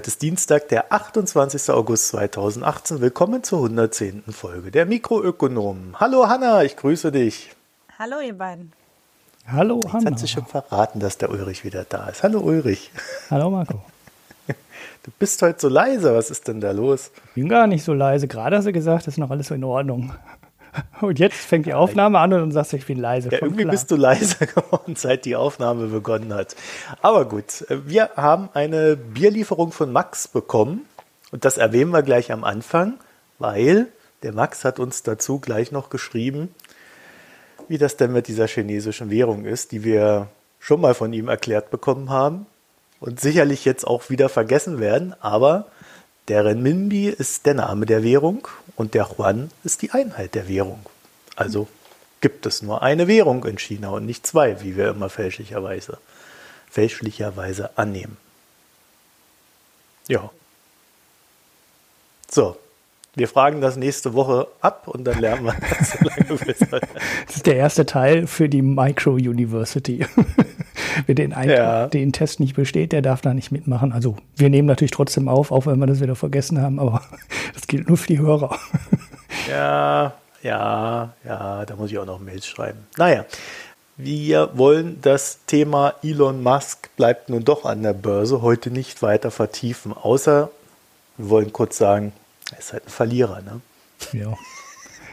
Heute ist Dienstag, der 28. August 2018. Willkommen zur 110. Folge der Mikroökonomen. Hallo Hanna, ich grüße dich. Hallo ihr beiden. Hallo Jetzt Hanna. hat sich schon verraten, dass der Ulrich wieder da ist. Hallo Ulrich. Hallo Marco. Du bist heute so leise. Was ist denn da los? Ich bin gar nicht so leise. Gerade hast du gesagt, ist noch alles so in Ordnung. Und jetzt fängt die Aufnahme an und dann sagst du, ich bin leise. Ja, irgendwie klar. bist du leiser geworden, seit die Aufnahme begonnen hat. Aber gut, wir haben eine Bierlieferung von Max bekommen und das erwähnen wir gleich am Anfang, weil der Max hat uns dazu gleich noch geschrieben, wie das denn mit dieser chinesischen Währung ist, die wir schon mal von ihm erklärt bekommen haben und sicherlich jetzt auch wieder vergessen werden, aber der Renminbi ist der Name der Währung und der Yuan ist die Einheit der Währung. Also gibt es nur eine Währung in China und nicht zwei, wie wir immer fälschlicherweise, fälschlicherweise annehmen. Ja. So, wir fragen das nächste Woche ab und dann lernen wir das so lange Das ist der erste Teil für die Micro University. Wer den, ja. den Test nicht besteht, der darf da nicht mitmachen. Also wir nehmen natürlich trotzdem auf, auch wenn wir das wieder vergessen haben, aber das gilt nur für die Hörer. Ja, ja, ja, da muss ich auch noch Mails schreiben. Naja, wir wollen das Thema Elon Musk bleibt nun doch an der Börse heute nicht weiter vertiefen, außer wir wollen kurz sagen, er ist halt ein Verlierer, ne? Ja.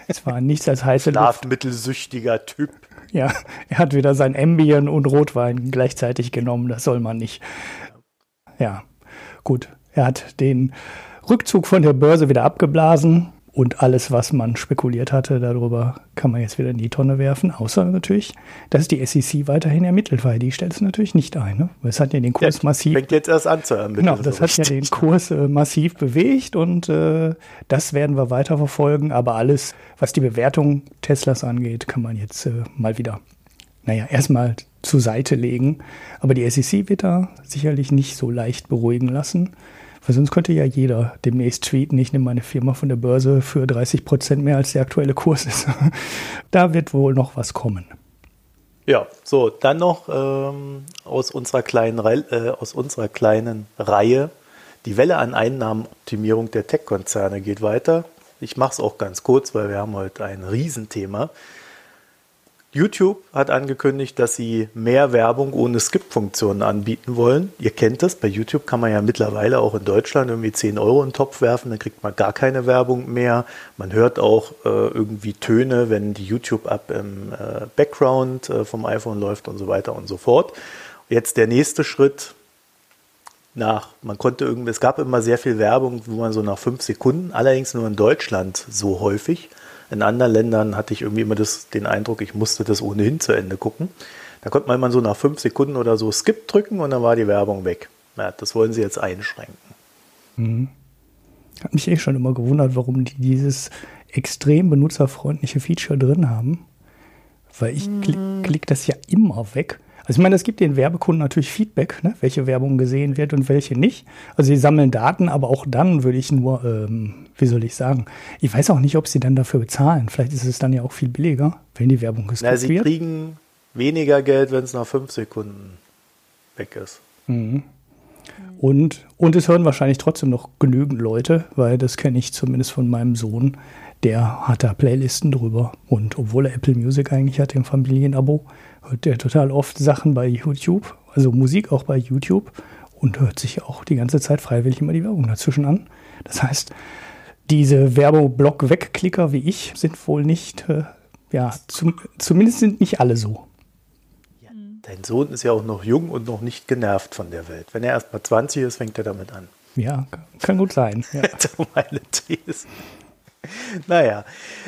Es war nichts als heiße Luft. Schlafmittelsüchtiger Typ. Ja, er hat wieder sein Ambien und Rotwein gleichzeitig genommen. Das soll man nicht. Ja, gut. Er hat den Rückzug von der Börse wieder abgeblasen. Und alles, was man spekuliert hatte, darüber kann man jetzt wieder in die Tonne werfen. Außer natürlich, dass die SEC weiterhin ermittelt, weil die stellt es natürlich nicht ein. Ne? Es hat ja den Kurs ja, massiv. Fängt jetzt erst an zu ermitteln. Genau, das so hat ja den Kurs äh, massiv bewegt und äh, das werden wir weiter verfolgen. Aber alles, was die Bewertung Teslas angeht, kann man jetzt äh, mal wieder, naja, erstmal zur Seite legen. Aber die SEC wird da sicherlich nicht so leicht beruhigen lassen. Weil sonst könnte ja jeder demnächst tweeten, ich nehme meine Firma von der Börse für 30 Prozent mehr als der aktuelle Kurs ist. da wird wohl noch was kommen. Ja, so, dann noch ähm, aus, unserer kleinen, äh, aus unserer kleinen Reihe. Die Welle an Einnahmenoptimierung der Tech-Konzerne geht weiter. Ich mache es auch ganz kurz, weil wir haben heute ein Riesenthema. YouTube hat angekündigt, dass sie mehr Werbung ohne Skip-Funktionen anbieten wollen. Ihr kennt das, bei YouTube kann man ja mittlerweile auch in Deutschland irgendwie 10 Euro in den Topf werfen, dann kriegt man gar keine Werbung mehr. Man hört auch äh, irgendwie Töne, wenn die YouTube-App im äh, Background äh, vom iPhone läuft und so weiter und so fort. Jetzt der nächste Schritt nach, man konnte irgendwie, es gab immer sehr viel Werbung, wo man so nach fünf Sekunden, allerdings nur in Deutschland so häufig, in anderen Ländern hatte ich irgendwie immer das, den Eindruck, ich musste das ohnehin zu Ende gucken. Da konnte man immer so nach fünf Sekunden oder so Skip drücken und dann war die Werbung weg. Ja, das wollen sie jetzt einschränken. Mhm. Hat mich eh schon immer gewundert, warum die dieses extrem benutzerfreundliche Feature drin haben. Weil ich mhm. klick, klick das ja immer weg. Also ich meine, es gibt den Werbekunden natürlich Feedback, ne, welche Werbung gesehen wird und welche nicht. Also sie sammeln Daten, aber auch dann würde ich nur, ähm, wie soll ich sagen, ich weiß auch nicht, ob sie dann dafür bezahlen. Vielleicht ist es dann ja auch viel billiger, wenn die Werbung geskippt wird. Sie kriegen weniger Geld, wenn es nach fünf Sekunden weg ist. Mhm. Und, und es hören wahrscheinlich trotzdem noch genügend Leute, weil das kenne ich zumindest von meinem Sohn. Der hat da Playlisten drüber. Und obwohl er Apple Music eigentlich hat im Familienabo, hört der total oft Sachen bei YouTube, also Musik auch bei YouTube und hört sich auch die ganze Zeit freiwillig immer die Werbung dazwischen an. Das heißt, diese Werbeblock-Wegklicker wie ich sind wohl nicht, äh, ja, zum, zumindest sind nicht alle so. Ja, dein Sohn ist ja auch noch jung und noch nicht genervt von der Welt. Wenn er erst mal 20 ist, fängt er damit an. Ja, kann gut sein. Ja. meine These. naja,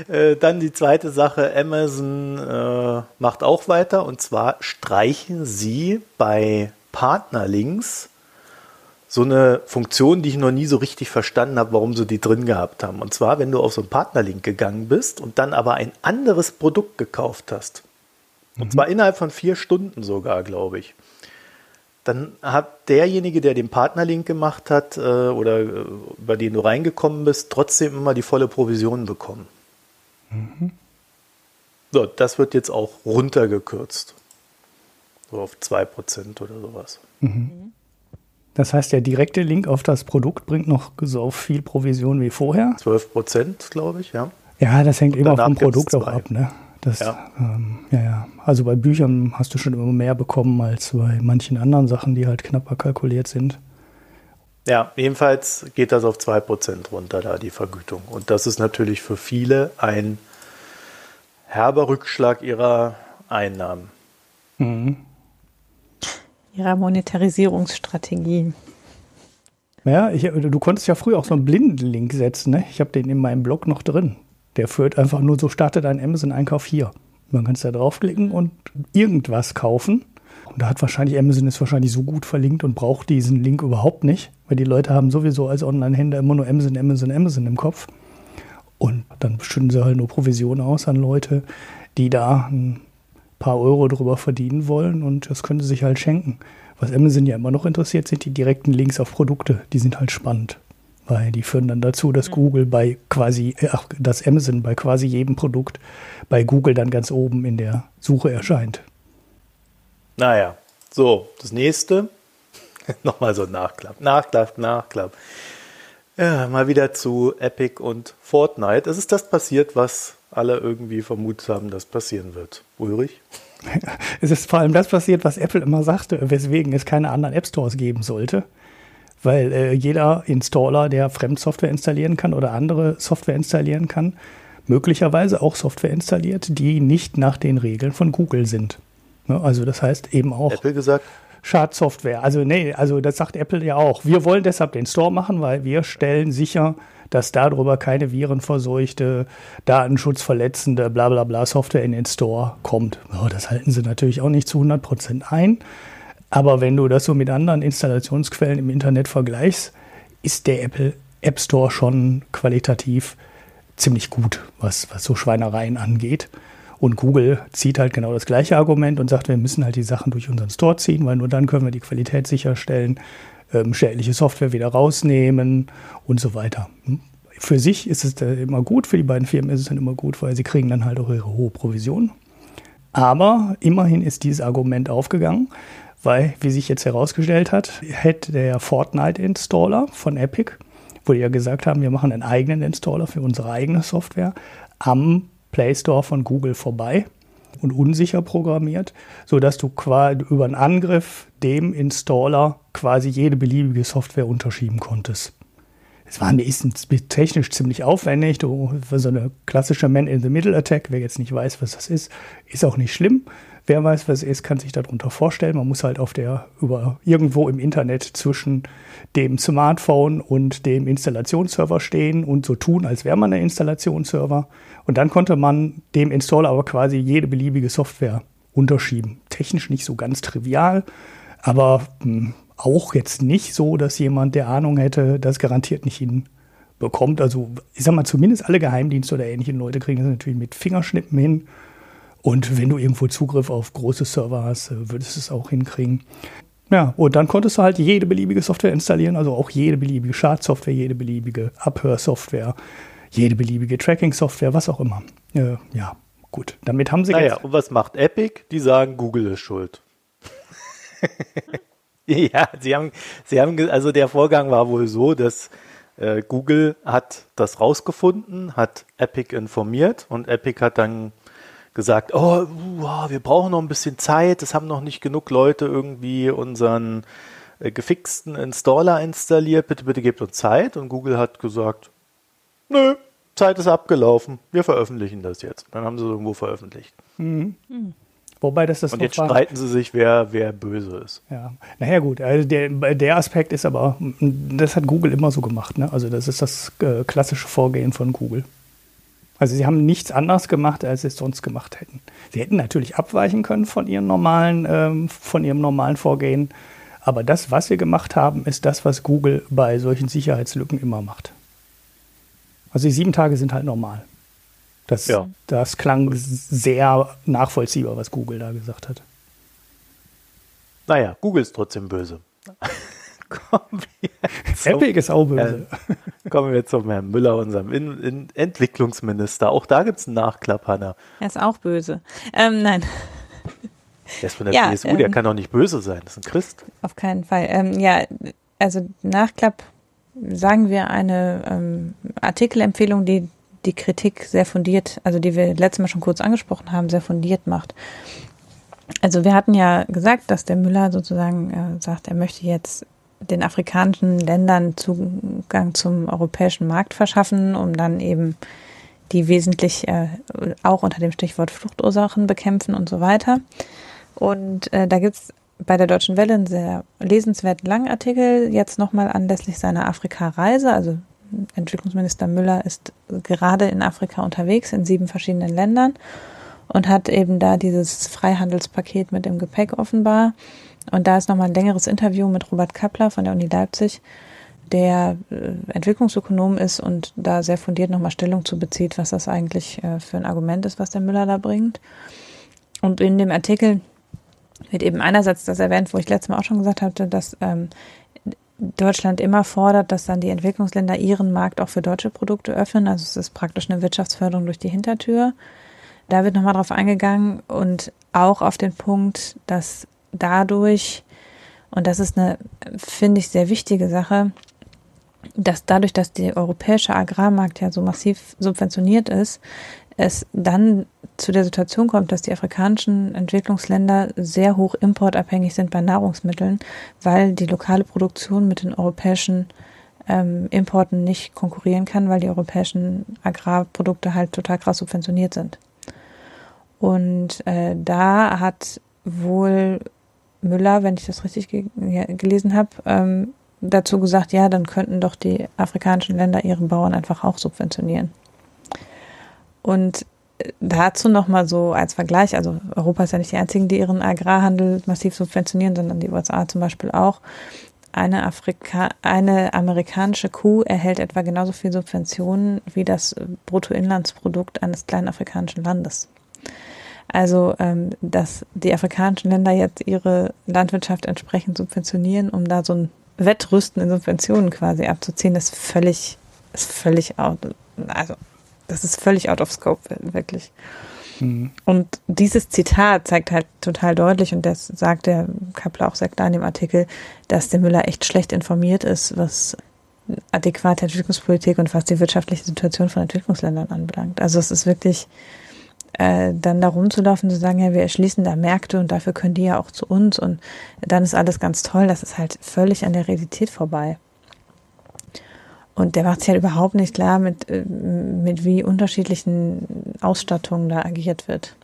äh, dann die zweite Sache. Amazon äh, macht auch weiter und zwar streichen sie bei Partnerlinks so eine Funktion, die ich noch nie so richtig verstanden habe, warum sie die drin gehabt haben. Und zwar, wenn du auf so einen Partnerlink gegangen bist und dann aber ein anderes Produkt gekauft hast. Und mhm. zwar innerhalb von vier Stunden sogar, glaube ich dann hat derjenige, der den Partnerlink gemacht hat äh, oder äh, bei dem du reingekommen bist, trotzdem immer die volle Provision bekommen. Mhm. So, das wird jetzt auch runtergekürzt. So auf 2% oder sowas. Mhm. Das heißt, der direkte Link auf das Produkt bringt noch so viel Provision wie vorher. 12 Prozent, glaube ich, ja. Ja, das hängt immer vom Produkt auch ab, ne? Das, ja. Ähm, ja, ja. Also bei Büchern hast du schon immer mehr bekommen als bei manchen anderen Sachen, die halt knapper kalkuliert sind. Ja, jedenfalls geht das auf 2% runter, da die Vergütung. Und das ist natürlich für viele ein herber Rückschlag ihrer Einnahmen. Mhm. Ihrer Monetarisierungsstrategie. Ja, ich, du konntest ja früher auch so einen Blindenlink setzen. Ne? Ich habe den in meinem Blog noch drin. Der führt einfach nur so, startet ein Amazon-Einkauf hier. Man kann es da draufklicken und irgendwas kaufen. Und da hat wahrscheinlich Amazon ist wahrscheinlich so gut verlinkt und braucht diesen Link überhaupt nicht, weil die Leute haben sowieso als Online-Händler immer nur Amazon, Amazon, Amazon im Kopf. Und dann bestimmen sie halt nur Provisionen aus an Leute, die da ein paar Euro drüber verdienen wollen und das können sie sich halt schenken. Was Amazon ja immer noch interessiert, sind die direkten Links auf Produkte. Die sind halt spannend. Weil die führen dann dazu, dass mhm. Google bei quasi, äh, ach, dass Amazon bei quasi jedem Produkt bei Google dann ganz oben in der Suche erscheint. Naja, so, das nächste. Nochmal so Nachklapp, Nachklapp, Nachklapp. Ja, mal wieder zu Epic und Fortnite. Es ist das passiert, was alle irgendwie vermutet haben, dass passieren wird. Ulrich? Es ist vor allem das passiert, was Apple immer sagte, weswegen es keine anderen App Stores geben sollte weil äh, jeder Installer, der Fremdsoftware installieren kann oder andere Software installieren kann, möglicherweise auch Software installiert, die nicht nach den Regeln von Google sind. Ne? Also das heißt eben auch Apple gesagt. Schadsoftware. Also nee, also das sagt Apple ja auch. Wir wollen deshalb den Store machen, weil wir stellen sicher, dass darüber keine virenverseuchte, datenschutzverletzende, bla bla bla Software in den Store kommt. Oh, das halten sie natürlich auch nicht zu 100 Prozent ein. Aber wenn du das so mit anderen Installationsquellen im Internet vergleichst, ist der Apple App Store schon qualitativ ziemlich gut, was, was so Schweinereien angeht. Und Google zieht halt genau das gleiche Argument und sagt, wir müssen halt die Sachen durch unseren Store ziehen, weil nur dann können wir die Qualität sicherstellen, ähm, schädliche Software wieder rausnehmen und so weiter. Hm? Für sich ist es immer gut, für die beiden Firmen ist es dann immer gut, weil sie kriegen dann halt auch ihre hohe Provision. Aber immerhin ist dieses Argument aufgegangen weil, wie sich jetzt herausgestellt hat, hätte der Fortnite-Installer von Epic, wo die ja gesagt haben, wir machen einen eigenen Installer für unsere eigene Software, am Play Store von Google vorbei und unsicher programmiert, sodass du quasi über einen Angriff dem Installer quasi jede beliebige Software unterschieben konntest. Es war ist technisch ziemlich aufwendig. So eine klassische Man-in-the-Middle-Attack, wer jetzt nicht weiß, was das ist, ist auch nicht schlimm. Wer weiß, was es ist, kann sich darunter vorstellen. Man muss halt auf der, über irgendwo im Internet zwischen dem Smartphone und dem Installationsserver stehen und so tun, als wäre man ein Installationsserver. Und dann konnte man dem Installer aber quasi jede beliebige Software unterschieben. Technisch nicht so ganz trivial, aber hm, auch jetzt nicht so, dass jemand, der Ahnung hätte, das garantiert nicht hinbekommt. Also, ich sag mal, zumindest alle Geheimdienste oder ähnlichen Leute kriegen das natürlich mit Fingerschnippen hin und wenn du irgendwo Zugriff auf große Server hast, äh, würdest du es auch hinkriegen. Ja, und dann konntest du halt jede beliebige Software installieren, also auch jede beliebige Schadsoftware, jede beliebige Abhörsoftware, jede beliebige Tracking-Software, was auch immer. Äh, ja, gut. Damit haben sie. Naja, und was macht Epic? Die sagen, Google ist schuld. ja, sie haben, sie haben, also der Vorgang war wohl so, dass äh, Google hat das rausgefunden, hat Epic informiert und Epic hat dann gesagt, oh, wir brauchen noch ein bisschen Zeit, es haben noch nicht genug Leute irgendwie unseren äh, gefixten Installer installiert, bitte, bitte gebt uns Zeit. Und Google hat gesagt, nö, Zeit ist abgelaufen, wir veröffentlichen das jetzt. Dann haben sie es irgendwo veröffentlicht. Mhm. Mhm. Wobei das das Und jetzt streiten sie sich, wer, wer böse ist. Ja, naja gut, also der, der Aspekt ist aber, das hat Google immer so gemacht. Ne? Also das ist das äh, klassische Vorgehen von Google. Also sie haben nichts anderes gemacht, als sie es sonst gemacht hätten. Sie hätten natürlich abweichen können von ihrem normalen, ähm, von ihrem normalen Vorgehen. Aber das, was sie gemacht haben, ist das, was Google bei solchen Sicherheitslücken immer macht. Also die sieben Tage sind halt normal. Das, ja. das klang sehr nachvollziehbar, was Google da gesagt hat. Naja, Google ist trotzdem böse. Kommen wir zum, Epic ist auch böse. Äh, kommen wir zum Herrn Müller, unserem in, in Entwicklungsminister. Auch da gibt es einen Nachklapp, Hanna. Er ist auch böse. Ähm, nein. Der ist von der ja, CSU, ähm, der kann doch nicht böse sein. Das ist ein Christ. Auf keinen Fall. Ähm, ja, also Nachklapp sagen wir eine ähm, Artikelempfehlung, die die Kritik sehr fundiert, also die wir letztes Mal schon kurz angesprochen haben, sehr fundiert macht. Also wir hatten ja gesagt, dass der Müller sozusagen äh, sagt, er möchte jetzt den afrikanischen Ländern Zugang zum europäischen Markt verschaffen, um dann eben die wesentlich äh, auch unter dem Stichwort Fluchtursachen bekämpfen und so weiter. Und äh, da gibt's bei der Deutschen Welle einen sehr lesenswerten langen Artikel, jetzt nochmal anlässlich seiner Afrika-Reise. Also Entwicklungsminister Müller ist gerade in Afrika unterwegs, in sieben verschiedenen Ländern und hat eben da dieses Freihandelspaket mit dem Gepäck offenbar. Und da ist nochmal ein längeres Interview mit Robert Kappler von der Uni Leipzig, der äh, Entwicklungsökonom ist und da sehr fundiert nochmal Stellung zu bezieht, was das eigentlich äh, für ein Argument ist, was der Müller da bringt. Und in dem Artikel wird eben einerseits das erwähnt, wo ich letztes Mal auch schon gesagt hatte, dass ähm, Deutschland immer fordert, dass dann die Entwicklungsländer ihren Markt auch für deutsche Produkte öffnen. Also es ist praktisch eine Wirtschaftsförderung durch die Hintertür. Da wird nochmal drauf eingegangen und auch auf den Punkt, dass dadurch, und das ist eine, finde ich, sehr wichtige Sache, dass dadurch, dass der europäische Agrarmarkt ja so massiv subventioniert ist, es dann zu der Situation kommt, dass die afrikanischen Entwicklungsländer sehr hoch importabhängig sind bei Nahrungsmitteln, weil die lokale Produktion mit den europäischen ähm, Importen nicht konkurrieren kann, weil die europäischen Agrarprodukte halt total krass subventioniert sind. Und äh, da hat wohl Müller, wenn ich das richtig ge gelesen habe, ähm, dazu gesagt, ja, dann könnten doch die afrikanischen Länder ihre Bauern einfach auch subventionieren. Und äh, dazu nochmal so als Vergleich, also Europa ist ja nicht die einzigen, die ihren Agrarhandel massiv subventionieren, sondern die USA zum Beispiel auch. Eine, Afrika eine amerikanische Kuh erhält etwa genauso viel Subventionen wie das Bruttoinlandsprodukt eines kleinen afrikanischen Landes. Also, ähm, dass die afrikanischen Länder jetzt ihre Landwirtschaft entsprechend subventionieren, um da so ein Wettrüsten in Subventionen quasi abzuziehen, ist völlig, ist völlig out, also, das ist völlig out of scope, wirklich. Mhm. Und dieses Zitat zeigt halt total deutlich, und das sagt der Kappler auch sehr klar in dem Artikel, dass der Müller echt schlecht informiert ist, was adäquate Entwicklungspolitik und was die wirtschaftliche Situation von Entwicklungsländern anbelangt. Also es ist wirklich, äh, dann da rumzulaufen, zu sagen, ja, wir erschließen da Märkte und dafür können die ja auch zu uns und dann ist alles ganz toll, das ist halt völlig an der Realität vorbei. Und der macht sich halt überhaupt nicht klar, mit, äh, mit wie unterschiedlichen Ausstattungen da agiert wird.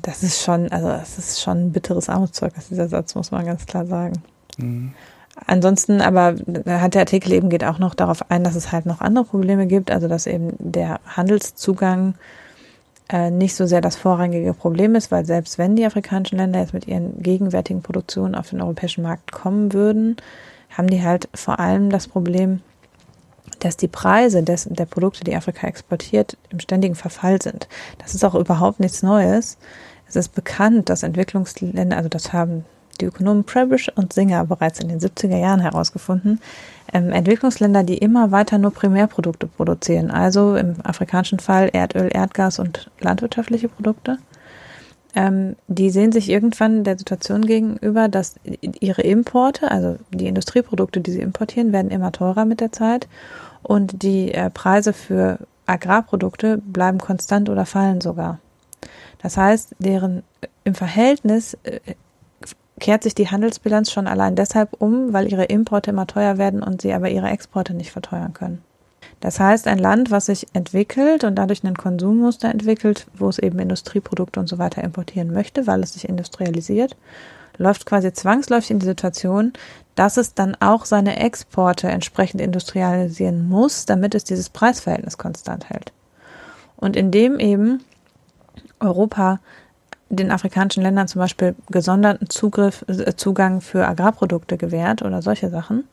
Das ist schon, also das ist schon ein bitteres Armutszeugnis, dieser Satz, muss man ganz klar sagen. Mhm. Ansonsten aber hat der Artikel eben geht auch noch darauf ein, dass es halt noch andere Probleme gibt, also dass eben der Handelszugang äh, nicht so sehr das vorrangige Problem ist, weil selbst wenn die afrikanischen Länder jetzt mit ihren gegenwärtigen Produktionen auf den europäischen Markt kommen würden, haben die halt vor allem das Problem, dass die Preise des, der Produkte, die Afrika exportiert, im ständigen Verfall sind. Das ist auch überhaupt nichts Neues. Es ist bekannt, dass Entwicklungsländer, also das haben die Ökonomen Prebisch und Singer bereits in den 70er Jahren herausgefunden, ähm, Entwicklungsländer, die immer weiter nur Primärprodukte produzieren, also im afrikanischen Fall Erdöl, Erdgas und landwirtschaftliche Produkte, ähm, die sehen sich irgendwann der Situation gegenüber, dass ihre Importe, also die Industrieprodukte, die sie importieren, werden immer teurer mit der Zeit und die äh, Preise für Agrarprodukte bleiben konstant oder fallen sogar. Das heißt, deren im Verhältnis äh, kehrt sich die Handelsbilanz schon allein deshalb um, weil ihre Importe immer teuer werden und sie aber ihre Exporte nicht verteuern können. Das heißt, ein Land, was sich entwickelt und dadurch ein Konsummuster entwickelt, wo es eben Industrieprodukte und so weiter importieren möchte, weil es sich industrialisiert, läuft quasi zwangsläufig in die Situation, dass es dann auch seine Exporte entsprechend industrialisieren muss, damit es dieses Preisverhältnis konstant hält. Und indem eben Europa den afrikanischen Ländern zum Beispiel gesonderten Zugriff, äh, Zugang für Agrarprodukte gewährt oder solche Sachen.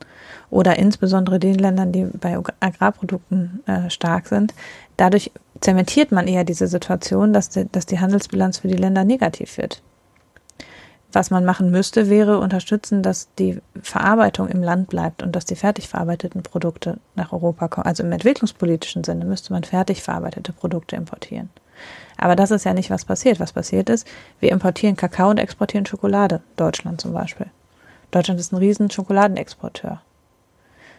Oder insbesondere den Ländern, die bei Agrarprodukten äh, stark sind. Dadurch zementiert man eher diese Situation, dass die, dass die Handelsbilanz für die Länder negativ wird. Was man machen müsste, wäre unterstützen, dass die Verarbeitung im Land bleibt und dass die fertig verarbeiteten Produkte nach Europa kommen. Also im entwicklungspolitischen Sinne müsste man fertig verarbeitete Produkte importieren. Aber das ist ja nicht, was passiert. Was passiert ist, wir importieren Kakao und exportieren Schokolade. Deutschland zum Beispiel. Deutschland ist ein riesen Schokoladenexporteur.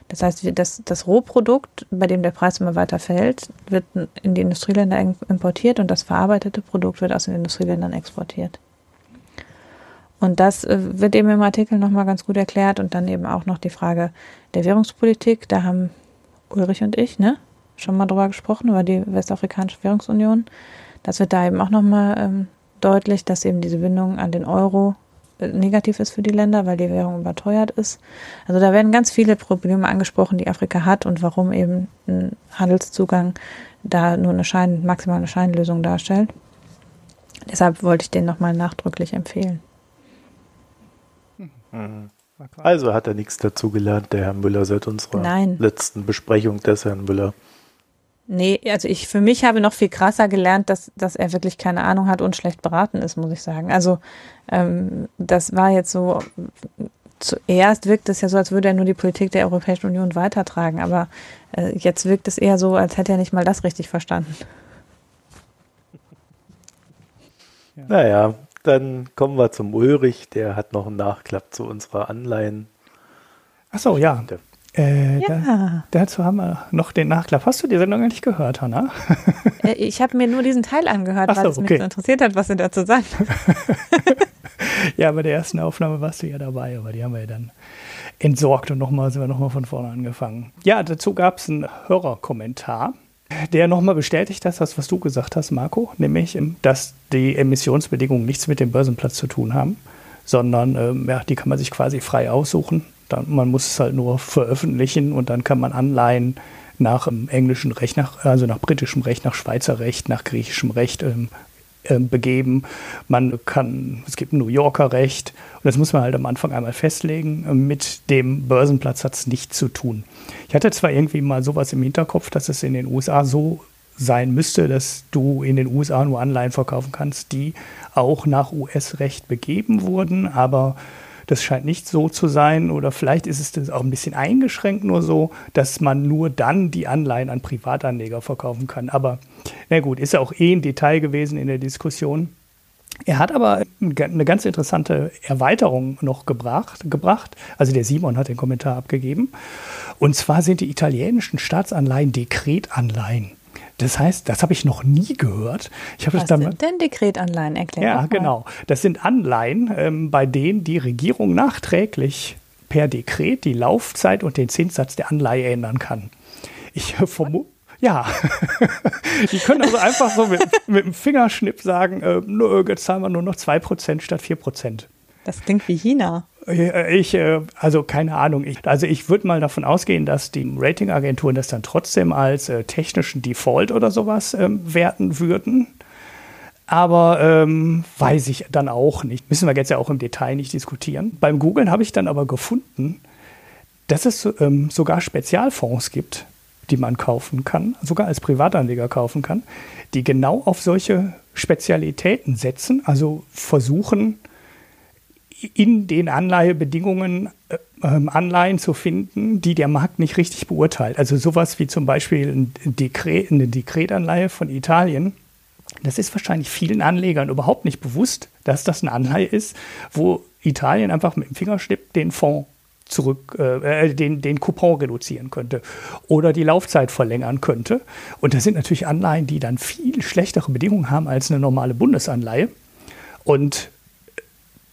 Das heißt, das, das Rohprodukt, bei dem der Preis immer weiter fällt, wird in die Industrieländer importiert und das verarbeitete Produkt wird aus den Industrieländern exportiert. Und das äh, wird eben im Artikel nochmal ganz gut erklärt und dann eben auch noch die Frage der Währungspolitik. Da haben Ulrich und ich, ne, schon mal drüber gesprochen, über die Westafrikanische Währungsunion. Das wird da eben auch nochmal ähm, deutlich, dass eben diese Bindung an den Euro äh, negativ ist für die Länder, weil die Währung überteuert ist. Also da werden ganz viele Probleme angesprochen, die Afrika hat und warum eben ein Handelszugang da nur eine Schein, maximale Scheinlösung darstellt. Deshalb wollte ich den nochmal nachdrücklich empfehlen. Mhm. Also hat er nichts dazugelernt, der Herr Müller, seit unserer Nein. letzten Besprechung des Herrn Müller. Nee, also ich für mich habe noch viel krasser gelernt, dass, dass er wirklich keine Ahnung hat und schlecht beraten ist, muss ich sagen. Also ähm, das war jetzt so, zuerst wirkt es ja so, als würde er nur die Politik der Europäischen Union weitertragen, aber äh, jetzt wirkt es eher so, als hätte er nicht mal das richtig verstanden. Ja. Naja, dann kommen wir zum Ulrich, der hat noch einen Nachklapp zu unserer Anleihen. Achso, ja. Äh, ja. Da, dazu haben wir noch den Nachklapp. Hast du die Sendung eigentlich gehört, Hanna? Äh, ich habe mir nur diesen Teil angehört, so, weil es okay. mich so interessiert hat, was er dazu sagt. ja, bei der ersten Aufnahme warst du ja dabei, aber die haben wir ja dann entsorgt und nochmal sind wir nochmal von vorne angefangen. Ja, dazu gab es einen Hörerkommentar der nochmal bestätigt das, was du gesagt hast, Marco, nämlich, ähm, dass die Emissionsbedingungen nichts mit dem Börsenplatz zu tun haben, sondern ähm, ja, die kann man sich quasi frei aussuchen. Dann, man muss es halt nur veröffentlichen und dann kann man Anleihen nach ähm, englischem Recht, nach, also nach britischem Recht, nach Schweizer Recht, nach griechischem Recht ähm, ähm, begeben. Man kann, es gibt ein New Yorker Recht und das muss man halt am Anfang einmal festlegen. Mit dem Börsenplatz hat es nichts zu tun. Ich hatte zwar irgendwie mal sowas im Hinterkopf, dass es in den USA so sein müsste, dass du in den USA nur Anleihen verkaufen kannst, die auch nach US-Recht begeben wurden, aber das scheint nicht so zu sein oder vielleicht ist es das auch ein bisschen eingeschränkt nur so, dass man nur dann die Anleihen an Privatanleger verkaufen kann. Aber na gut, ist ja auch eh ein Detail gewesen in der Diskussion. Er hat aber eine ganz interessante Erweiterung noch gebracht, gebracht. Also der Simon hat den Kommentar abgegeben. Und zwar sind die italienischen Staatsanleihen Dekretanleihen. Das heißt, das habe ich noch nie gehört. Ich Was das sind denn Dekretanleihen? Erklärt Ja, genau. Das sind Anleihen, ähm, bei denen die Regierung nachträglich per Dekret die Laufzeit und den Zinssatz der Anleihe ändern kann. Ich vermute. Ja, die können also einfach so mit, mit dem Fingerschnipp sagen, äh, nö, jetzt zahlen wir nur noch 2% statt 4%. Das klingt wie China. Äh, ich, äh, also keine Ahnung. Also ich würde mal davon ausgehen, dass die Ratingagenturen das dann trotzdem als äh, technischen Default oder sowas ähm, werten würden. Aber ähm, weiß ich dann auch nicht. Müssen wir jetzt ja auch im Detail nicht diskutieren. Beim Googlen habe ich dann aber gefunden, dass es ähm, sogar Spezialfonds gibt, die man kaufen kann, sogar als Privatanleger kaufen kann, die genau auf solche Spezialitäten setzen, also versuchen, in den Anleihebedingungen äh, ähm, Anleihen zu finden, die der Markt nicht richtig beurteilt. Also sowas wie zum Beispiel ein Dekret, eine Dekretanleihe von Italien. Das ist wahrscheinlich vielen Anlegern überhaupt nicht bewusst, dass das eine Anleihe ist, wo Italien einfach mit dem Fingerschnipp den Fonds zurück, äh, äh, den, den Coupon reduzieren könnte oder die Laufzeit verlängern könnte. Und das sind natürlich Anleihen, die dann viel schlechtere Bedingungen haben als eine normale Bundesanleihe. Und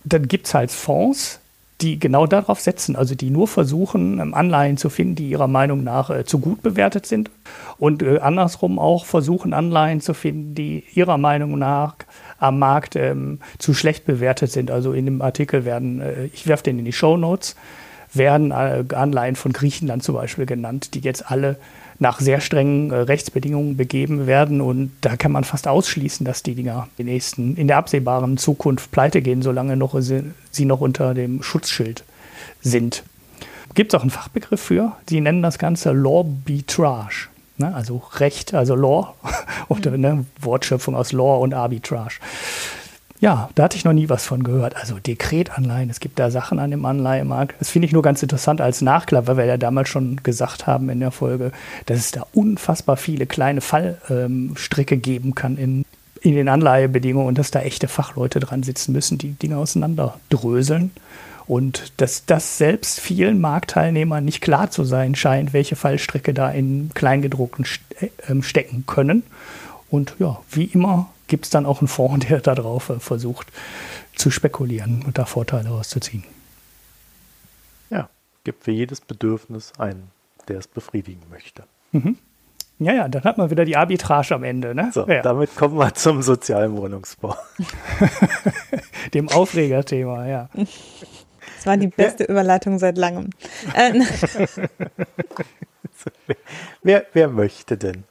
dann gibt es halt Fonds, die genau darauf setzen, also die nur versuchen, ähm, Anleihen zu finden, die ihrer Meinung nach äh, zu gut bewertet sind und äh, andersrum auch versuchen, Anleihen zu finden, die ihrer Meinung nach am Markt ähm, zu schlecht bewertet sind. Also in dem Artikel werden, äh, ich werfe den in die Show Notes, werden äh, Anleihen von Griechenland zum Beispiel genannt, die jetzt alle nach sehr strengen äh, Rechtsbedingungen begeben werden. Und da kann man fast ausschließen, dass die Dinger in, nächsten, in der absehbaren Zukunft pleite gehen, solange noch sie, sie noch unter dem Schutzschild sind. Gibt es auch einen Fachbegriff für? Sie nennen das Ganze Lawbitrage. Ne? Also Recht, also Law, oder ne, Wortschöpfung aus Law und Arbitrage. Ja, da hatte ich noch nie was von gehört. Also Dekretanleihen, es gibt da Sachen an dem Anleihemarkt. Das finde ich nur ganz interessant als Nachklapp, weil wir ja damals schon gesagt haben in der Folge, dass es da unfassbar viele kleine Fallstricke ähm, geben kann in, in den Anleihebedingungen und dass da echte Fachleute dran sitzen müssen, die Dinge auseinanderdröseln. Und dass das selbst vielen Marktteilnehmern nicht klar zu sein scheint, welche Fallstricke da in Kleingedruckten äh, stecken können. Und ja, wie immer gibt es dann auch einen Fonds, der darauf äh, versucht zu spekulieren und da Vorteile rauszuziehen. Ja, gibt für jedes Bedürfnis einen, der es befriedigen möchte. Mhm. Ja, ja, dann hat man wieder die Arbitrage am Ende. Ne? So, ja. damit kommen wir zum sozialen Wohnungsbau. Dem Aufregerthema, ja. Das war die beste ja. Überleitung seit langem. Äh, wer, wer möchte denn?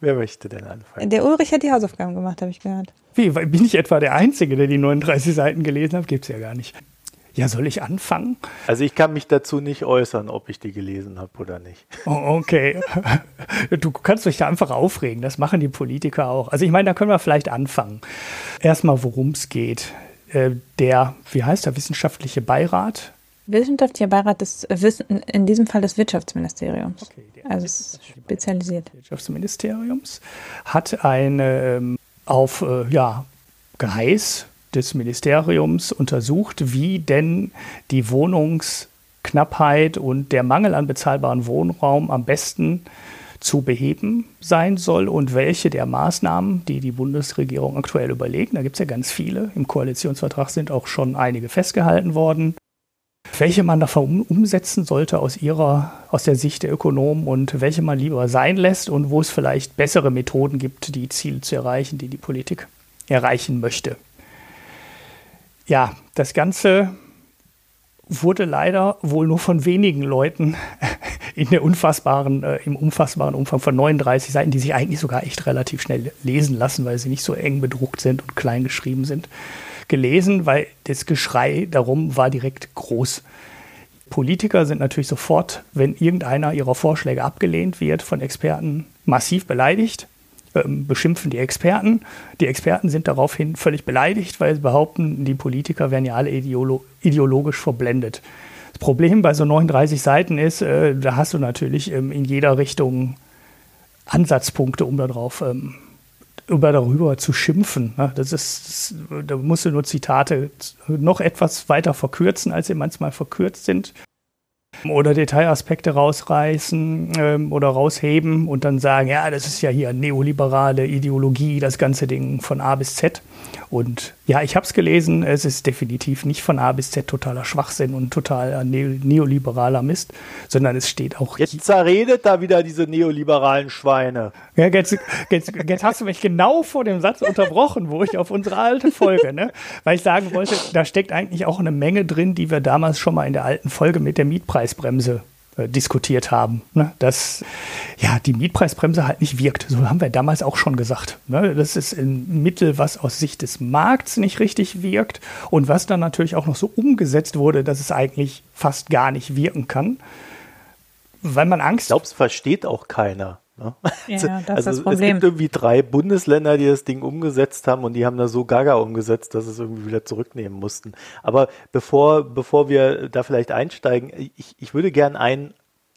Wer möchte denn anfangen? Der Ulrich hat die Hausaufgaben gemacht, habe ich gehört. Wie, bin ich etwa der Einzige, der die 39 Seiten gelesen hat? Gibt es ja gar nicht. Ja, soll ich anfangen? Also ich kann mich dazu nicht äußern, ob ich die gelesen habe oder nicht. Oh, okay. Du kannst dich da einfach aufregen. Das machen die Politiker auch. Also ich meine, da können wir vielleicht anfangen. Erstmal, worum es geht. Äh, der, wie heißt der, wissenschaftliche Beirat? Wissenschaftlicher Beirat des, in diesem Fall des Wirtschaftsministeriums. Okay, also spezialisiert. Wirtschaftsministeriums hat eine ähm, auf äh, ja, Geheiß des Ministeriums untersucht, wie denn die Wohnungsknappheit und der Mangel an bezahlbaren Wohnraum am besten zu beheben sein soll und welche der Maßnahmen, die die Bundesregierung aktuell überlegt, da gibt es ja ganz viele, im Koalitionsvertrag sind auch schon einige festgehalten worden, welche man davon umsetzen sollte aus ihrer, aus der Sicht der Ökonomen und welche man lieber sein lässt und wo es vielleicht bessere Methoden gibt, die Ziele zu erreichen, die die Politik erreichen möchte. Ja, das Ganze wurde leider wohl nur von wenigen Leuten in der unfassbaren, äh, im unfassbaren Umfang von 39 Seiten, die sich eigentlich sogar echt relativ schnell lesen lassen, weil sie nicht so eng bedruckt sind und klein geschrieben sind, gelesen, weil das Geschrei darum war direkt groß. Politiker sind natürlich sofort, wenn irgendeiner ihrer Vorschläge abgelehnt wird, von Experten massiv beleidigt. Ähm, beschimpfen die Experten. Die Experten sind daraufhin völlig beleidigt, weil sie behaupten, die Politiker werden ja alle ideolo ideologisch verblendet. Das Problem bei so 39 Seiten ist, äh, da hast du natürlich ähm, in jeder Richtung Ansatzpunkte, um darauf ähm, über darüber zu schimpfen. Ne? Das ist, das, da musst du nur Zitate noch etwas weiter verkürzen, als sie manchmal verkürzt sind oder Detailaspekte rausreißen ähm, oder rausheben und dann sagen, ja, das ist ja hier neoliberale Ideologie, das ganze Ding von A bis Z. Und ja, ich habe es gelesen, es ist definitiv nicht von A bis Z totaler Schwachsinn und total ne neoliberaler Mist, sondern es steht auch. Jetzt zerredet da wieder diese neoliberalen Schweine. Ja, jetzt, jetzt, jetzt hast du mich genau vor dem Satz unterbrochen, wo ich auf unsere alte Folge, ne? Weil ich sagen wollte, da steckt eigentlich auch eine Menge drin, die wir damals schon mal in der alten Folge mit der Mietpreisbremse äh, diskutiert haben, ne? dass ja die Mietpreisbremse halt nicht wirkt. So haben wir damals auch schon gesagt. Ne? Das ist ein Mittel, was aus Sicht des Markts nicht richtig wirkt und was dann natürlich auch noch so umgesetzt wurde, dass es eigentlich fast gar nicht wirken kann, weil man Angst. Ich glaube, es versteht auch keiner. Ne? Ja, das also ist das Problem. Es gibt irgendwie drei Bundesländer, die das Ding umgesetzt haben und die haben da so gaga umgesetzt, dass es irgendwie wieder zurücknehmen mussten. Aber bevor, bevor wir da vielleicht einsteigen, ich, ich würde gern einen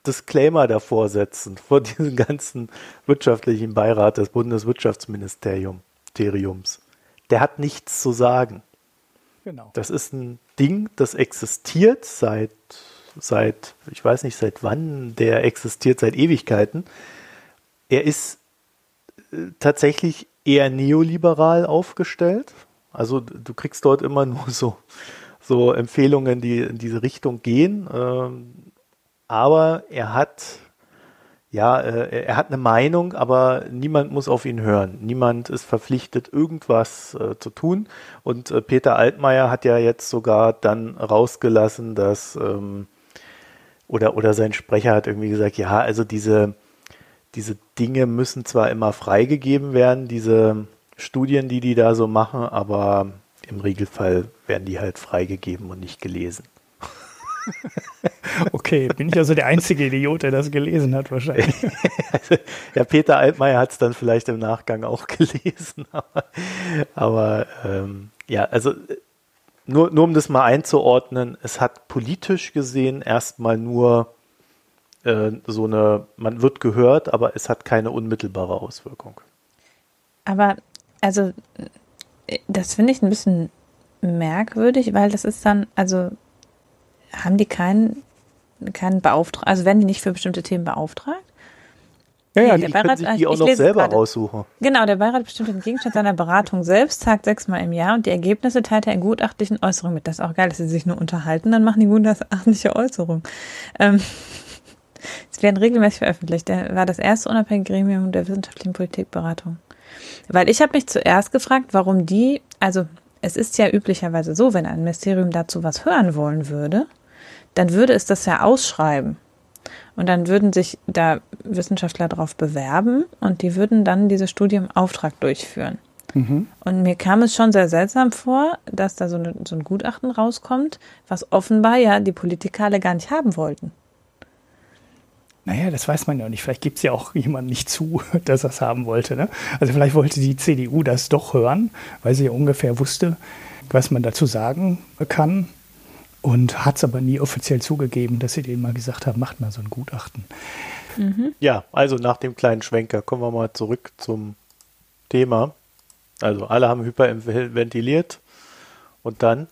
Disclaimer davor setzen, vor diesem ganzen wirtschaftlichen Beirat des Bundeswirtschaftsministeriums. Der hat nichts zu sagen. Genau. Das ist ein Ding, das existiert seit, seit, ich weiß nicht seit wann, der existiert seit Ewigkeiten er ist äh, tatsächlich eher neoliberal aufgestellt. Also du kriegst dort immer nur so, so Empfehlungen, die in diese Richtung gehen. Ähm, aber er hat ja, äh, er hat eine Meinung, aber niemand muss auf ihn hören. Niemand ist verpflichtet, irgendwas äh, zu tun. Und Peter Altmaier hat ja jetzt sogar dann rausgelassen, dass ähm, oder oder sein Sprecher hat irgendwie gesagt, ja, also diese diese Dinge müssen zwar immer freigegeben werden, diese Studien, die die da so machen, aber im Regelfall werden die halt freigegeben und nicht gelesen. Okay, bin ich also der einzige Idiot, der das gelesen hat, wahrscheinlich. ja, Peter Altmaier hat es dann vielleicht im Nachgang auch gelesen, aber, aber ähm, ja, also nur, nur um das mal einzuordnen, es hat politisch gesehen erstmal nur äh, so eine, man wird gehört, aber es hat keine unmittelbare Auswirkung. Aber also das finde ich ein bisschen merkwürdig, weil das ist dann, also haben die keinen, keinen Beauftragten, also werden die nicht für bestimmte Themen beauftragt? Ja, ja, die können sich die auch noch selber raussuchen. Genau, der Beirat bestimmt den Gegenstand seiner Beratung selbst, tagt sechsmal im Jahr und die Ergebnisse teilt er in gutachtlichen Äußerungen mit. Das ist auch geil, dass sie sich nur unterhalten, dann machen die gutachtliche Äußerung. Ähm, es werden regelmäßig veröffentlicht. Der war das erste unabhängige Gremium der wissenschaftlichen Politikberatung. Weil ich habe mich zuerst gefragt, warum die, also es ist ja üblicherweise so, wenn ein Ministerium dazu was hören wollen würde, dann würde es das ja ausschreiben. Und dann würden sich da Wissenschaftler darauf bewerben und die würden dann diese Studie im Auftrag durchführen. Mhm. Und mir kam es schon sehr seltsam vor, dass da so, eine, so ein Gutachten rauskommt, was offenbar ja die Politiker alle gar nicht haben wollten. Naja, das weiß man ja nicht. Vielleicht gibt es ja auch jemand nicht zu, dass er es haben wollte. Ne? Also vielleicht wollte die CDU das doch hören, weil sie ja ungefähr wusste, was man dazu sagen kann und hat es aber nie offiziell zugegeben, dass sie denen mal gesagt haben, macht mal so ein Gutachten. Mhm. Ja, also nach dem kleinen Schwenker kommen wir mal zurück zum Thema. Also alle haben hyperventiliert und dann.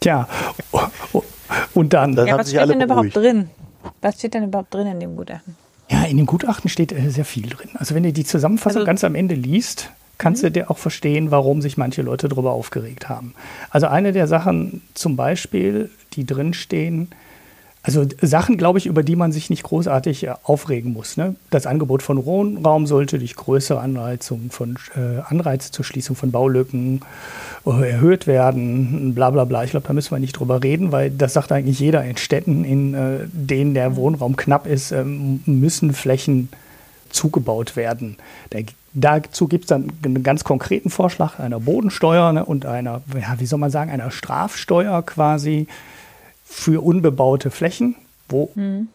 Tja, und dann. dann ja, was steht denn überhaupt drin? Was steht denn überhaupt drin in dem Gutachten? Ja, in dem Gutachten steht äh, sehr viel drin. Also wenn du die Zusammenfassung also, ganz am Ende liest, kannst mhm. du dir auch verstehen, warum sich manche Leute darüber aufgeregt haben. Also eine der Sachen zum Beispiel, die drinstehen, also Sachen, glaube ich, über die man sich nicht großartig äh, aufregen muss. Ne? Das Angebot von Wohnraum sollte durch größere Anreizung von äh, Anreize zur Schließung von Baulücken äh, erhöht werden, bla bla bla. Ich glaube, da müssen wir nicht drüber reden, weil das sagt eigentlich jeder in Städten, in äh, denen der Wohnraum knapp ist, ähm, müssen Flächen zugebaut werden. Da Dazu gibt es dann einen ganz konkreten Vorschlag einer Bodensteuer ne, und einer, ja, wie soll man sagen, einer Strafsteuer quasi für unbebaute Flächen, wo mhm.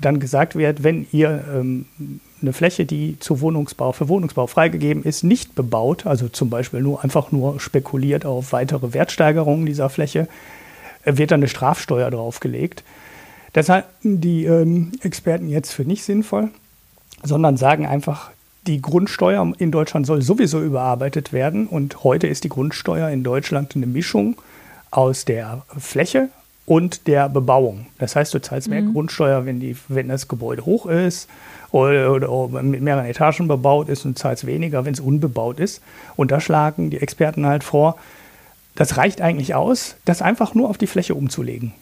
dann gesagt wird, wenn ihr ähm, eine Fläche, die zu Wohnungsbau, für Wohnungsbau freigegeben ist, nicht bebaut, also zum Beispiel nur einfach nur spekuliert auf weitere Wertsteigerungen dieser Fläche, äh, wird dann eine Strafsteuer draufgelegt. Das halten die ähm, Experten jetzt für nicht sinnvoll, sondern sagen einfach, die Grundsteuer in Deutschland soll sowieso überarbeitet werden und heute ist die Grundsteuer in Deutschland eine Mischung aus der Fläche und der Bebauung. Das heißt, du zahlst mehr mhm. Grundsteuer, wenn, die, wenn das Gebäude hoch ist oder, oder, mit mehreren Etagen bebaut ist und zahlst weniger, wenn es unbebaut ist. Und da schlagen die Experten halt vor, das reicht eigentlich aus, das einfach nur auf die Fläche umzulegen.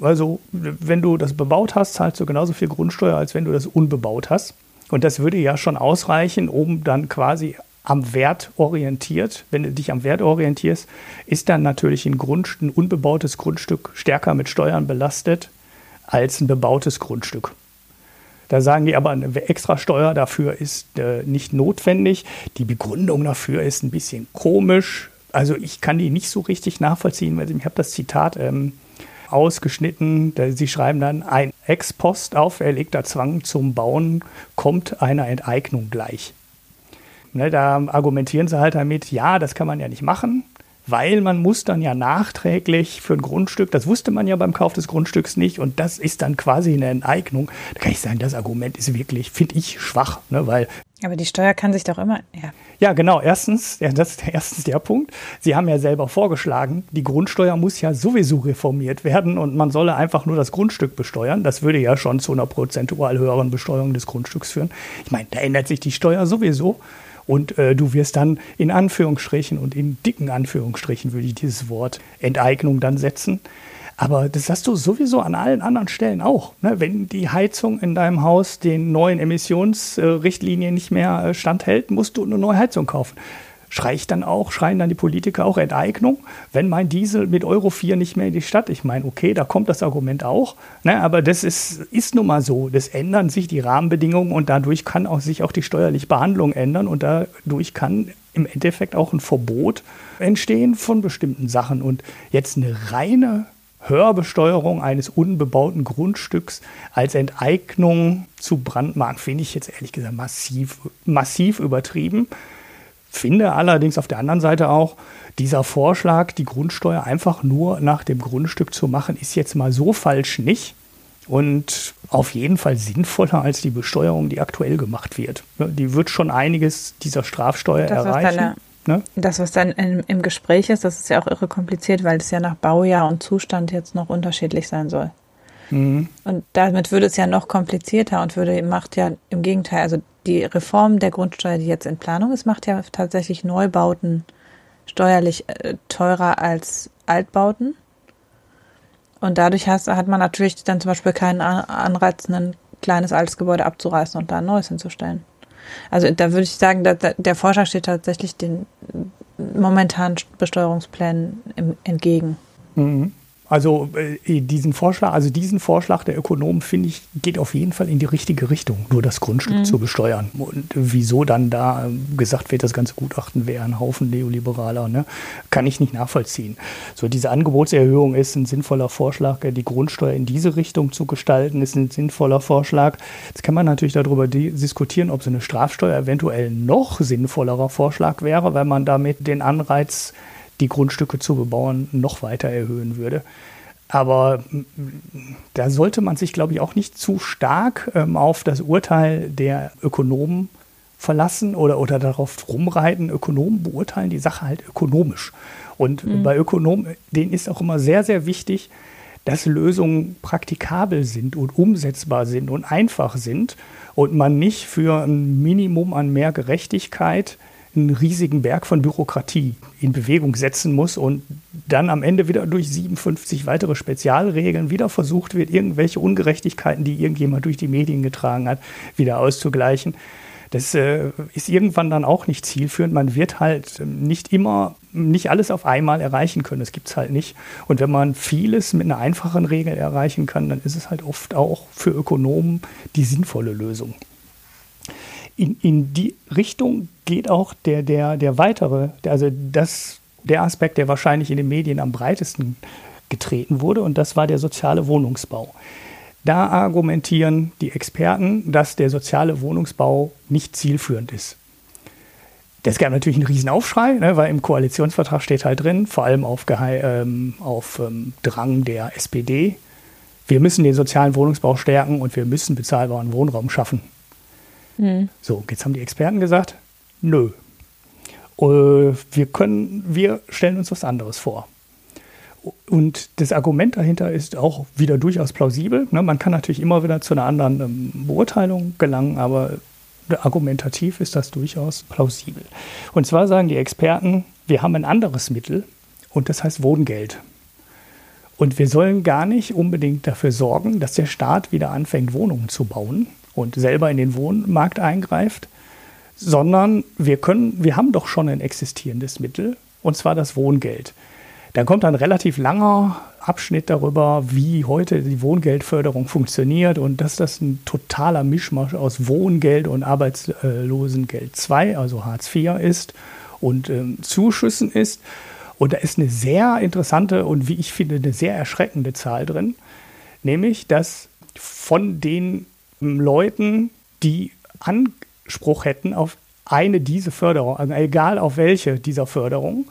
Also, wenn du das bebaut hast, zahlst du genauso viel Grundsteuer, als wenn du das unbebaut hast. Und das würde ja schon ausreichen, um dann quasi am Wert orientiert, wenn du dich am Wert orientierst, ist dann natürlich ein, Grund, ein unbebautes Grundstück stärker mit Steuern belastet als ein bebautes Grundstück. Da sagen die aber, eine Extrasteuer dafür ist äh, nicht notwendig. Die Begründung dafür ist ein bisschen komisch. Also ich kann die nicht so richtig nachvollziehen, weil ich habe das Zitat ähm, ausgeschnitten. Sie schreiben dann, ein Ex-Post auferlegter Zwang zum Bauen kommt einer Enteignung gleich. Ne, da argumentieren sie halt damit, ja, das kann man ja nicht machen, weil man muss dann ja nachträglich für ein Grundstück, das wusste man ja beim Kauf des Grundstücks nicht und das ist dann quasi eine Enteignung. Da kann ich sagen, das Argument ist wirklich, finde ich, schwach, ne, weil aber die Steuer kann sich doch immer, ja. Ja, genau. Erstens, ja, das ist erstens der Punkt. Sie haben ja selber vorgeschlagen, die Grundsteuer muss ja sowieso reformiert werden und man solle einfach nur das Grundstück besteuern. Das würde ja schon zu einer prozentual höheren Besteuerung des Grundstücks führen. Ich meine, da ändert sich die Steuer sowieso. Und äh, du wirst dann in Anführungsstrichen und in dicken Anführungsstrichen würde ich dieses Wort Enteignung dann setzen. Aber das hast du sowieso an allen anderen Stellen auch. Ne? Wenn die Heizung in deinem Haus den neuen Emissionsrichtlinien nicht mehr äh, standhält, musst du eine neue Heizung kaufen. Schrei ich dann auch, schreien dann die Politiker auch Enteignung, wenn mein Diesel mit Euro 4 nicht mehr in die Stadt. Ich meine, okay, da kommt das Argument auch, ne, aber das ist, ist nun mal so. Das ändern sich die Rahmenbedingungen und dadurch kann auch sich auch die steuerliche Behandlung ändern und dadurch kann im Endeffekt auch ein Verbot entstehen von bestimmten Sachen. Und jetzt eine reine Hörbesteuerung eines unbebauten Grundstücks als Enteignung zu brandmarken, finde ich jetzt ehrlich gesagt massiv, massiv übertrieben. Finde allerdings auf der anderen Seite auch, dieser Vorschlag, die Grundsteuer einfach nur nach dem Grundstück zu machen, ist jetzt mal so falsch nicht und auf jeden Fall sinnvoller als die Besteuerung, die aktuell gemacht wird. Die wird schon einiges dieser Strafsteuer das, erreichen. Deine, Ne? Das, was dann im, im Gespräch ist, das ist ja auch irre kompliziert, weil es ja nach Baujahr und Zustand jetzt noch unterschiedlich sein soll. Mhm. Und damit würde es ja noch komplizierter und würde, macht ja im Gegenteil, also die Reform der Grundsteuer, die jetzt in Planung ist, macht ja tatsächlich Neubauten steuerlich äh, teurer als Altbauten. Und dadurch hast, hat man natürlich dann zum Beispiel keinen Anreiz, ein kleines altes Gebäude abzureißen und da ein neues hinzustellen. Also da würde ich sagen, der Vorschlag steht tatsächlich den momentanen Besteuerungsplänen im, entgegen. Mhm. Also äh, diesen Vorschlag, also diesen Vorschlag der Ökonomen finde ich geht auf jeden Fall in die richtige Richtung, nur das Grundstück mhm. zu besteuern. Und wieso dann da gesagt wird, das ganze Gutachten wäre ein Haufen Neoliberaler, ne? kann ich nicht nachvollziehen. So diese Angebotserhöhung ist ein sinnvoller Vorschlag, die Grundsteuer in diese Richtung zu gestalten, ist ein sinnvoller Vorschlag. Jetzt kann man natürlich darüber diskutieren, ob so eine Strafsteuer eventuell noch sinnvollerer Vorschlag wäre, weil man damit den Anreiz die Grundstücke zu bebauen noch weiter erhöhen würde. Aber da sollte man sich, glaube ich, auch nicht zu stark ähm, auf das Urteil der Ökonomen verlassen oder, oder darauf rumreiten. Ökonomen beurteilen die Sache halt ökonomisch. Und mhm. bei Ökonomen, denen ist auch immer sehr, sehr wichtig, dass Lösungen praktikabel sind und umsetzbar sind und einfach sind und man nicht für ein Minimum an mehr Gerechtigkeit einen riesigen Berg von Bürokratie in Bewegung setzen muss und dann am Ende wieder durch 57 weitere Spezialregeln wieder versucht wird, irgendwelche Ungerechtigkeiten, die irgendjemand durch die Medien getragen hat, wieder auszugleichen. Das äh, ist irgendwann dann auch nicht zielführend. Man wird halt nicht immer, nicht alles auf einmal erreichen können. Das gibt es halt nicht. Und wenn man vieles mit einer einfachen Regel erreichen kann, dann ist es halt oft auch für Ökonomen die sinnvolle Lösung in, in die Richtung geht auch der, der, der weitere, also das, der Aspekt, der wahrscheinlich in den Medien am breitesten getreten wurde, und das war der soziale Wohnungsbau. Da argumentieren die Experten, dass der soziale Wohnungsbau nicht zielführend ist. Das gab natürlich einen riesen Aufschrei, ne, weil im Koalitionsvertrag steht halt drin, vor allem auf, Gehe ähm, auf ähm, Drang der SPD, wir müssen den sozialen Wohnungsbau stärken und wir müssen bezahlbaren Wohnraum schaffen. Mhm. So, jetzt haben die Experten gesagt, nö. Äh, wir können, wir stellen uns was anderes vor. Und das Argument dahinter ist auch wieder durchaus plausibel. Ne? Man kann natürlich immer wieder zu einer anderen ähm, Beurteilung gelangen, aber argumentativ ist das durchaus plausibel. Und zwar sagen die Experten, wir haben ein anderes Mittel und das heißt Wohngeld. Und wir sollen gar nicht unbedingt dafür sorgen, dass der Staat wieder anfängt, Wohnungen zu bauen, und selber in den Wohnmarkt eingreift, sondern wir können, wir haben doch schon ein existierendes Mittel, und zwar das Wohngeld. Dann kommt ein relativ langer Abschnitt darüber, wie heute die Wohngeldförderung funktioniert und dass das ein totaler Mischmasch aus Wohngeld und Arbeitslosengeld 2, also Hartz IV ist und ähm, Zuschüssen ist. Und da ist eine sehr interessante und wie ich finde, eine sehr erschreckende Zahl drin, nämlich dass von den Leuten, die Anspruch hätten auf eine diese Förderung, also egal auf welche dieser Förderung,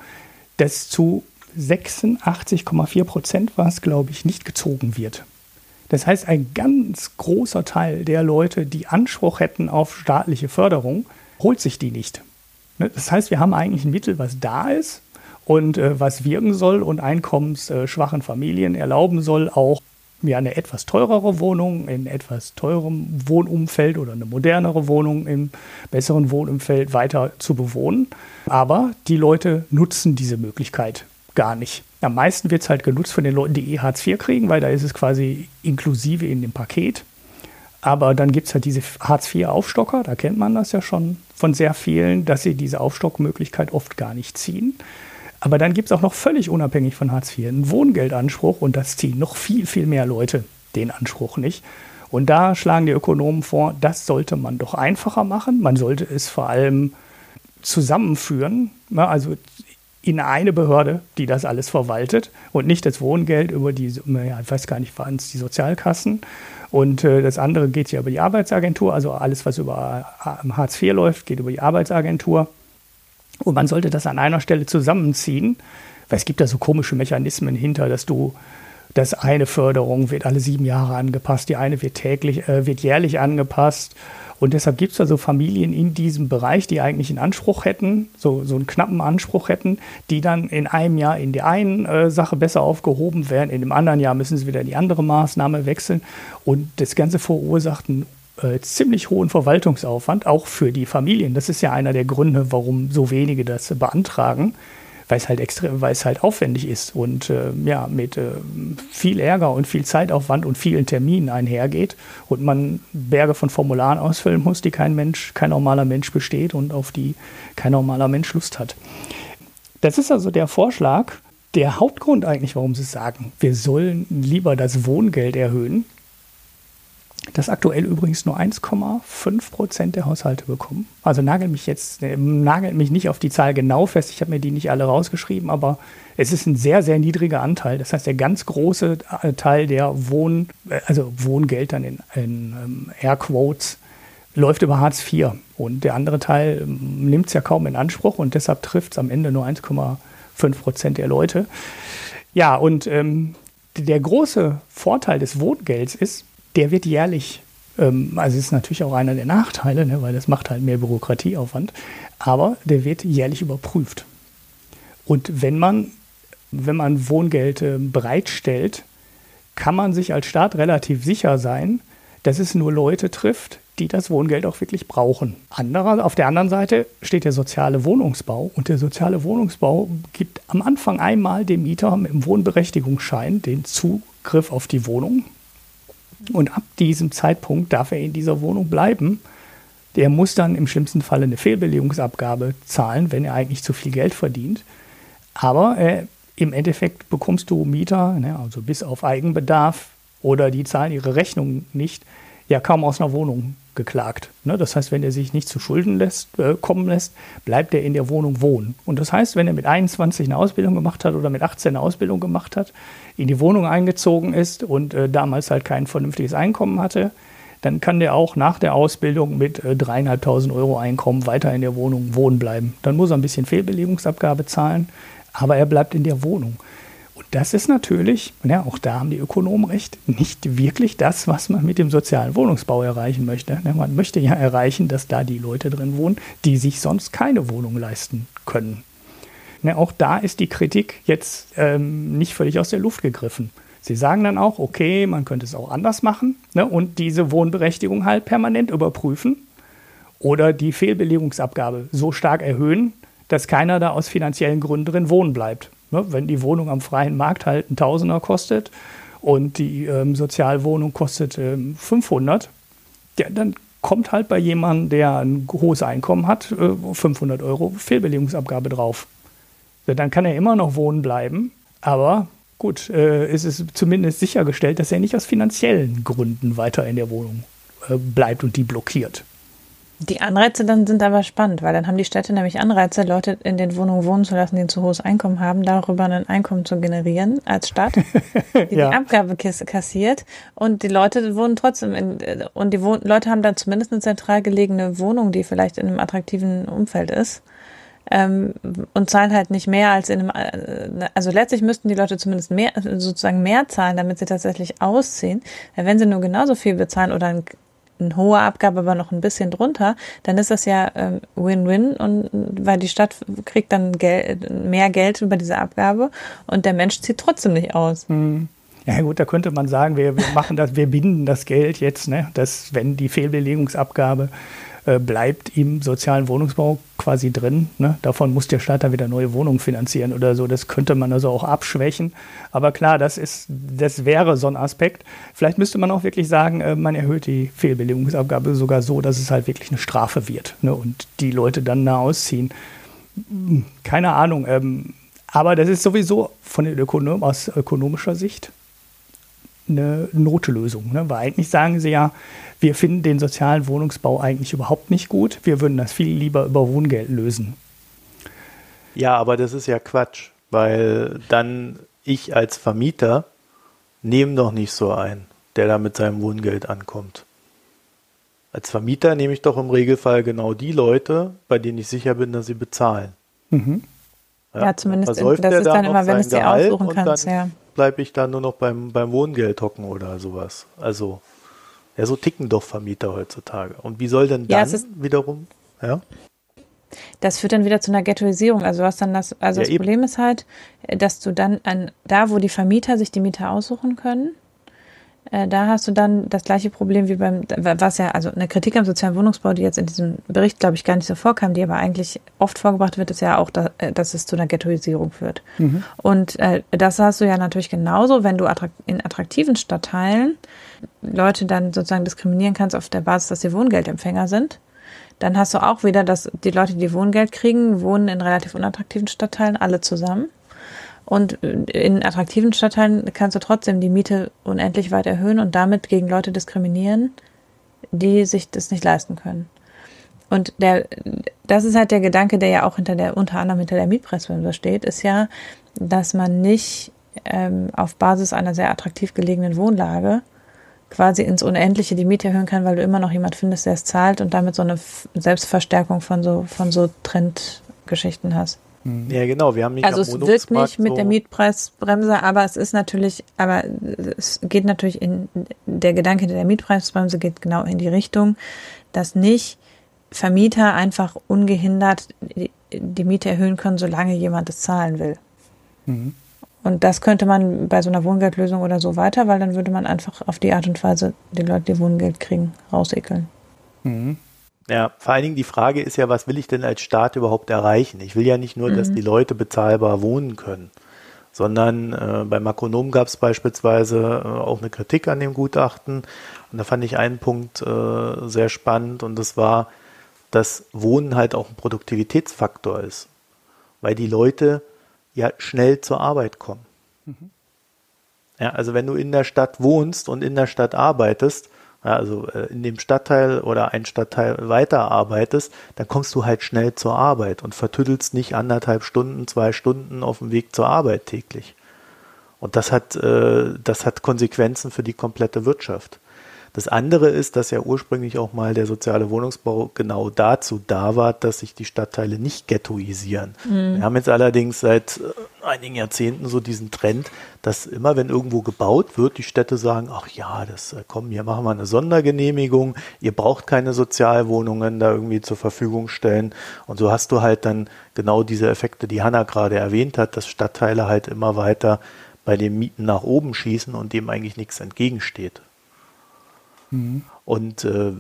das zu 86,4 Prozent war es, glaube ich, nicht gezogen wird. Das heißt, ein ganz großer Teil der Leute, die Anspruch hätten auf staatliche Förderung, holt sich die nicht. Ne, das heißt, wir haben eigentlich ein Mittel, was da ist und äh, was wirken soll und einkommensschwachen Familien erlauben soll, auch mir eine etwas teurere Wohnung in etwas teurem Wohnumfeld oder eine modernere Wohnung im besseren Wohnumfeld weiter zu bewohnen. Aber die Leute nutzen diese Möglichkeit gar nicht. Am meisten wird es halt genutzt von den Leuten, die eh Hartz IV kriegen, weil da ist es quasi inklusive in dem Paket. Aber dann gibt es halt diese Hartz-IV-Aufstocker, da kennt man das ja schon von sehr vielen, dass sie diese Aufstockmöglichkeit oft gar nicht ziehen. Aber dann gibt es auch noch völlig unabhängig von Hartz IV einen Wohngeldanspruch und das ziehen noch viel, viel mehr Leute den Anspruch nicht. Und da schlagen die Ökonomen vor, das sollte man doch einfacher machen. Man sollte es vor allem zusammenführen, ne, also in eine Behörde, die das alles verwaltet und nicht das Wohngeld über die, ja, ich weiß gar nicht, waren es die Sozialkassen und äh, das andere geht ja über die Arbeitsagentur, also alles, was über äh, Hartz IV läuft, geht über die Arbeitsagentur. Und man sollte das an einer Stelle zusammenziehen, weil es gibt da so komische Mechanismen hinter, dass du das eine Förderung wird alle sieben Jahre angepasst, die eine wird täglich, äh, wird jährlich angepasst Und deshalb gibt es also Familien in diesem Bereich, die eigentlich einen Anspruch hätten, so, so einen knappen Anspruch hätten, die dann in einem Jahr in der einen äh, Sache besser aufgehoben werden, in dem anderen Jahr müssen sie wieder die andere Maßnahme wechseln. Und das Ganze verursacht einen äh, ziemlich hohen Verwaltungsaufwand, auch für die Familien. Das ist ja einer der Gründe, warum so wenige das beantragen weil es halt extrem, weil es halt aufwendig ist und äh, ja, mit äh, viel Ärger und viel Zeitaufwand und vielen Terminen einhergeht und man Berge von Formularen ausfüllen muss, die kein Mensch, kein normaler Mensch besteht und auf die kein normaler Mensch Lust hat. Das ist also der Vorschlag, der Hauptgrund eigentlich, warum sie sagen, wir sollen lieber das Wohngeld erhöhen, das aktuell übrigens nur 1,5 Prozent der Haushalte bekommen. Also nagelt mich jetzt, äh, nagelt mich nicht auf die Zahl genau fest. Ich habe mir die nicht alle rausgeschrieben, aber es ist ein sehr, sehr niedriger Anteil. Das heißt, der ganz große äh, Teil der Wohn, äh, also Wohngeld dann in, in ähm, Airquotes läuft über Hartz IV. Und der andere Teil ähm, nimmt es ja kaum in Anspruch und deshalb trifft es am Ende nur 1,5 Prozent der Leute. Ja, und ähm, der große Vorteil des Wohngelds ist, der wird jährlich, ähm, also ist natürlich auch einer der Nachteile, ne, weil das macht halt mehr Bürokratieaufwand, aber der wird jährlich überprüft. Und wenn man, wenn man Wohngeld äh, bereitstellt, kann man sich als Staat relativ sicher sein, dass es nur Leute trifft, die das Wohngeld auch wirklich brauchen. Anderer, auf der anderen Seite steht der soziale Wohnungsbau und der soziale Wohnungsbau gibt am Anfang einmal dem Mieter dem Wohnberechtigungsschein den Zugriff auf die Wohnung. Und ab diesem Zeitpunkt darf er in dieser Wohnung bleiben. Der muss dann im schlimmsten Falle eine Fehlbelegungsabgabe zahlen, wenn er eigentlich zu viel Geld verdient. Aber äh, im Endeffekt bekommst du Mieter, ne, also bis auf Eigenbedarf oder die zahlen ihre Rechnung nicht, ja kaum aus einer Wohnung geklagt. Ne? Das heißt, wenn er sich nicht zu Schulden lässt, äh, kommen lässt, bleibt er in der Wohnung wohnen. Und das heißt, wenn er mit 21 eine Ausbildung gemacht hat oder mit 18 eine Ausbildung gemacht hat, in die Wohnung eingezogen ist und äh, damals halt kein vernünftiges Einkommen hatte, dann kann der auch nach der Ausbildung mit äh, dreieinhalbtausend Euro Einkommen weiter in der Wohnung wohnen bleiben. Dann muss er ein bisschen Fehlbelegungsabgabe zahlen, aber er bleibt in der Wohnung. Und das ist natürlich, ja, auch da haben die Ökonomen recht, nicht wirklich das, was man mit dem sozialen Wohnungsbau erreichen möchte. Man möchte ja erreichen, dass da die Leute drin wohnen, die sich sonst keine Wohnung leisten können. Ne, auch da ist die Kritik jetzt ähm, nicht völlig aus der Luft gegriffen. Sie sagen dann auch, okay, man könnte es auch anders machen ne, und diese Wohnberechtigung halt permanent überprüfen oder die Fehlbelegungsabgabe so stark erhöhen, dass keiner da aus finanziellen Gründen drin wohnen bleibt. Ne, wenn die Wohnung am freien Markt halt ein Tausender kostet und die ähm, Sozialwohnung kostet ähm, 500, ja, dann kommt halt bei jemandem, der ein hohes Einkommen hat, äh, 500 Euro Fehlbelegungsabgabe drauf. Dann kann er immer noch wohnen bleiben, aber gut, äh, es ist zumindest sichergestellt, dass er nicht aus finanziellen Gründen weiter in der Wohnung äh, bleibt und die blockiert. Die Anreize dann sind aber spannend, weil dann haben die Städte nämlich Anreize, Leute in den Wohnungen wohnen zu lassen, die ein zu hohes Einkommen haben, darüber ein Einkommen zu generieren als Stadt, die ja. die Abgabe kassiert und die Leute wohnen trotzdem in, und die Wohn Leute haben dann zumindest eine zentral gelegene Wohnung, die vielleicht in einem attraktiven Umfeld ist ähm, und zahlen halt nicht mehr als in einem, äh, also letztlich müssten die Leute zumindest mehr, sozusagen mehr zahlen, damit sie tatsächlich ausziehen. Wenn sie nur genauso viel bezahlen oder ein, eine hohe Abgabe, aber noch ein bisschen drunter, dann ist das ja ähm, Win-Win und weil die Stadt kriegt dann Gel mehr Geld über diese Abgabe und der Mensch zieht trotzdem nicht aus. Mhm. Ja gut, da könnte man sagen, wir, wir machen das, wir binden das Geld jetzt, ne, dass wenn die Fehlbelegungsabgabe äh, bleibt im sozialen Wohnungsbau quasi drin. Ne? Davon muss der Staat dann wieder neue Wohnungen finanzieren oder so. Das könnte man also auch abschwächen. Aber klar, das ist, das wäre so ein Aspekt. Vielleicht müsste man auch wirklich sagen, äh, man erhöht die Fehlbelegungsabgabe sogar so, dass es halt wirklich eine Strafe wird ne? und die Leute dann da ausziehen. Hm, keine Ahnung. Ähm, aber das ist sowieso von den Ökonomen aus ökonomischer Sicht eine Notlösung. Ne? Weil eigentlich sagen sie ja, wir finden den sozialen Wohnungsbau eigentlich überhaupt nicht gut. Wir würden das viel lieber über Wohngeld lösen. Ja, aber das ist ja Quatsch, weil dann ich als Vermieter nehme doch nicht so ein, der da mit seinem Wohngeld ankommt. Als Vermieter nehme ich doch im Regelfall genau die Leute, bei denen ich sicher bin, dass sie bezahlen. Mhm. Ja, ja, zumindest in, das ist dann immer, wenn es dir aussuchen kannst, ja. Bleibe ich dann nur noch beim, beim Wohngeld hocken oder sowas. Also Ja, so ticken doch Vermieter heutzutage. Und wie soll denn dann ja, wiederum, ja? Das führt dann wieder zu einer Ghettoisierung. Also was dann das, also ja, das Problem ist halt, dass du dann an, da, wo die Vermieter sich die Mieter aussuchen können, äh, da hast du dann das gleiche Problem wie beim, was ja, also eine Kritik am sozialen Wohnungsbau, die jetzt in diesem Bericht, glaube ich, gar nicht so vorkam, die aber eigentlich oft vorgebracht wird, ist ja auch, da, äh, dass es zu einer Ghettoisierung führt. Mhm. Und äh, das hast du ja natürlich genauso, wenn du in attraktiven Stadtteilen Leute dann sozusagen diskriminieren kannst auf der Basis, dass sie Wohngeldempfänger sind. Dann hast du auch wieder, dass die Leute, die Wohngeld kriegen, wohnen in relativ unattraktiven Stadtteilen alle zusammen. Und in attraktiven Stadtteilen kannst du trotzdem die Miete unendlich weit erhöhen und damit gegen Leute diskriminieren, die sich das nicht leisten können. Und der, das ist halt der Gedanke, der ja auch hinter der, unter anderem hinter der Mietpreisbremse steht, ist ja, dass man nicht ähm, auf Basis einer sehr attraktiv gelegenen Wohnlage quasi ins Unendliche die Miete erhöhen kann, weil du immer noch jemand findest, der es zahlt und damit so eine Selbstverstärkung von so, von so Trendgeschichten hast. Ja, genau. Wir haben nicht also es wirkt nicht mit so der Mietpreisbremse, aber es ist natürlich, aber es geht natürlich in der Gedanke der Mietpreisbremse geht genau in die Richtung, dass nicht Vermieter einfach ungehindert die, die Miete erhöhen können, solange jemand es zahlen will. Mhm. Und das könnte man bei so einer Wohngeldlösung oder so weiter, weil dann würde man einfach auf die Art und Weise die Leute, die Wohngeld kriegen, rausekeln. Mhm. Ja, vor allen Dingen die Frage ist ja, was will ich denn als Staat überhaupt erreichen? Ich will ja nicht nur, mhm. dass die Leute bezahlbar wohnen können, sondern äh, beim Makronom gab es beispielsweise äh, auch eine Kritik an dem Gutachten. Und da fand ich einen Punkt äh, sehr spannend und das war, dass Wohnen halt auch ein Produktivitätsfaktor ist, weil die Leute ja schnell zur Arbeit kommen. Mhm. Ja, also wenn du in der Stadt wohnst und in der Stadt arbeitest, also äh, in dem Stadtteil oder ein Stadtteil weiterarbeitest, dann kommst du halt schnell zur Arbeit und vertüttelst nicht anderthalb Stunden, zwei Stunden auf dem Weg zur Arbeit täglich. Und das hat, äh, das hat Konsequenzen für die komplette Wirtschaft. Das andere ist, dass ja ursprünglich auch mal der soziale Wohnungsbau genau dazu da war, dass sich die Stadtteile nicht ghettoisieren. Mhm. Wir haben jetzt allerdings seit äh, einigen Jahrzehnten so diesen Trend, dass immer, wenn irgendwo gebaut wird, die Städte sagen, ach ja, das äh, komm, hier machen wir eine Sondergenehmigung, ihr braucht keine Sozialwohnungen da irgendwie zur Verfügung stellen. Und so hast du halt dann genau diese Effekte, die Hanna gerade erwähnt hat, dass Stadtteile halt immer weiter bei den Mieten nach oben schießen und dem eigentlich nichts entgegensteht. Mhm. Und äh,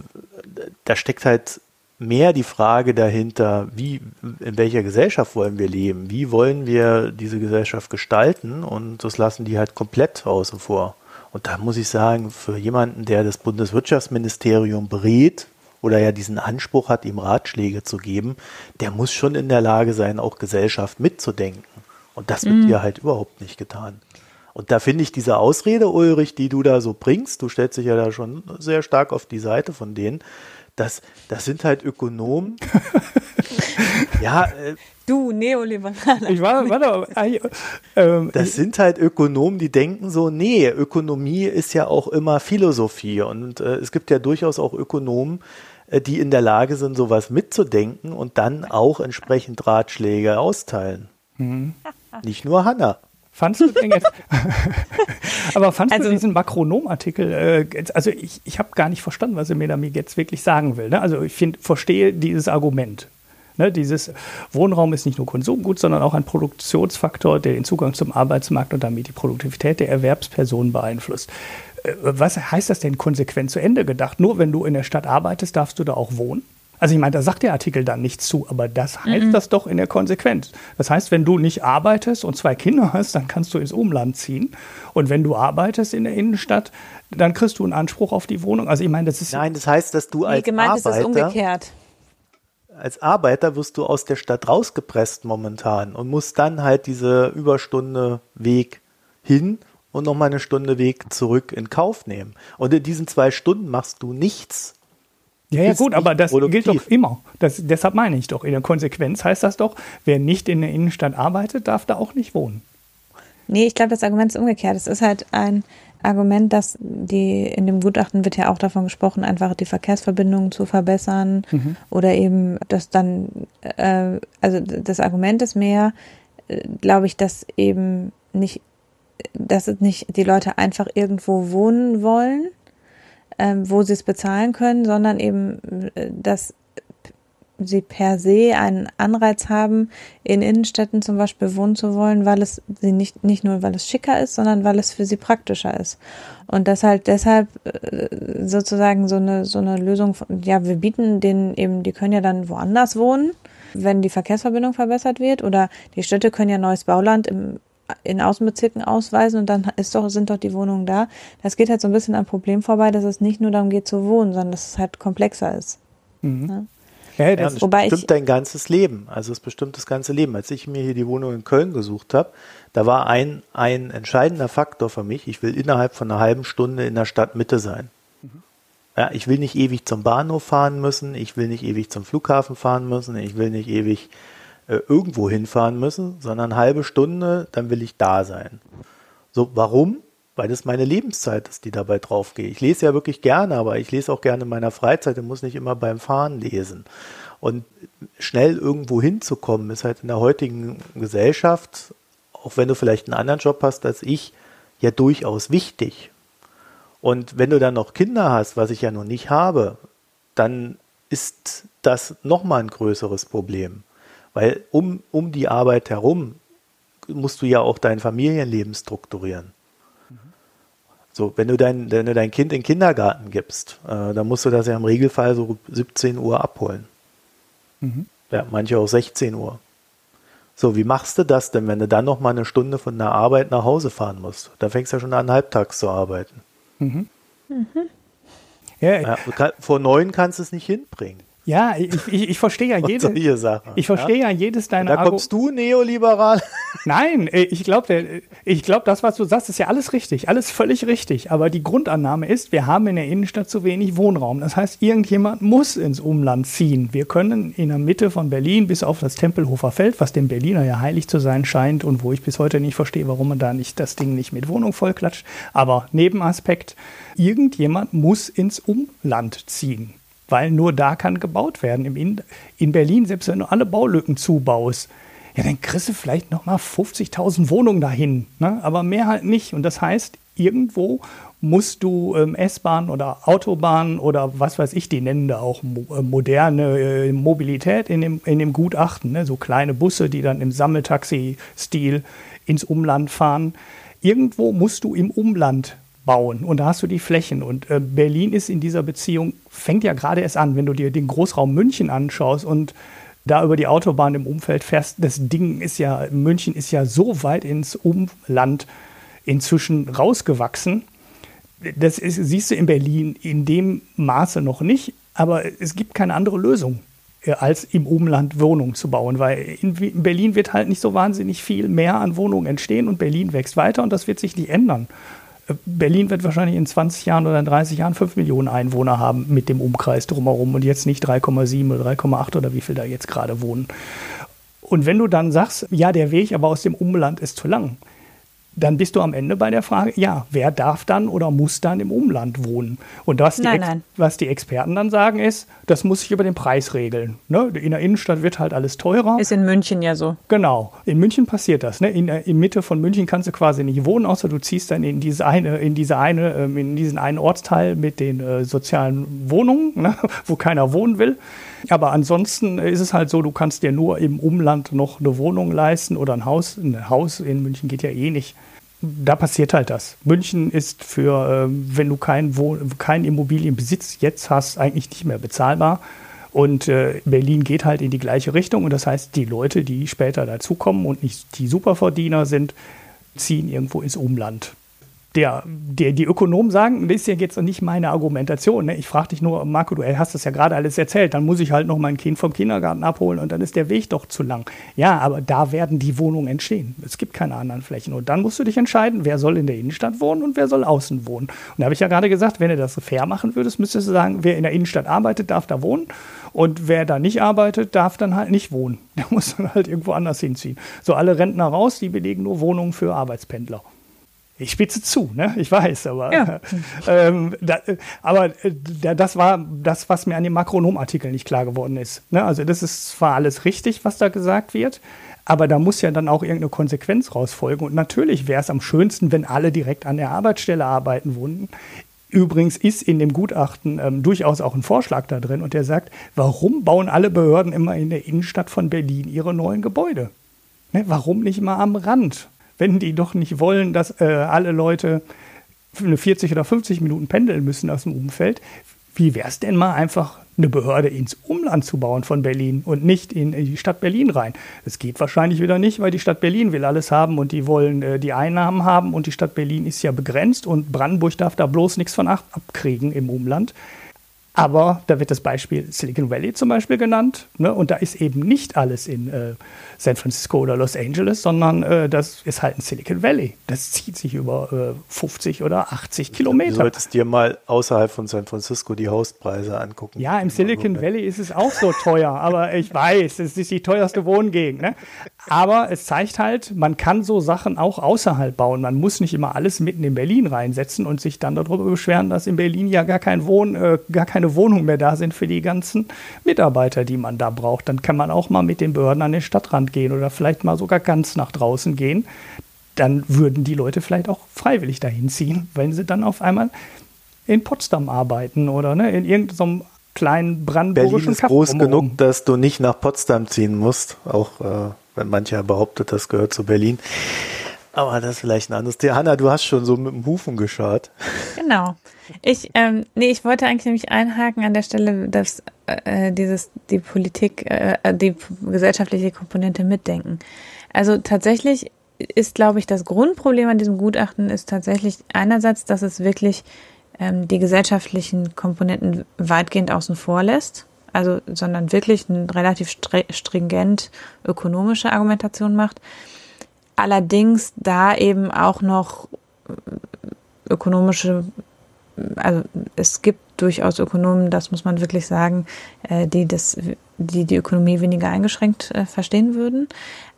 da steckt halt mehr die Frage dahinter, wie, in welcher Gesellschaft wollen wir leben? Wie wollen wir diese Gesellschaft gestalten? Und das lassen die halt komplett außen vor. Und da muss ich sagen, für jemanden, der das Bundeswirtschaftsministerium berät oder ja diesen Anspruch hat, ihm Ratschläge zu geben, der muss schon in der Lage sein, auch Gesellschaft mitzudenken. Und das wird mhm. hier halt überhaupt nicht getan. Und da finde ich diese Ausrede, Ulrich, die du da so bringst, du stellst dich ja da schon sehr stark auf die Seite von denen, das, das sind halt Ökonomen. ja. Äh, du, Neoliberaler. Ich war, warte, äh, äh, das sind halt Ökonomen, die denken so, nee, Ökonomie ist ja auch immer Philosophie. Und äh, es gibt ja durchaus auch Ökonomen, äh, die in der Lage sind, sowas mitzudenken und dann auch entsprechend Ratschläge austeilen. Mhm. Nicht nur Hanna. Fandst du den jetzt? Aber fandst also, du diesen Makronom-Artikel? Äh, also ich, ich habe gar nicht verstanden, was er mir damit jetzt wirklich sagen will. Ne? Also ich find, verstehe dieses Argument. Ne? Dieses Wohnraum ist nicht nur Konsumgut, sondern auch ein Produktionsfaktor, der den Zugang zum Arbeitsmarkt und damit die Produktivität der Erwerbspersonen beeinflusst. Äh, was heißt das denn konsequent zu Ende gedacht? Nur wenn du in der Stadt arbeitest, darfst du da auch wohnen? Also ich meine, da sagt der Artikel dann nichts zu, aber das heißt mhm. das doch in der Konsequenz. Das heißt, wenn du nicht arbeitest und zwei Kinder hast, dann kannst du ins Umland ziehen. Und wenn du arbeitest in der Innenstadt, dann kriegst du einen Anspruch auf die Wohnung. Also ich meine, das ist Nein, das heißt, dass du als nee, gemeint Arbeiter ist es umgekehrt. Als Arbeiter wirst du aus der Stadt rausgepresst momentan und musst dann halt diese Überstunde Weg hin und nochmal eine Stunde Weg zurück in Kauf nehmen. Und in diesen zwei Stunden machst du nichts. Ja, ja gut, aber das produktiv. gilt doch immer. Das, deshalb meine ich doch. In der Konsequenz heißt das doch, wer nicht in der Innenstadt arbeitet, darf da auch nicht wohnen. Nee, ich glaube, das Argument ist umgekehrt. Es ist halt ein Argument, dass die, in dem Gutachten wird ja auch davon gesprochen, einfach die Verkehrsverbindungen zu verbessern mhm. oder eben, dass dann, äh, also das Argument ist mehr, äh, glaube ich, dass eben nicht, dass nicht die Leute einfach irgendwo wohnen wollen, ähm, wo sie es bezahlen können, sondern eben, äh, dass sie per se einen Anreiz haben, in Innenstädten zum Beispiel wohnen zu wollen, weil es sie nicht, nicht nur, weil es schicker ist, sondern weil es für sie praktischer ist. Und das halt deshalb äh, sozusagen so eine, so eine Lösung von, ja, wir bieten denen eben, die können ja dann woanders wohnen, wenn die Verkehrsverbindung verbessert wird, oder die Städte können ja neues Bauland im in Außenbezirken ausweisen und dann ist doch, sind doch die Wohnungen da. Das geht halt so ein bisschen am Problem vorbei, dass es nicht nur darum geht zu wohnen, sondern dass es halt komplexer ist. Mhm. Ja? Ja, das Wobei bestimmt dein ganzes Leben. Also es bestimmt das ganze Leben. Als ich mir hier die Wohnung in Köln gesucht habe, da war ein, ein entscheidender Faktor für mich, ich will innerhalb von einer halben Stunde in der Stadtmitte sein. Mhm. Ja, ich will nicht ewig zum Bahnhof fahren müssen, ich will nicht ewig zum Flughafen fahren müssen, ich will nicht ewig äh, irgendwo hinfahren müssen, sondern eine halbe Stunde, dann will ich da sein. So, warum? weil das meine Lebenszeit ist, die dabei draufgeht. Ich lese ja wirklich gerne, aber ich lese auch gerne in meiner Freizeit und muss nicht immer beim Fahren lesen. Und schnell irgendwo hinzukommen, ist halt in der heutigen Gesellschaft, auch wenn du vielleicht einen anderen Job hast als ich, ja durchaus wichtig. Und wenn du dann noch Kinder hast, was ich ja noch nicht habe, dann ist das nochmal ein größeres Problem. Weil um, um die Arbeit herum musst du ja auch dein Familienleben strukturieren. So, wenn du dein, wenn du dein Kind in den Kindergarten gibst, äh, dann musst du das ja im Regelfall so 17 Uhr abholen. Mhm. Ja, manche auch 16 Uhr. So, wie machst du das denn, wenn du dann noch mal eine Stunde von der Arbeit nach Hause fahren musst? Da fängst du ja schon an, halbtags zu arbeiten. Mhm. Mhm. Ja, ja, vor neun kannst du es nicht hinbringen. Ja, ich, ich, ich verstehe ja jedes. Ich verstehe ja? ja? jedes deiner Da kommst du neoliberal. Nein, äh, ich glaube, ich glaube, das, was du sagst, ist ja alles richtig, alles völlig richtig. Aber die Grundannahme ist, wir haben in der Innenstadt zu wenig Wohnraum. Das heißt, irgendjemand muss ins Umland ziehen. Wir können in der Mitte von Berlin bis auf das Tempelhofer Feld, was dem Berliner ja heilig zu sein scheint und wo ich bis heute nicht verstehe, warum man da nicht das Ding nicht mit Wohnung vollklatscht. Aber Nebenaspekt, irgendjemand muss ins Umland ziehen weil nur da kann gebaut werden. In, in Berlin, selbst wenn du alle Baulücken zubaust, ja, dann kriegst du vielleicht noch mal 50.000 Wohnungen dahin, ne? aber mehr halt nicht. Und das heißt, irgendwo musst du ähm, S-Bahn oder Autobahn oder was weiß ich, die nennen da auch mo äh, moderne äh, Mobilität in dem, in dem Gutachten, ne? so kleine Busse, die dann im Sammeltaxi-Stil ins Umland fahren. Irgendwo musst du im Umland bauen. Und da hast du die Flächen. Und äh, Berlin ist in dieser Beziehung, fängt ja gerade erst an, wenn du dir den Großraum München anschaust und da über die Autobahn im Umfeld fährst, das Ding ist ja, München ist ja so weit ins Umland inzwischen rausgewachsen. Das ist, siehst du in Berlin in dem Maße noch nicht, aber es gibt keine andere Lösung äh, als im Umland Wohnungen zu bauen, weil in Berlin wird halt nicht so wahnsinnig viel mehr an Wohnungen entstehen und Berlin wächst weiter und das wird sich nicht ändern. Berlin wird wahrscheinlich in 20 Jahren oder in 30 Jahren 5 Millionen Einwohner haben mit dem Umkreis drumherum und jetzt nicht 3,7 oder 3,8 oder wie viel da jetzt gerade wohnen. Und wenn du dann sagst, ja, der Weg aber aus dem Umland ist zu lang, dann bist du am Ende bei der Frage, ja, wer darf dann oder muss dann im Umland wohnen? Und was, nein, die, nein. was die Experten dann sagen ist, das muss sich über den Preis regeln. Ne? In der Innenstadt wird halt alles teurer. Ist in München ja so. Genau, in München passiert das. Ne? In der in Mitte von München kannst du quasi nicht wohnen, außer du ziehst dann in diese eine, in diese eine, ähm, in diesen einen Ortsteil mit den äh, sozialen Wohnungen, ne? wo keiner wohnen will. Aber ansonsten ist es halt so, du kannst dir nur im Umland noch eine Wohnung leisten oder ein Haus. Ein Haus in München geht ja eh nicht. Da passiert halt das. München ist für, ähm, wenn du keinen kein Immobilienbesitz jetzt hast, eigentlich nicht mehr bezahlbar. Und äh, Berlin geht halt in die gleiche Richtung. Und das heißt, die Leute, die später dazukommen und nicht die Superverdiener sind, ziehen irgendwo ins Umland der, der, die Ökonomen sagen, das ist ja jetzt nicht meine Argumentation. Ne? Ich frage dich nur, Marco, du hast das ja gerade alles erzählt, dann muss ich halt noch mein Kind vom Kindergarten abholen und dann ist der Weg doch zu lang. Ja, aber da werden die Wohnungen entstehen. Es gibt keine anderen Flächen. Und dann musst du dich entscheiden, wer soll in der Innenstadt wohnen und wer soll außen wohnen. Und da habe ich ja gerade gesagt, wenn du das fair machen würdest, müsstest du sagen, wer in der Innenstadt arbeitet, darf da wohnen. Und wer da nicht arbeitet, darf dann halt nicht wohnen. Der muss dann halt irgendwo anders hinziehen. So alle Rentner raus, die belegen nur Wohnungen für Arbeitspendler. Ich spitze zu, ne? Ich weiß, aber, ja. ähm, da, aber äh, das war das, was mir an dem Makronom-Artikel nicht klar geworden ist. Ne? Also das ist zwar alles richtig, was da gesagt wird, aber da muss ja dann auch irgendeine Konsequenz rausfolgen. Und natürlich wäre es am schönsten, wenn alle direkt an der Arbeitsstelle arbeiten würden. Übrigens ist in dem Gutachten ähm, durchaus auch ein Vorschlag da drin und der sagt, warum bauen alle Behörden immer in der Innenstadt von Berlin ihre neuen Gebäude? Ne, warum nicht mal am Rand? Wenn die doch nicht wollen, dass äh, alle Leute eine 40 oder 50 Minuten pendeln müssen aus dem Umfeld, wie wäre es denn mal einfach eine Behörde ins Umland zu bauen von Berlin und nicht in die Stadt Berlin rein. Das geht wahrscheinlich wieder nicht, weil die Stadt Berlin will alles haben und die wollen äh, die Einnahmen haben und die Stadt Berlin ist ja begrenzt und Brandenburg darf da bloß nichts von abkriegen im Umland. Aber da wird das Beispiel Silicon Valley zum Beispiel genannt. Ne? Und da ist eben nicht alles in äh, San Francisco oder Los Angeles, sondern äh, das ist halt ein Silicon Valley. Das zieht sich über äh, 50 oder 80 Kilometer. Du solltest dir mal außerhalb von San Francisco die Hauspreise angucken. Ja, im Silicon Valley ist es auch so teuer. aber ich weiß, es ist die teuerste Wohngegend. Ne? Aber es zeigt halt, man kann so Sachen auch außerhalb bauen. Man muss nicht immer alles mitten in Berlin reinsetzen und sich dann darüber beschweren, dass in Berlin ja gar kein Wohn, äh, gar kein keine Wohnungen mehr da sind für die ganzen Mitarbeiter, die man da braucht. Dann kann man auch mal mit den Behörden an den Stadtrand gehen oder vielleicht mal sogar ganz nach draußen gehen. Dann würden die Leute vielleicht auch freiwillig dahin ziehen, wenn sie dann auf einmal in Potsdam arbeiten oder ne, in irgendeinem kleinen brandenburgischen Berlin ist Kaff groß genug, dass du nicht nach Potsdam ziehen musst, auch äh, wenn mancher behauptet, das gehört zu Berlin. Aber das ist vielleicht ein anderes Thema. Hanna, du hast schon so mit dem Hufen geschaut. Genau. Ich, ähm, nee, ich wollte eigentlich nämlich einhaken an der Stelle, dass äh, dieses, die Politik, äh, die gesellschaftliche Komponente mitdenken. Also tatsächlich ist, glaube ich, das Grundproblem an diesem Gutachten ist tatsächlich einerseits, dass es wirklich ähm, die gesellschaftlichen Komponenten weitgehend außen vor lässt. Also, sondern wirklich eine relativ stringent ökonomische Argumentation macht allerdings da eben auch noch ökonomische, also es gibt durchaus Ökonomen, das muss man wirklich sagen, äh, die das, die die Ökonomie weniger eingeschränkt äh, verstehen würden.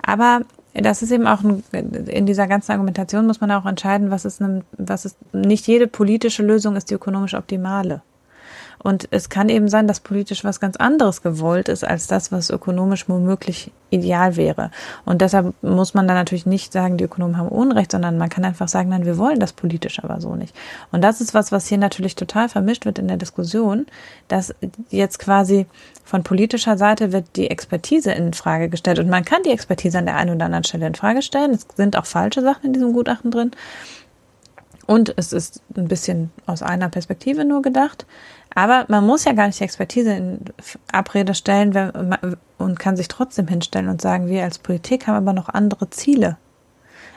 Aber das ist eben auch ein, in dieser ganzen Argumentation muss man auch entscheiden, was ist, eine, was ist nicht jede politische Lösung ist die ökonomisch optimale. Und es kann eben sein, dass politisch was ganz anderes gewollt ist, als das, was ökonomisch womöglich ideal wäre. Und deshalb muss man dann natürlich nicht sagen, die Ökonomen haben Unrecht, sondern man kann einfach sagen, nein, wir wollen das politisch aber so nicht. Und das ist was, was hier natürlich total vermischt wird in der Diskussion, dass jetzt quasi von politischer Seite wird die Expertise in Frage gestellt. Und man kann die Expertise an der einen oder anderen Stelle in Frage stellen. Es sind auch falsche Sachen in diesem Gutachten drin. Und es ist ein bisschen aus einer Perspektive nur gedacht. Aber man muss ja gar nicht die Expertise in Abrede stellen wenn, und kann sich trotzdem hinstellen und sagen, wir als Politik haben aber noch andere Ziele.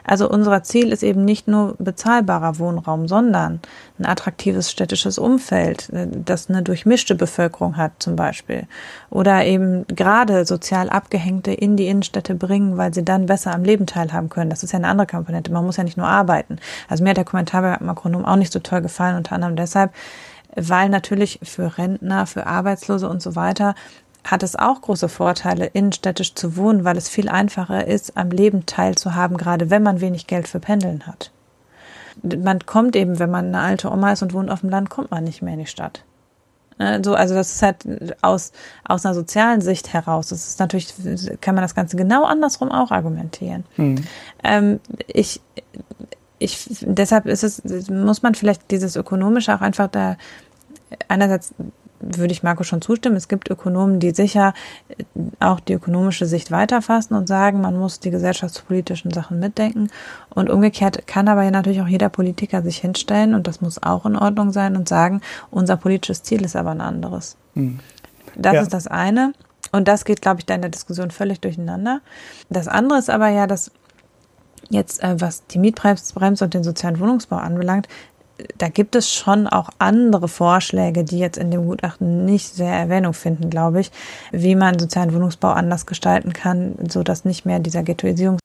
Also unser Ziel ist eben nicht nur bezahlbarer Wohnraum, sondern ein attraktives städtisches Umfeld, das eine durchmischte Bevölkerung hat zum Beispiel. Oder eben gerade sozial Abgehängte in die Innenstädte bringen, weil sie dann besser am Leben teilhaben können. Das ist ja eine andere Komponente. Man muss ja nicht nur arbeiten. Also mir hat der Kommentar bei Makronom auch nicht so toll gefallen, unter anderem deshalb, weil natürlich für Rentner, für Arbeitslose und so weiter hat es auch große Vorteile, innenstädtisch zu wohnen, weil es viel einfacher ist, am Leben teilzuhaben, gerade wenn man wenig Geld für Pendeln hat. Man kommt eben, wenn man eine alte Oma ist und wohnt auf dem Land, kommt man nicht mehr in die Stadt. Ne, so, also das ist halt aus, aus einer sozialen Sicht heraus. Das ist natürlich, kann man das Ganze genau andersrum auch argumentieren. Hm. Ähm, ich, ich, deshalb ist es, muss man vielleicht dieses Ökonomische auch einfach da einerseits würde ich Marco schon zustimmen. Es gibt Ökonomen, die sicher auch die ökonomische Sicht weiterfassen und sagen, man muss die gesellschaftspolitischen Sachen mitdenken. Und umgekehrt kann aber ja natürlich auch jeder Politiker sich hinstellen und das muss auch in Ordnung sein und sagen, unser politisches Ziel ist aber ein anderes. Hm. Das ja. ist das eine. Und das geht, glaube ich, da in der Diskussion völlig durcheinander. Das andere ist aber ja, dass Jetzt, äh, was die Mietbremse und den sozialen Wohnungsbau anbelangt, da gibt es schon auch andere Vorschläge, die jetzt in dem Gutachten nicht sehr Erwähnung finden, glaube ich, wie man sozialen Wohnungsbau anders gestalten kann, so dass nicht mehr dieser Ghettoisierung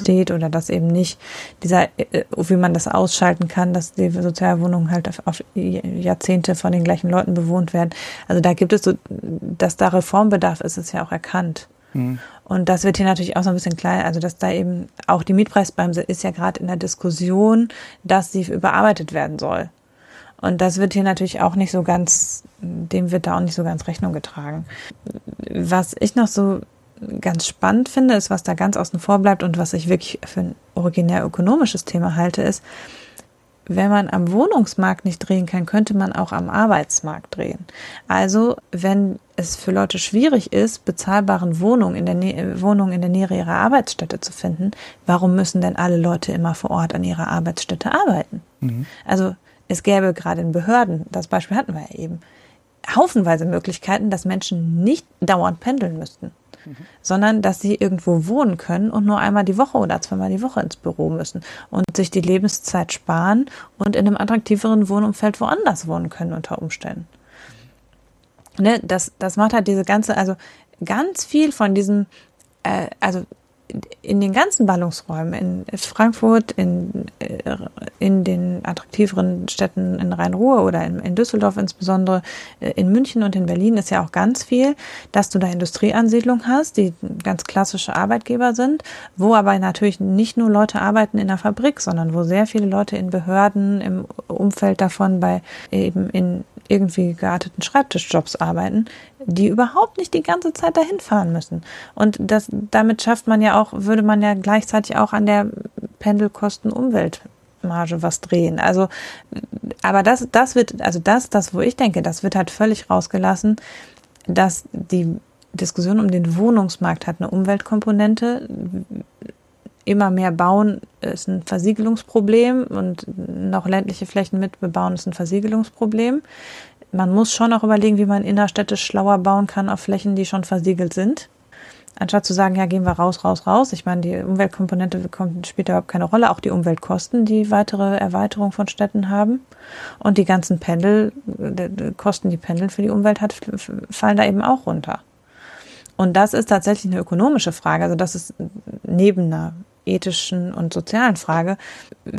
steht oder dass eben nicht dieser, äh, wie man das ausschalten kann, dass die Sozialwohnungen halt auf Jahrzehnte von den gleichen Leuten bewohnt werden. Also da gibt es so, dass da Reformbedarf ist, ist ja auch erkannt. Mhm. Und das wird hier natürlich auch so ein bisschen klein, also dass da eben auch die Mietpreisbremse ist ja gerade in der Diskussion, dass sie überarbeitet werden soll. Und das wird hier natürlich auch nicht so ganz, dem wird da auch nicht so ganz Rechnung getragen. Was ich noch so ganz spannend finde, ist, was da ganz außen vor bleibt und was ich wirklich für ein originär ökonomisches Thema halte, ist, wenn man am Wohnungsmarkt nicht drehen kann, könnte man auch am Arbeitsmarkt drehen. Also wenn es für Leute schwierig ist, bezahlbaren Wohnungen in der, Nä Wohnungen in der Nähe ihrer Arbeitsstätte zu finden, warum müssen denn alle Leute immer vor Ort an ihrer Arbeitsstätte arbeiten? Mhm. Also es gäbe gerade in Behörden, das Beispiel hatten wir ja eben, haufenweise Möglichkeiten, dass Menschen nicht dauernd pendeln müssten sondern dass sie irgendwo wohnen können und nur einmal die Woche oder zweimal die Woche ins Büro müssen und sich die Lebenszeit sparen und in einem attraktiveren Wohnumfeld woanders wohnen können unter Umständen. Ne, das, das macht halt diese ganze, also ganz viel von diesem, äh, also in den ganzen Ballungsräumen, in Frankfurt, in, äh, in den attraktiveren Städten in Rhein-Ruhr oder in, in, Düsseldorf insbesondere, äh, in München und in Berlin ist ja auch ganz viel, dass du da Industrieansiedlungen hast, die ganz klassische Arbeitgeber sind, wo aber natürlich nicht nur Leute arbeiten in der Fabrik, sondern wo sehr viele Leute in Behörden, im Umfeld davon bei eben in irgendwie gearteten Schreibtischjobs arbeiten, die überhaupt nicht die ganze Zeit dahin fahren müssen. Und das, damit schafft man ja auch, würde man ja gleichzeitig auch an der Pendelkosten Umweltmarge was drehen. Also, aber das, das wird, also das, das, wo ich denke, das wird halt völlig rausgelassen, dass die Diskussion um den Wohnungsmarkt hat eine Umweltkomponente. Immer mehr bauen ist ein Versiegelungsproblem und noch ländliche Flächen mitbebauen ist ein Versiegelungsproblem man muss schon auch überlegen, wie man innerstädtisch schlauer bauen kann auf Flächen, die schon versiegelt sind. Anstatt zu sagen, ja, gehen wir raus, raus, raus. Ich meine, die Umweltkomponente spielt überhaupt keine Rolle. Auch die Umweltkosten, die weitere Erweiterung von Städten haben. Und die ganzen Pendel, Kosten, die Pendeln für die Umwelt hat, fallen da eben auch runter. Und das ist tatsächlich eine ökonomische Frage. Also das ist neben einer ethischen und sozialen Frage,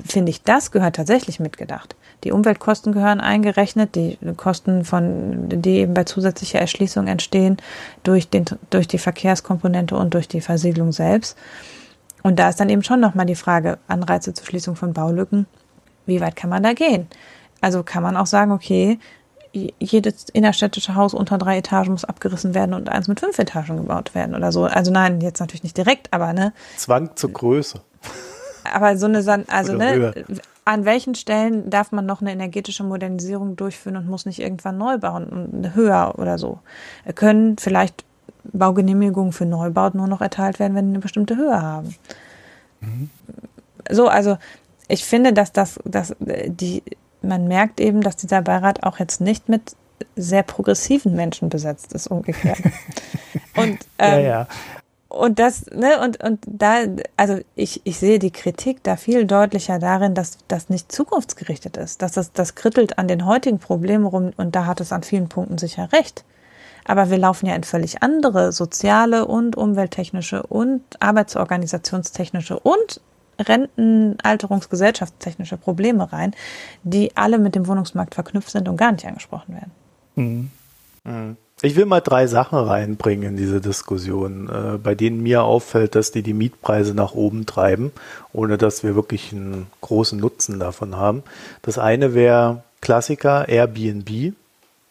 finde ich, das gehört tatsächlich mitgedacht. Die Umweltkosten gehören eingerechnet, die Kosten von, die eben bei zusätzlicher Erschließung entstehen durch den, durch die Verkehrskomponente und durch die Versiegelung selbst. Und da ist dann eben schon nochmal die Frage, Anreize zur Schließung von Baulücken. Wie weit kann man da gehen? Also kann man auch sagen, okay, jedes innerstädtische Haus unter drei Etagen muss abgerissen werden und eins mit fünf Etagen gebaut werden oder so. Also nein, jetzt natürlich nicht direkt, aber ne. Zwang zur Größe. Aber so eine, also ne, an welchen Stellen darf man noch eine energetische Modernisierung durchführen und muss nicht irgendwann neu bauen und höher oder so? Können vielleicht Baugenehmigungen für Neubau nur noch erteilt werden, wenn sie eine bestimmte Höhe haben? Mhm. So, also ich finde, dass das, dass die, man merkt eben, dass dieser Beirat auch jetzt nicht mit sehr progressiven Menschen besetzt ist, umgekehrt. und ähm, ja, ja. Und das, ne, und, und da, also ich, ich sehe die Kritik da viel deutlicher darin, dass das nicht zukunftsgerichtet ist, dass das, das krittelt an den heutigen Problemen rum und da hat es an vielen Punkten sicher recht. Aber wir laufen ja in völlig andere soziale und umwelttechnische und arbeitsorganisationstechnische und rentenalterungsgesellschaftstechnische Probleme rein, die alle mit dem Wohnungsmarkt verknüpft sind und gar nicht angesprochen werden. Mhm. Mhm. Ich will mal drei Sachen reinbringen in diese Diskussion, äh, bei denen mir auffällt, dass die die Mietpreise nach oben treiben, ohne dass wir wirklich einen großen Nutzen davon haben. Das eine wäre Klassiker Airbnb.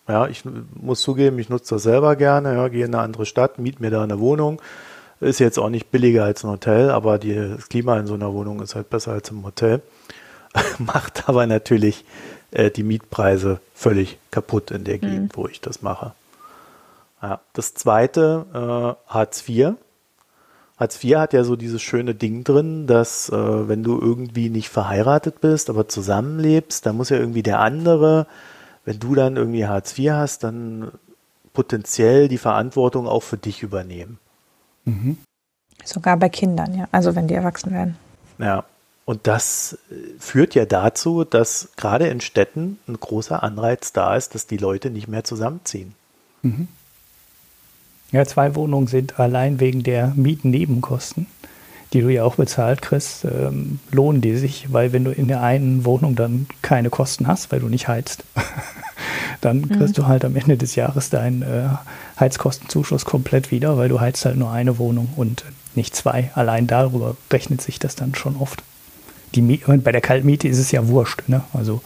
Ja, ich muss zugeben, ich nutze das selber gerne. Ja, gehe in eine andere Stadt, miete mir da eine Wohnung. Ist jetzt auch nicht billiger als ein Hotel, aber die, das Klima in so einer Wohnung ist halt besser als im Hotel. Macht aber natürlich äh, die Mietpreise völlig kaputt in der Gegend, mhm. wo ich das mache. Ja, das zweite, äh, Hartz IV. Hartz IV hat ja so dieses schöne Ding drin, dass äh, wenn du irgendwie nicht verheiratet bist, aber zusammenlebst, dann muss ja irgendwie der andere, wenn du dann irgendwie Hartz IV hast, dann potenziell die Verantwortung auch für dich übernehmen. Mhm. Sogar bei Kindern, ja. Also wenn die erwachsen werden. Ja. Und das äh, führt ja dazu, dass gerade in Städten ein großer Anreiz da ist, dass die Leute nicht mehr zusammenziehen. Mhm. Ja, zwei Wohnungen sind allein wegen der Mietennebenkosten, die du ja auch bezahlt kriegst, ähm, lohnen die sich, weil wenn du in der einen Wohnung dann keine Kosten hast, weil du nicht heizt, dann mhm. kriegst mhm. du halt am Ende des Jahres deinen äh, Heizkostenzuschuss komplett wieder, weil du heizt halt nur eine Wohnung und nicht zwei. Allein darüber rechnet sich das dann schon oft. Die Miete, bei der Kaltmiete ist es ja wurscht. Ne? Also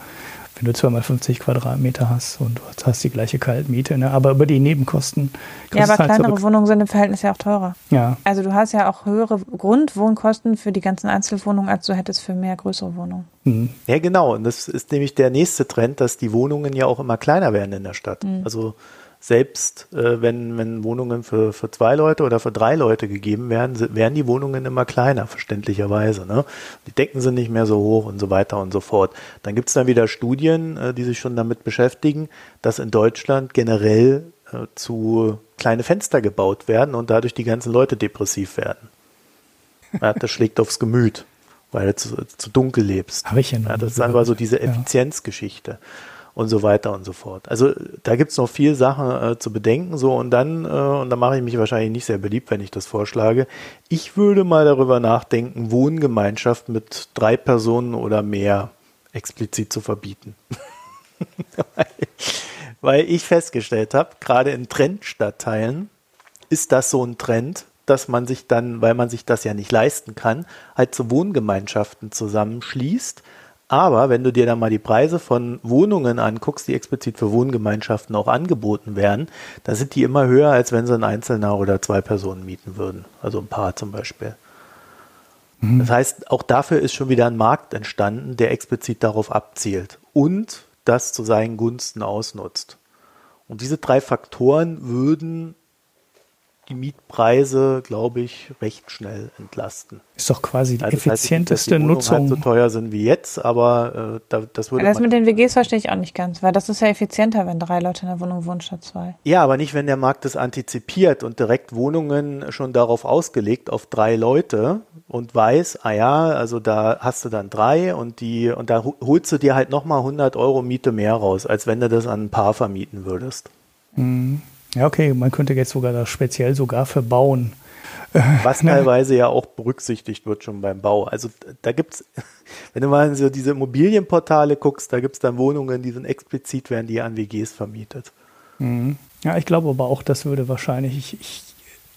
wenn du zweimal 50 Quadratmeter hast und du hast die gleiche Kaltmiete, ne? aber über die Nebenkosten. Ja, aber halt kleinere zurück. Wohnungen sind im Verhältnis ja auch teurer. Ja. Also du hast ja auch höhere Grundwohnkosten für die ganzen Einzelwohnungen, als du hättest für mehr größere Wohnungen. Mhm. Ja, genau. Und das ist nämlich der nächste Trend, dass die Wohnungen ja auch immer kleiner werden in der Stadt. Mhm. Also selbst äh, wenn, wenn Wohnungen für, für zwei Leute oder für drei Leute gegeben werden, werden die Wohnungen immer kleiner, verständlicherweise. Ne? Die Decken sind nicht mehr so hoch und so weiter und so fort. Dann gibt es dann wieder Studien, äh, die sich schon damit beschäftigen, dass in Deutschland generell äh, zu kleine Fenster gebaut werden und dadurch die ganzen Leute depressiv werden. Ja, das schlägt aufs Gemüt, weil du zu, zu dunkel lebst. Habe ich ja, ja Das ist einfach so diese Effizienzgeschichte. Ja und so weiter und so fort. Also da gibt es noch viel Sachen äh, zu bedenken. So und dann, äh, und da mache ich mich wahrscheinlich nicht sehr beliebt, wenn ich das vorschlage. Ich würde mal darüber nachdenken, Wohngemeinschaft mit drei Personen oder mehr explizit zu verbieten. weil, weil ich festgestellt habe, gerade in Trendstadtteilen ist das so ein Trend, dass man sich dann, weil man sich das ja nicht leisten kann, halt zu Wohngemeinschaften zusammenschließt aber wenn du dir dann mal die Preise von Wohnungen anguckst, die explizit für Wohngemeinschaften auch angeboten werden, dann sind die immer höher, als wenn sie ein Einzelner oder zwei Personen mieten würden. Also ein Paar zum Beispiel. Mhm. Das heißt, auch dafür ist schon wieder ein Markt entstanden, der explizit darauf abzielt und das zu seinen Gunsten ausnutzt. Und diese drei Faktoren würden die Mietpreise, glaube ich, recht schnell entlasten. Ist doch quasi die also effizienteste nicht, dass die Nutzung. Halt so teuer sind wie jetzt, aber äh, da, das würde. Das mit den WGs verstehe ich auch nicht ganz, weil das ist ja effizienter, wenn drei Leute in der Wohnung wohnen statt zwei. Ja, aber nicht, wenn der Markt das antizipiert und direkt Wohnungen schon darauf ausgelegt, auf drei Leute und weiß, ah ja, also da hast du dann drei und die und da holst du dir halt nochmal 100 Euro Miete mehr raus, als wenn du das an ein Paar vermieten würdest. Mhm. Ja, okay, man könnte jetzt sogar das speziell sogar verbauen. Was teilweise ja auch berücksichtigt wird schon beim Bau. Also da gibt es, wenn du mal so diese Immobilienportale guckst, da gibt es dann Wohnungen, die sind explizit, werden die an WGs vermietet. Mhm. Ja, ich glaube aber auch, das würde wahrscheinlich, ich, ich,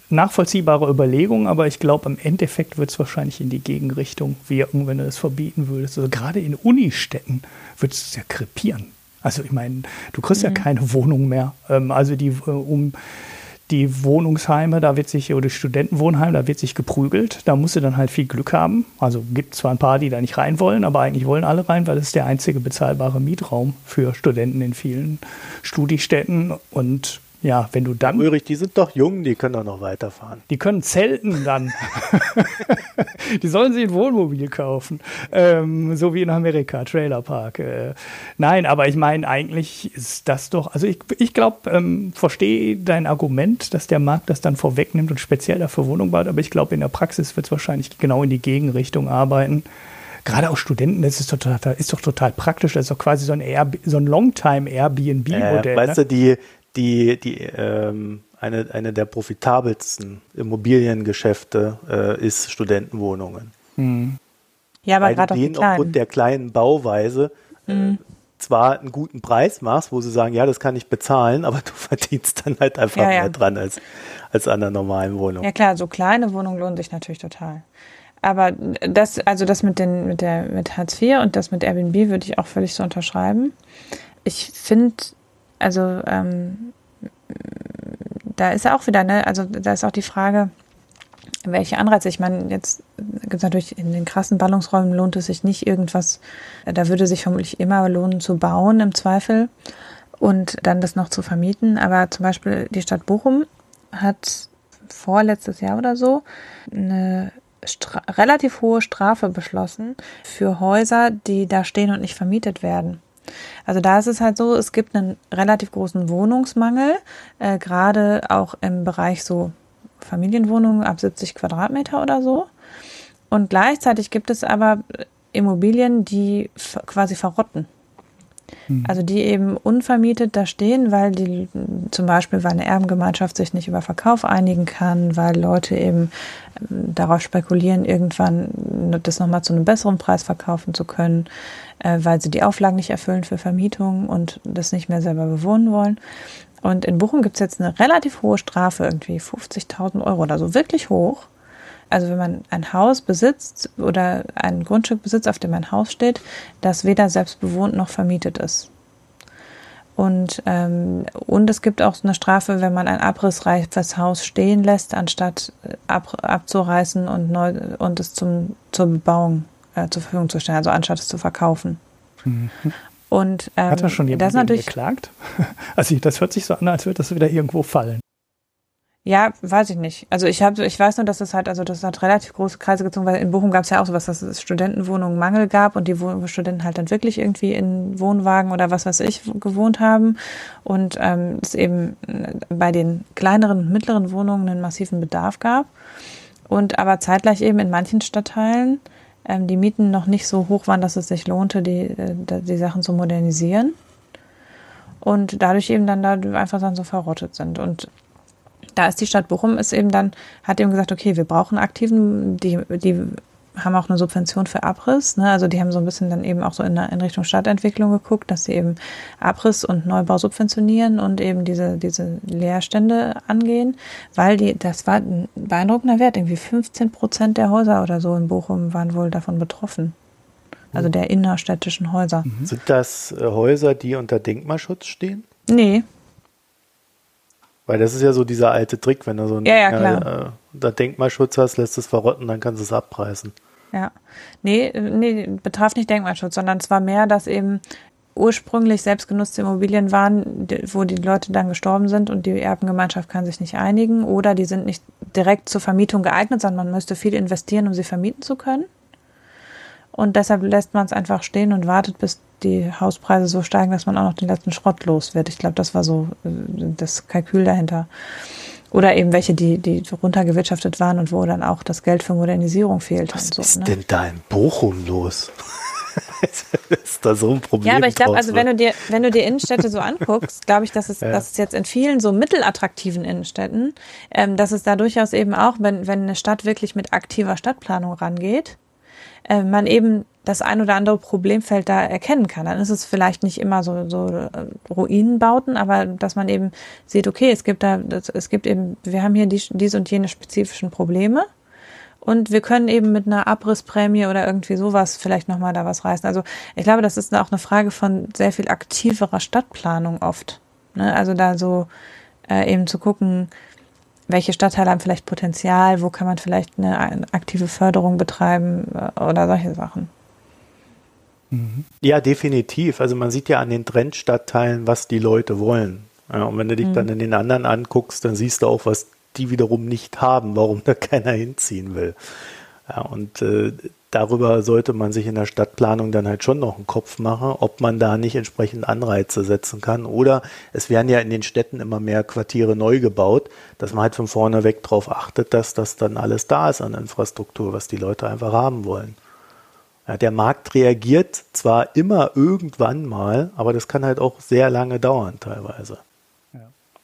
nachvollziehbare Überlegung, aber ich glaube, im Endeffekt wird es wahrscheinlich in die Gegenrichtung wirken, wenn du es verbieten würdest. Also gerade in Unistädten würdest du es ja krepieren. Also ich meine, du kriegst mhm. ja keine Wohnung mehr. Ähm, also die äh, um die Wohnungsheime, da wird sich, oder Studentenwohnheim, da wird sich geprügelt. Da musst du dann halt viel Glück haben. Also gibt zwar ein paar, die da nicht rein wollen, aber eigentlich wollen alle rein, weil es ist der einzige bezahlbare Mietraum für Studenten in vielen Studiestätten. Und ja, wenn du dann. Ulrich, die sind doch jung, die können doch noch weiterfahren. Die können zelten dann. die sollen sich ein Wohnmobil kaufen. Ähm, so wie in Amerika, Trailerpark. Äh, nein, aber ich meine, eigentlich ist das doch. Also ich, ich glaube, ähm, verstehe dein Argument, dass der Markt das dann vorwegnimmt und speziell dafür Wohnung baut, aber ich glaube, in der Praxis wird es wahrscheinlich genau in die Gegenrichtung arbeiten gerade auch Studenten, das ist, total, ist doch total praktisch. Das ist doch quasi so ein, Air, so ein Longtime-Airbnb-Modell. Äh, weißt ne? du, die, die, die ähm, eine, eine der profitabelsten Immobiliengeschäfte äh, ist Studentenwohnungen. Mhm. Ja, aber gerade denen aufgrund der kleinen Bauweise äh, mhm. zwar einen guten Preis machst, wo sie sagen, ja, das kann ich bezahlen, aber du verdienst dann halt einfach ja, ja. mehr dran als, als an der normalen Wohnung. Ja klar, so kleine Wohnungen lohnen sich natürlich total. Aber das, also das mit den, mit der, mit Hartz IV und das mit Airbnb würde ich auch völlig so unterschreiben. Ich finde, also ähm, da ist auch wieder, ne, also da ist auch die Frage, welche Anreize. Ich meine, jetzt gibt es natürlich in den krassen Ballungsräumen lohnt es sich nicht irgendwas, da würde sich vermutlich immer lohnen zu bauen im Zweifel und dann das noch zu vermieten. Aber zum Beispiel die Stadt Bochum hat vorletztes Jahr oder so eine Stra relativ hohe Strafe beschlossen für Häuser, die da stehen und nicht vermietet werden. Also da ist es halt so, es gibt einen relativ großen Wohnungsmangel, äh, gerade auch im Bereich so Familienwohnungen ab 70 Quadratmeter oder so. Und gleichzeitig gibt es aber Immobilien, die quasi verrotten. Hm. Also die eben unvermietet da stehen, weil die zum Beispiel, weil eine Erbengemeinschaft sich nicht über Verkauf einigen kann, weil Leute eben ähm, darauf spekulieren, irgendwann das nochmal zu einem besseren Preis verkaufen zu können, äh, weil sie die Auflagen nicht erfüllen für Vermietung und das nicht mehr selber bewohnen wollen. Und in Bochum gibt es jetzt eine relativ hohe Strafe, irgendwie 50.000 Euro oder so, wirklich hoch, also wenn man ein Haus besitzt oder ein Grundstück besitzt, auf dem ein Haus steht, das weder selbst bewohnt noch vermietet ist. Und, ähm, und es gibt auch eine Strafe, wenn man ein abrissreifes Haus stehen lässt, anstatt ab, abzureißen und, neu, und es zum, zur Bebauung äh, zur Verfügung zu stellen, also anstatt es zu verkaufen. Mhm. Und, ähm, Hat er schon jemand geklagt? Also das hört sich so an, als würde das wieder irgendwo fallen. Ja, weiß ich nicht. Also ich habe, ich weiß nur, dass es halt, also das hat relativ große Kreise gezogen, weil in Bochum gab es ja auch sowas, dass es Studentenwohnungen Mangel gab und die Studenten halt dann wirklich irgendwie in Wohnwagen oder was weiß ich gewohnt haben und ähm, es eben bei den kleineren und mittleren Wohnungen einen massiven Bedarf gab und aber zeitgleich eben in manchen Stadtteilen ähm, die Mieten noch nicht so hoch waren, dass es sich lohnte, die, äh, die Sachen zu modernisieren. Und dadurch eben dann da einfach dann so verrottet sind. Und da ist die Stadt Bochum ist eben dann, hat eben gesagt, okay, wir brauchen aktiven, die, die haben auch eine Subvention für Abriss. Ne? Also die haben so ein bisschen dann eben auch so in, in, Richtung Stadtentwicklung geguckt, dass sie eben Abriss und Neubau subventionieren und eben diese, diese Leerstände angehen, weil die, das war ein beeindruckender Wert. Irgendwie 15 Prozent der Häuser oder so in Bochum waren wohl davon betroffen. Also der innerstädtischen Häuser. Mhm. Sind das äh, Häuser, die unter Denkmalschutz stehen? Nee, weil das ist ja so dieser alte Trick, wenn du so einen ja, ja, äh, da Denkmalschutz hast, lässt es verrotten, dann kannst du es abpreisen. Ja. Nee, nee, betraf nicht Denkmalschutz, sondern es war mehr, dass eben ursprünglich selbstgenutzte Immobilien waren, wo die Leute dann gestorben sind und die Erbengemeinschaft kann sich nicht einigen oder die sind nicht direkt zur Vermietung geeignet, sondern man müsste viel investieren, um sie vermieten zu können. Und deshalb lässt man es einfach stehen und wartet, bis die Hauspreise so steigen, dass man auch noch den letzten Schrott los wird. Ich glaube, das war so äh, das Kalkül dahinter. Oder eben welche, die, die runtergewirtschaftet waren und wo dann auch das Geld für Modernisierung fehlt. Was so, ist ne? denn da in Bochum los? ist da so ein Problem? Ja, aber ich glaube, also wenn du dir, wenn du dir Innenstädte so anguckst, glaube ich, dass es, ja. dass es jetzt in vielen so mittelattraktiven Innenstädten, ähm, dass es da durchaus eben auch, wenn, wenn eine Stadt wirklich mit aktiver Stadtplanung rangeht, äh, man eben das ein oder andere Problemfeld da erkennen kann. Dann ist es vielleicht nicht immer so, so äh, Ruinenbauten, aber dass man eben sieht, okay, es gibt da, es gibt eben, wir haben hier die, diese und jene spezifischen Probleme. Und wir können eben mit einer Abrissprämie oder irgendwie sowas vielleicht nochmal da was reißen. Also ich glaube, das ist auch eine Frage von sehr viel aktiverer Stadtplanung oft. Ne? Also da so äh, eben zu gucken, welche Stadtteile haben vielleicht Potenzial, wo kann man vielleicht eine aktive Förderung betreiben äh, oder solche Sachen. Mhm. Ja, definitiv. Also man sieht ja an den Trendstadtteilen, was die Leute wollen. Ja, und wenn du dich mhm. dann in den anderen anguckst, dann siehst du auch, was die wiederum nicht haben, warum da keiner hinziehen will. Ja, und äh, darüber sollte man sich in der Stadtplanung dann halt schon noch einen Kopf machen, ob man da nicht entsprechend Anreize setzen kann. Oder es werden ja in den Städten immer mehr Quartiere neu gebaut, dass man halt von vorne weg darauf achtet, dass das dann alles da ist an Infrastruktur, was die Leute einfach haben wollen. Ja, der Markt reagiert zwar immer irgendwann mal, aber das kann halt auch sehr lange dauern teilweise. Ja,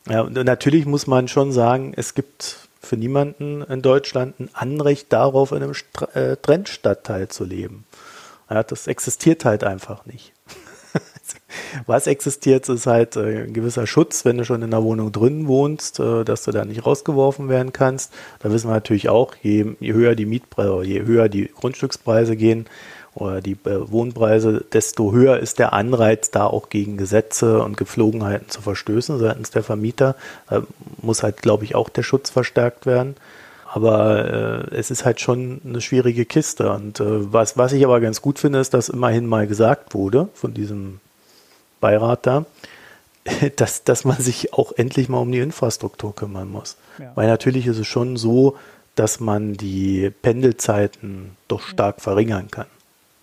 ja und natürlich muss man schon sagen, es gibt für niemanden in Deutschland ein Anrecht darauf, in einem St äh, Trendstadtteil zu leben. Ja, das existiert halt einfach nicht. Was existiert, ist halt äh, ein gewisser Schutz, wenn du schon in der Wohnung drin wohnst, äh, dass du da nicht rausgeworfen werden kannst. Da wissen wir natürlich auch, je, höher die Mietpreise, je höher die Grundstückspreise gehen, oder die äh, Wohnpreise, desto höher ist der Anreiz, da auch gegen Gesetze und Gepflogenheiten zu verstößen seitens der Vermieter. Da muss halt, glaube ich, auch der Schutz verstärkt werden. Aber äh, es ist halt schon eine schwierige Kiste. Und äh, was, was ich aber ganz gut finde, ist, dass immerhin mal gesagt wurde von diesem Beirat da, dass, dass man sich auch endlich mal um die Infrastruktur kümmern muss. Ja. Weil natürlich ist es schon so, dass man die Pendelzeiten doch stark verringern kann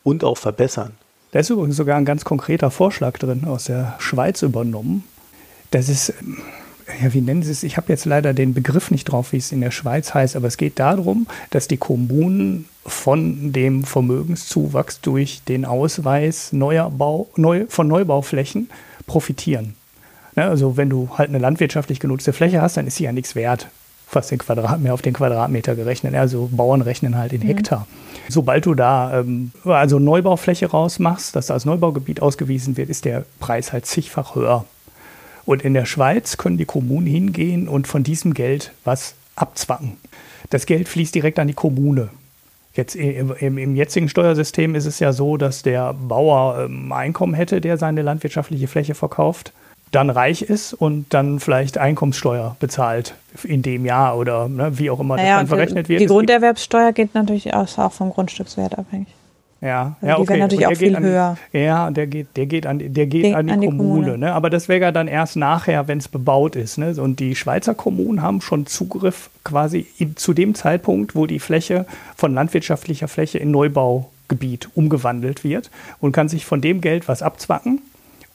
und auch verbessern. Da ist übrigens sogar ein ganz konkreter Vorschlag drin, aus der Schweiz übernommen. Das ist, ja, wie nennen Sie es? Ich habe jetzt leider den Begriff nicht drauf, wie es in der Schweiz heißt, aber es geht darum, dass die Kommunen von dem Vermögenszuwachs durch den Ausweis neuer Bau, neu, von Neubauflächen profitieren. Ne, also wenn du halt eine landwirtschaftlich genutzte Fläche hast, dann ist sie ja nichts wert fast den Quadratmeter auf den Quadratmeter gerechnet. Also Bauern rechnen halt in mhm. Hektar. Mhm. Sobald du da ähm, also Neubaufläche rausmachst, dass da als Neubaugebiet ausgewiesen wird, ist der Preis halt zigfach höher. Und in der Schweiz können die Kommunen hingehen und von diesem Geld was abzwacken. Das Geld fließt direkt an die Kommune. Jetzt im, im, jetzigen Steuersystem ist es ja so, dass der Bauer ähm, Einkommen hätte, der seine landwirtschaftliche Fläche verkauft, dann reich ist und dann vielleicht Einkommenssteuer bezahlt in dem Jahr oder ne, wie auch immer naja, das dann verrechnet wird. Die Grunderwerbssteuer geht natürlich auch vom Grundstückswert abhängig. Ja, also ja, okay. Die wäre natürlich auch viel an, höher. Ja, der geht, der geht an, der geht an die, an die Kommune. Kommune. Ne? Aber das wäre ja dann erst nachher, wenn es bebaut ist. Ne? Und die Schweizer Kommunen haben schon Zugriff quasi zu dem Zeitpunkt, wo die Fläche von landwirtschaftlicher Fläche in Neubaugebiet umgewandelt wird und kann sich von dem Geld was abzwacken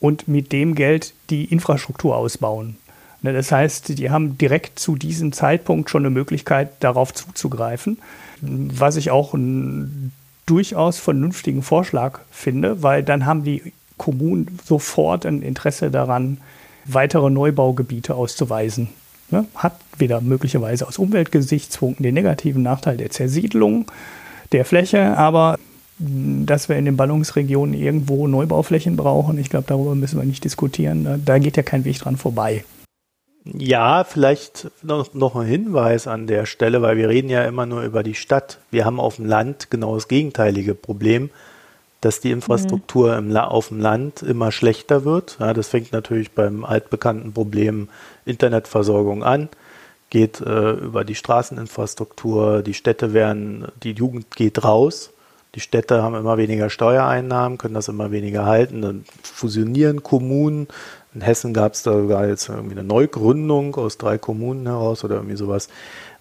und mit dem Geld die Infrastruktur ausbauen. Ne? Das heißt, die haben direkt zu diesem Zeitpunkt schon eine Möglichkeit, darauf zuzugreifen. Was ich auch ein durchaus vernünftigen Vorschlag finde, weil dann haben die Kommunen sofort ein Interesse daran, weitere Neubaugebiete auszuweisen. Ne? Hat wieder möglicherweise aus Umweltgesichtspunkten den negativen Nachteil der Zersiedlung der Fläche, aber dass wir in den Ballungsregionen irgendwo Neubauflächen brauchen, ich glaube, darüber müssen wir nicht diskutieren. Da geht ja kein Weg dran vorbei. Ja, vielleicht noch, noch ein Hinweis an der Stelle, weil wir reden ja immer nur über die Stadt. Wir haben auf dem Land genau das gegenteilige Problem, dass die Infrastruktur mhm. im, auf dem Land immer schlechter wird. Ja, das fängt natürlich beim altbekannten Problem Internetversorgung an, geht äh, über die Straßeninfrastruktur, die Städte werden, die Jugend geht raus. Die Städte haben immer weniger Steuereinnahmen, können das immer weniger halten. Dann fusionieren Kommunen, in Hessen gab es da sogar jetzt irgendwie eine Neugründung aus drei Kommunen heraus oder irgendwie sowas.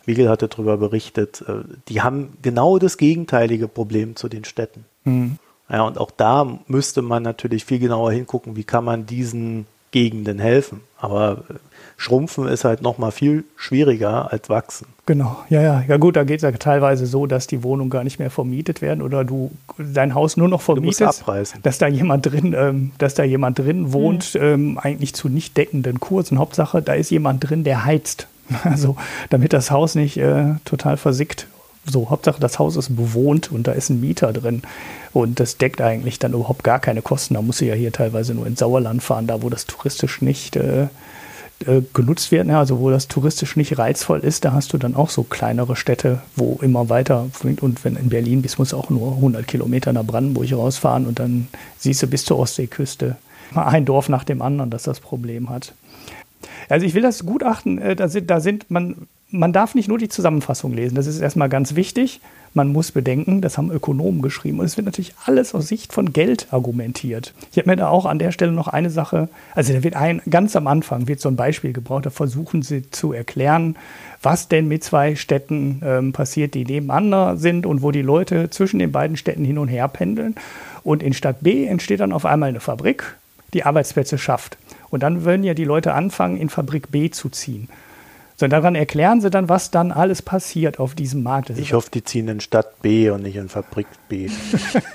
Wiegel hatte darüber berichtet. Äh, die haben genau das gegenteilige Problem zu den Städten. Mhm. Ja, und auch da müsste man natürlich viel genauer hingucken, wie kann man diesen Gegenden helfen. Aber äh, Schrumpfen ist halt noch mal viel schwieriger als Wachsen. Genau, ja, ja. Ja gut, da geht es ja teilweise so, dass die Wohnungen gar nicht mehr vermietet werden oder du dein Haus nur noch vermietest, dass da jemand drin, ähm, dass da jemand drin wohnt, mhm. ähm, eigentlich zu nicht deckenden Kursen. Hauptsache, da ist jemand drin, der heizt. Also damit das Haus nicht äh, total versickt. So, Hauptsache, das Haus ist bewohnt und da ist ein Mieter drin. Und das deckt eigentlich dann überhaupt gar keine Kosten. Da muss sie ja hier teilweise nur ins Sauerland fahren, da wo das touristisch nicht äh, äh, genutzt werden, also wo das touristisch nicht reizvoll ist, da hast du dann auch so kleinere Städte, wo immer weiter, und wenn in Berlin bist, musst du auch nur 100 Kilometer nach Brandenburg rausfahren und dann siehst du bis zur Ostseeküste ein Dorf nach dem anderen, das das Problem hat. Also ich will das Gutachten, äh, da sind, da sind man, man darf nicht nur die Zusammenfassung lesen, das ist erstmal ganz wichtig. Man muss bedenken, das haben Ökonomen geschrieben und es wird natürlich alles aus Sicht von Geld argumentiert. Ich habe mir da auch an der Stelle noch eine Sache, also da wird ein, ganz am Anfang wird so ein Beispiel gebraucht, da versuchen sie zu erklären, was denn mit zwei Städten ähm, passiert, die nebeneinander sind und wo die Leute zwischen den beiden Städten hin und her pendeln. Und in Stadt B entsteht dann auf einmal eine Fabrik, die Arbeitsplätze schafft. Und dann würden ja die Leute anfangen, in Fabrik B zu ziehen. So, daran erklären sie dann, was dann alles passiert auf diesem Markt. Das ich hoffe, die ziehen in Stadt B und nicht in Fabrik B.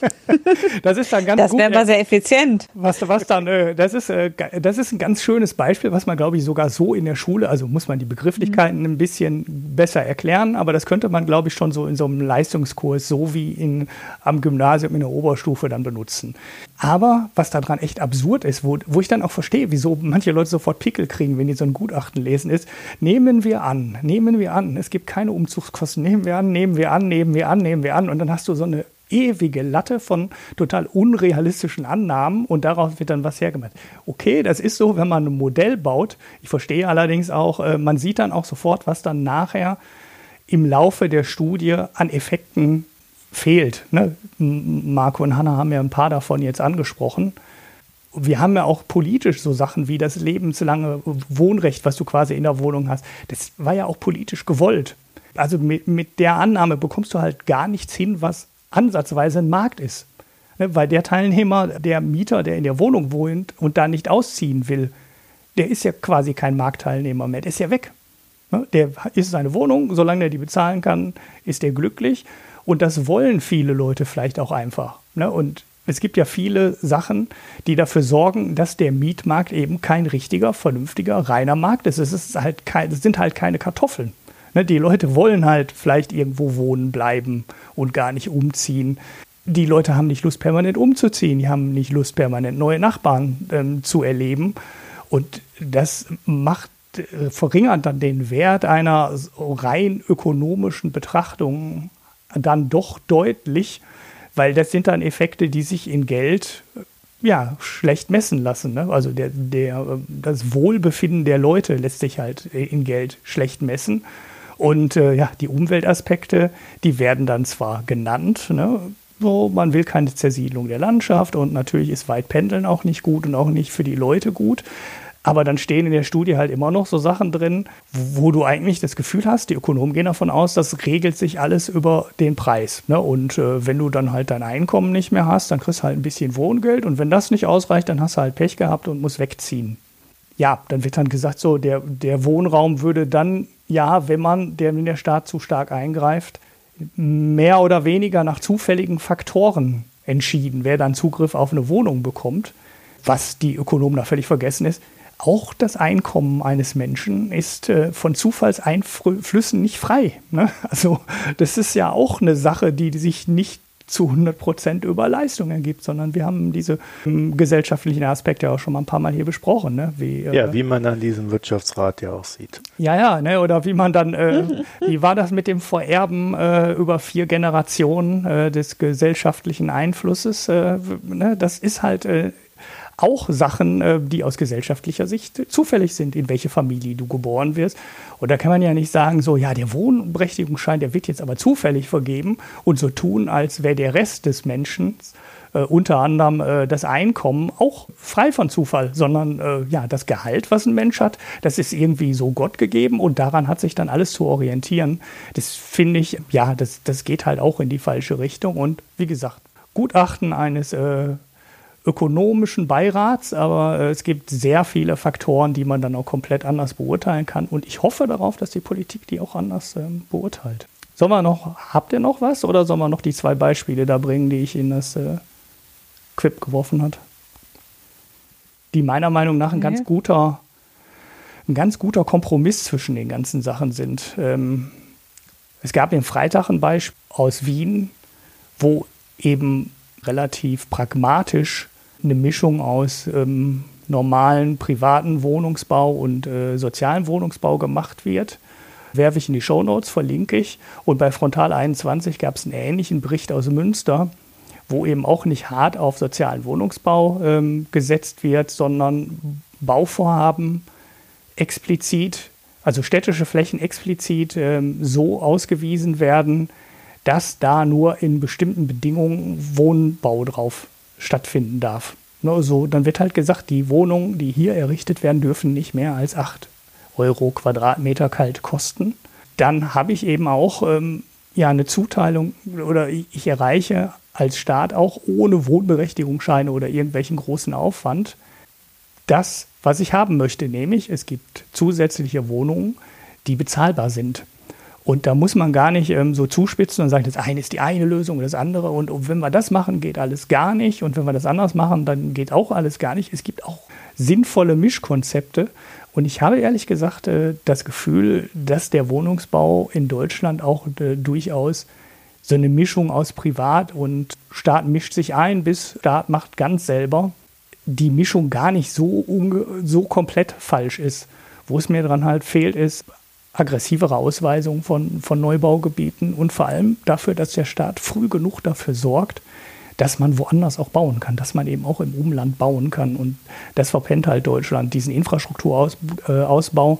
das ist dann ganz Das wäre mal sehr effizient. Was, was dann, äh, das, ist, äh, das ist ein ganz schönes Beispiel, was man, glaube ich, sogar so in der Schule, also muss man die Begrifflichkeiten mhm. ein bisschen besser erklären, aber das könnte man, glaube ich, schon so in so einem Leistungskurs, so wie in, am Gymnasium in der Oberstufe dann benutzen. Aber was daran echt absurd ist, wo, wo ich dann auch verstehe, wieso manche Leute sofort Pickel kriegen, wenn die so ein Gutachten lesen, ist, nehmen wir an, nehmen wir an, es gibt keine Umzugskosten, nehmen wir an, nehmen wir an, nehmen wir an, nehmen wir an und dann hast du so eine ewige Latte von total unrealistischen Annahmen und darauf wird dann was hergemacht. Okay, das ist so, wenn man ein Modell baut. Ich verstehe allerdings auch, äh, man sieht dann auch sofort, was dann nachher im Laufe der Studie an Effekten fehlt. Ne? Marco und Hanna haben ja ein paar davon jetzt angesprochen. Wir haben ja auch politisch so Sachen wie das lebenslange Wohnrecht, was du quasi in der Wohnung hast. Das war ja auch politisch gewollt. Also mit, mit der Annahme bekommst du halt gar nichts hin, was ansatzweise ein Markt ist. Ne? Weil der Teilnehmer, der Mieter, der in der Wohnung wohnt und da nicht ausziehen will, der ist ja quasi kein Marktteilnehmer mehr, der ist ja weg. Ne? Der ist seine Wohnung, solange er die bezahlen kann, ist er glücklich. Und das wollen viele Leute vielleicht auch einfach. Ne? Und es gibt ja viele Sachen, die dafür sorgen, dass der Mietmarkt eben kein richtiger, vernünftiger, reiner Markt ist. Es, ist halt kein, es sind halt keine Kartoffeln. Ne? Die Leute wollen halt vielleicht irgendwo wohnen bleiben und gar nicht umziehen. Die Leute haben nicht Lust, permanent umzuziehen. Die haben nicht Lust, permanent neue Nachbarn ähm, zu erleben. Und das macht äh, verringert dann den Wert einer rein ökonomischen Betrachtung dann doch deutlich, weil das sind dann Effekte, die sich in Geld ja, schlecht messen lassen. Ne? Also der, der, das Wohlbefinden der Leute lässt sich halt in Geld schlecht messen. Und äh, ja, die Umweltaspekte, die werden dann zwar genannt, ne? so, man will keine Zersiedlung der Landschaft und natürlich ist Weitpendeln auch nicht gut und auch nicht für die Leute gut. Aber dann stehen in der Studie halt immer noch so Sachen drin, wo du eigentlich das Gefühl hast, die Ökonomen gehen davon aus, das regelt sich alles über den Preis. Ne? Und äh, wenn du dann halt dein Einkommen nicht mehr hast, dann kriegst du halt ein bisschen Wohngeld. Und wenn das nicht ausreicht, dann hast du halt Pech gehabt und musst wegziehen. Ja, dann wird dann gesagt, so, der, der Wohnraum würde dann, ja, wenn man, der, wenn der Staat zu stark eingreift, mehr oder weniger nach zufälligen Faktoren entschieden, wer dann Zugriff auf eine Wohnung bekommt. Was die Ökonomen da völlig vergessen ist, auch das Einkommen eines Menschen ist äh, von Zufallseinflüssen nicht frei. Ne? Also das ist ja auch eine Sache, die sich nicht zu 100 Prozent über Leistung ergibt, sondern wir haben diese ähm, gesellschaftlichen Aspekte auch schon mal ein paar Mal hier besprochen. Ne? Wie, äh, ja, wie man an diesem Wirtschaftsrat ja auch sieht. Ja, ja, ne? oder wie man dann, äh, wie war das mit dem Vererben äh, über vier Generationen äh, des gesellschaftlichen Einflusses? Äh, ne? Das ist halt auch Sachen, äh, die aus gesellschaftlicher Sicht zufällig sind, in welche Familie du geboren wirst. Und da kann man ja nicht sagen, so, ja, der Wohnberechtigungsschein, der wird jetzt aber zufällig vergeben und so tun, als wäre der Rest des Menschen, äh, unter anderem äh, das Einkommen, auch frei von Zufall, sondern äh, ja, das Gehalt, was ein Mensch hat, das ist irgendwie so Gott gegeben und daran hat sich dann alles zu orientieren. Das finde ich, ja, das, das geht halt auch in die falsche Richtung und wie gesagt, Gutachten eines äh, ökonomischen Beirats, aber äh, es gibt sehr viele Faktoren, die man dann auch komplett anders beurteilen kann. Und ich hoffe darauf, dass die Politik die auch anders ähm, beurteilt. Sollen wir noch, habt ihr noch was oder sollen wir noch die zwei Beispiele da bringen, die ich in das äh, Quip geworfen hat? Die meiner Meinung nach ein okay. ganz guter, ein ganz guter Kompromiss zwischen den ganzen Sachen sind. Ähm, es gab den Freitag ein Beispiel aus Wien, wo eben relativ pragmatisch eine Mischung aus ähm, normalen privaten Wohnungsbau und äh, sozialen Wohnungsbau gemacht wird. Werfe ich in die Shownotes, verlinke ich. Und bei Frontal 21 gab es einen ähnlichen Bericht aus Münster, wo eben auch nicht hart auf sozialen Wohnungsbau ähm, gesetzt wird, sondern Bauvorhaben explizit, also städtische Flächen explizit ähm, so ausgewiesen werden, dass da nur in bestimmten Bedingungen Wohnbau drauf stattfinden darf. Ne, so, dann wird halt gesagt, die Wohnungen, die hier errichtet werden, dürfen nicht mehr als 8 Euro Quadratmeter kalt kosten. Dann habe ich eben auch ähm, ja, eine Zuteilung oder ich, ich erreiche als Staat auch ohne Wohnberechtigungsscheine oder irgendwelchen großen Aufwand das, was ich haben möchte, nämlich es gibt zusätzliche Wohnungen, die bezahlbar sind. Und da muss man gar nicht ähm, so zuspitzen und sagen, das eine ist die eine Lösung und das andere. Und, und wenn wir das machen, geht alles gar nicht. Und wenn wir das anders machen, dann geht auch alles gar nicht. Es gibt auch sinnvolle Mischkonzepte. Und ich habe ehrlich gesagt äh, das Gefühl, dass der Wohnungsbau in Deutschland auch äh, durchaus so eine Mischung aus Privat und Staat mischt sich ein, bis Staat macht ganz selber, die Mischung gar nicht so, so komplett falsch ist. Wo es mir dran halt fehlt, ist aggressivere Ausweisung von, von Neubaugebieten und vor allem dafür, dass der Staat früh genug dafür sorgt, dass man woanders auch bauen kann, dass man eben auch im Umland bauen kann. Und das verpennt halt Deutschland, diesen Infrastrukturausbau.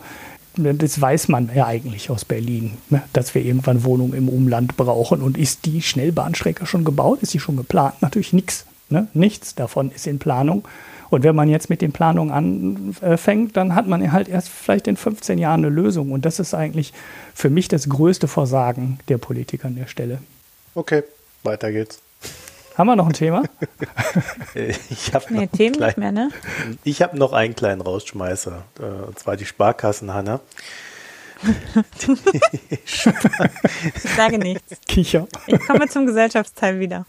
Äh, das weiß man ja eigentlich aus Berlin, ne, dass wir irgendwann Wohnungen im Umland brauchen. Und ist die Schnellbahnstrecke schon gebaut? Ist sie schon geplant? Natürlich nichts. Ne? Nichts davon ist in Planung. Und wenn man jetzt mit den Planungen anfängt, dann hat man halt erst vielleicht in 15 Jahren eine Lösung. Und das ist eigentlich für mich das größte Versagen der Politik an der Stelle. Okay, weiter geht's. Haben wir noch ein Thema? ich habe nee, Themen klein, nicht mehr, ne? Ich habe noch einen kleinen Rausschmeißer, äh, und zwar die Sparkassen, Hanna. ich sage nichts. Kicher. Ich komme zum Gesellschaftsteil wieder.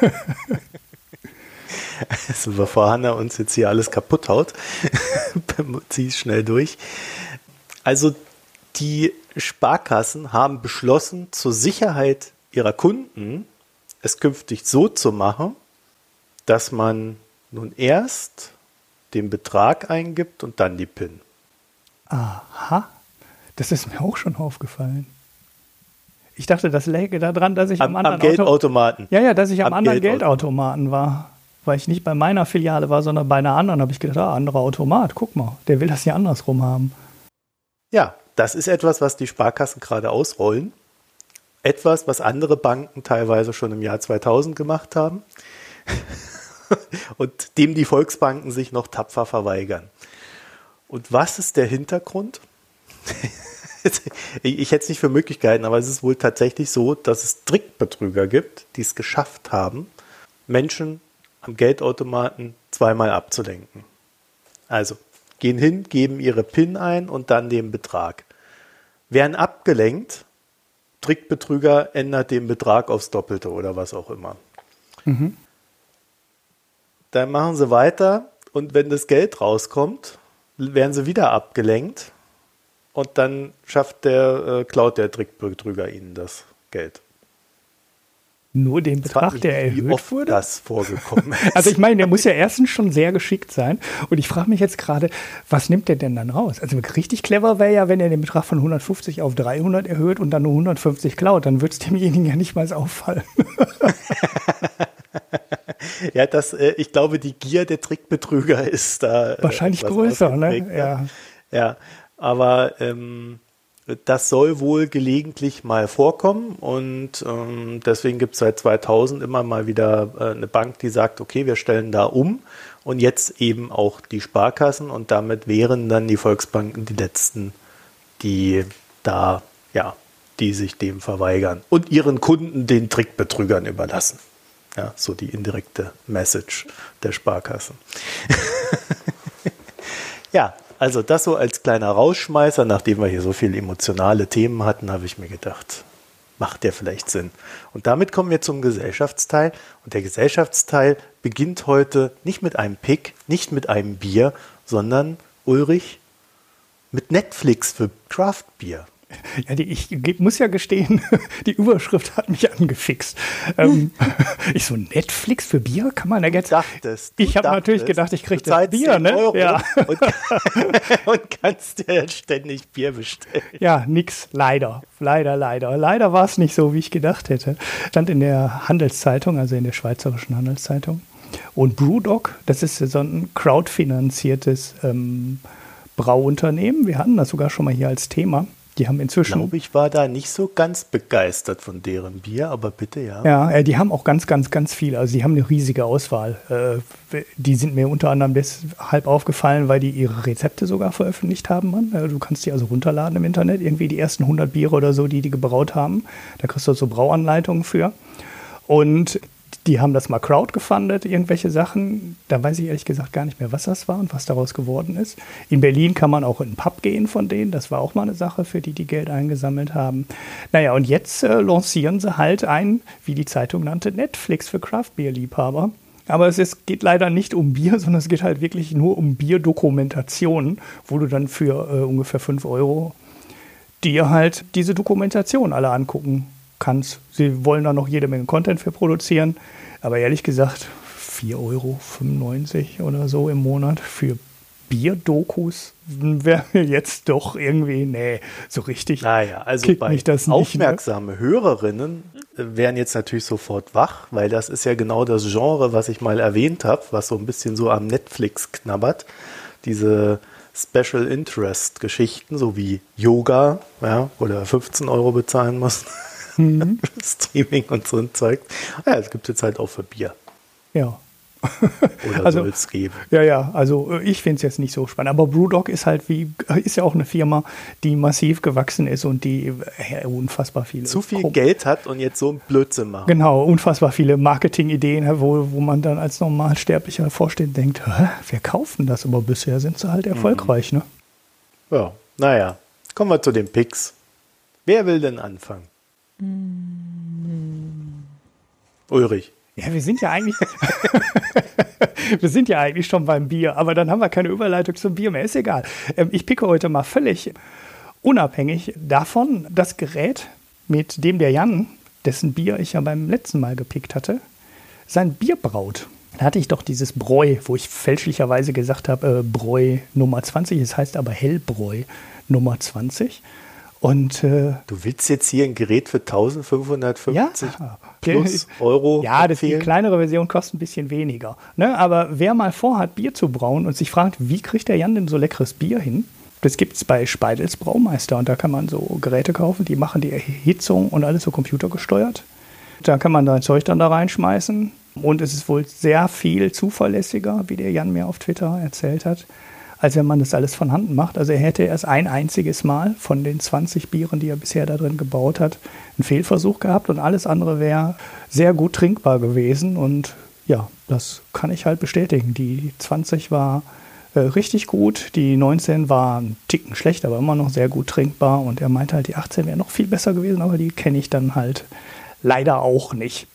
Also bevor Hanna uns jetzt hier alles kaputt haut, zieh es schnell durch. Also die Sparkassen haben beschlossen, zur Sicherheit ihrer Kunden es künftig so zu machen, dass man nun erst den Betrag eingibt und dann die PIN. Aha. Das ist mir auch schon aufgefallen. Ich dachte, das läge daran, dass ich am, am anderen am Geldautomaten. Ja, ja, dass ich am, am anderen Geldautomaten. Geldautomaten war. Weil ich nicht bei meiner Filiale war, sondern bei einer anderen, habe ich gedacht, ah, anderer Automat, guck mal, der will das hier andersrum haben. Ja, das ist etwas, was die Sparkassen gerade ausrollen. Etwas, was andere Banken teilweise schon im Jahr 2000 gemacht haben und dem die Volksbanken sich noch tapfer verweigern. Und was ist der Hintergrund? ich hätte es nicht für Möglichkeiten, aber es ist wohl tatsächlich so, dass es Trickbetrüger gibt, die es geschafft haben, Menschen am Geldautomaten zweimal abzulenken. Also gehen hin, geben ihre PIN ein und dann den Betrag. Werden abgelenkt, Trickbetrüger ändert den Betrag aufs Doppelte oder was auch immer. Mhm. Dann machen sie weiter und wenn das Geld rauskommt, werden sie wieder abgelenkt und dann schafft der, äh, klaut der Trickbetrüger ihnen das Geld. Nur den Betrag, der erhöht wie oft wurde? das vorgekommen ist. Also ich meine, der muss ja erstens schon sehr geschickt sein. Und ich frage mich jetzt gerade, was nimmt der denn dann raus? Also richtig clever wäre ja, wenn er den Betrag von 150 auf 300 erhöht und dann nur 150 klaut. Dann würde es demjenigen ja nicht mal auffallen. ja, das, äh, ich glaube, die Gier der Trickbetrüger ist da. Äh, Wahrscheinlich größer, ne? ne? Ja. ja, aber ähm, das soll wohl gelegentlich mal vorkommen und ähm, deswegen gibt es seit 2000 immer mal wieder äh, eine Bank, die sagt, okay, wir stellen da um und jetzt eben auch die Sparkassen und damit wären dann die Volksbanken die letzten, die da, ja, die sich dem verweigern und ihren Kunden den Trickbetrügern überlassen. Ja, so die indirekte Message der Sparkassen. ja, also das so als kleiner Rausschmeißer, nachdem wir hier so viele emotionale Themen hatten, habe ich mir gedacht, macht der vielleicht Sinn. Und damit kommen wir zum Gesellschaftsteil. Und der Gesellschaftsteil beginnt heute nicht mit einem Pick, nicht mit einem Bier, sondern Ulrich mit Netflix für Craft Beer. Ja, die, ich muss ja gestehen, die Überschrift hat mich angefixt. Ähm, ich so, Netflix für Bier? Kann man da jetzt? Dachtest, ich habe natürlich gedacht, ich kriege das Bier, ne? Euro ja. Und, und, kannst dir ständig Bier bestellen. Ja, nix, leider. Leider, leider. Leider war es nicht so, wie ich gedacht hätte. Stand in der Handelszeitung, also in der schweizerischen Handelszeitung. Und Brewdog, das ist so ein crowdfinanziertes ähm, Brauunternehmen. Wir hatten das sogar schon mal hier als Thema. Die haben inzwischen. Ich glaube, ich war da nicht so ganz begeistert von deren Bier, aber bitte ja. Ja, äh, die haben auch ganz, ganz, ganz viel. Also, sie haben eine riesige Auswahl. Äh, die sind mir unter anderem deshalb aufgefallen, weil die ihre Rezepte sogar veröffentlicht haben. Mann. Äh, du kannst die also runterladen im Internet. Irgendwie die ersten 100 Biere oder so, die die gebraut haben. Da kriegst du so Brauanleitungen für. Und die haben das mal crowdgefundet, irgendwelche Sachen. Da weiß ich ehrlich gesagt gar nicht mehr, was das war und was daraus geworden ist. In Berlin kann man auch in den Pub gehen von denen. Das war auch mal eine Sache, für die die Geld eingesammelt haben. Naja, und jetzt äh, lancieren sie halt ein, wie die Zeitung nannte, Netflix für Craft-Bier-Liebhaber. Aber es ist, geht leider nicht um Bier, sondern es geht halt wirklich nur um Bierdokumentation, wo du dann für äh, ungefähr 5 Euro dir halt diese Dokumentation alle angucken kannst. Sie wollen da noch jede Menge Content für produzieren. Aber ehrlich gesagt, 4,95 Euro oder so im Monat für Bierdokus wäre mir jetzt doch irgendwie, nee, so richtig. Naja, also bei mich das aufmerksame nicht, ne? Hörerinnen wären jetzt natürlich sofort wach, weil das ist ja genau das Genre, was ich mal erwähnt habe, was so ein bisschen so am Netflix knabbert. Diese Special Interest Geschichten, so wie Yoga, ja, oder 15 Euro bezahlen muss. Mhm. Streaming und so ein Zeug. Ja, es gibt jetzt halt auch für Bier. Ja. Oder also, soll es geben. Ja, ja, also äh, ich finde es jetzt nicht so spannend. Aber Brewdog ist halt wie, ist ja auch eine Firma, die massiv gewachsen ist und die ja, äh, unfassbar viele. Zu viel Geld hat und jetzt so ein Blödsinn macht. Genau, unfassbar viele Marketingideen, wo, wo man dann als Normalsterblicher vorsteht und denkt, kauft denn das? Aber bisher sind sie halt erfolgreich, mhm. ne? Ja, naja. Kommen wir zu den Picks. Wer will denn anfangen? Ulrich. Ja, wir sind ja eigentlich, wir sind ja eigentlich schon beim Bier, aber dann haben wir keine Überleitung zum Bier mehr. Ist egal. Ähm, ich picke heute mal völlig unabhängig davon das Gerät, mit dem der Jan, dessen Bier ich ja beim letzten Mal gepickt hatte, sein Bier braut. Da hatte ich doch dieses Bräu, wo ich fälschlicherweise gesagt habe, äh, Bräu Nummer 20, es heißt aber Hellbräu Nummer 20. Und äh, du willst jetzt hier ein Gerät für 1550 ja, plus Euro. Ja, das, die kleinere Version kostet ein bisschen weniger. Ne? Aber wer mal vorhat, Bier zu brauen und sich fragt, wie kriegt der Jan denn so leckeres Bier hin? Das gibt es bei Speidels Braumeister und da kann man so Geräte kaufen, die machen die Erhitzung und alles so computergesteuert. Da kann man sein Zeug dann da reinschmeißen und es ist wohl sehr viel zuverlässiger, wie der Jan mir auf Twitter erzählt hat, als wenn man das alles von Hand macht. Also er hätte erst ein einziges Mal von den 20 Bieren, die er bisher da drin gebaut hat, einen Fehlversuch gehabt und alles andere wäre sehr gut trinkbar gewesen. Und ja, das kann ich halt bestätigen. Die 20 war äh, richtig gut, die 19 war ein Ticken schlecht, aber immer noch sehr gut trinkbar. Und er meinte halt, die 18 wäre noch viel besser gewesen, aber die kenne ich dann halt leider auch nicht.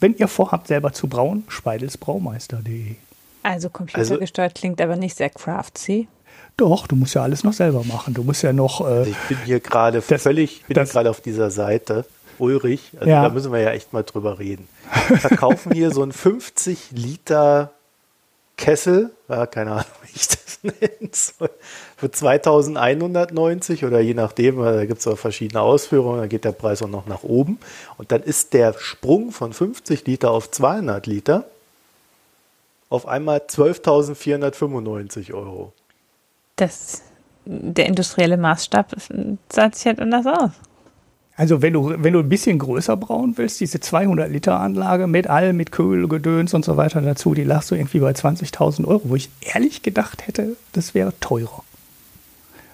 Wenn ihr vorhabt, selber zu brauen, speidelsbraumeister.de. Also computergesteuert also, klingt aber nicht sehr craftsy. Doch, du musst ja alles noch selber machen. Du musst ja noch. Äh, also ich bin hier gerade völlig, bin gerade auf dieser Seite. Ulrich, also ja. da müssen wir ja echt mal drüber reden. Verkaufen hier so einen 50 Liter Kessel, ja, keine Ahnung, wie ich das nennen soll, für 2190 oder je nachdem, da gibt es auch verschiedene Ausführungen, da geht der Preis auch noch nach oben. Und dann ist der Sprung von 50 Liter auf 200 Liter auf einmal 12.495 Euro. Das, der industrielle Maßstab sah sich halt anders aus. Also wenn du, wenn du ein bisschen größer brauen willst, diese 200 Liter Anlage mit all, mit Kühl, Gedöns und so weiter dazu, die lachst du irgendwie bei 20.000 Euro, wo ich ehrlich gedacht hätte, das wäre teurer.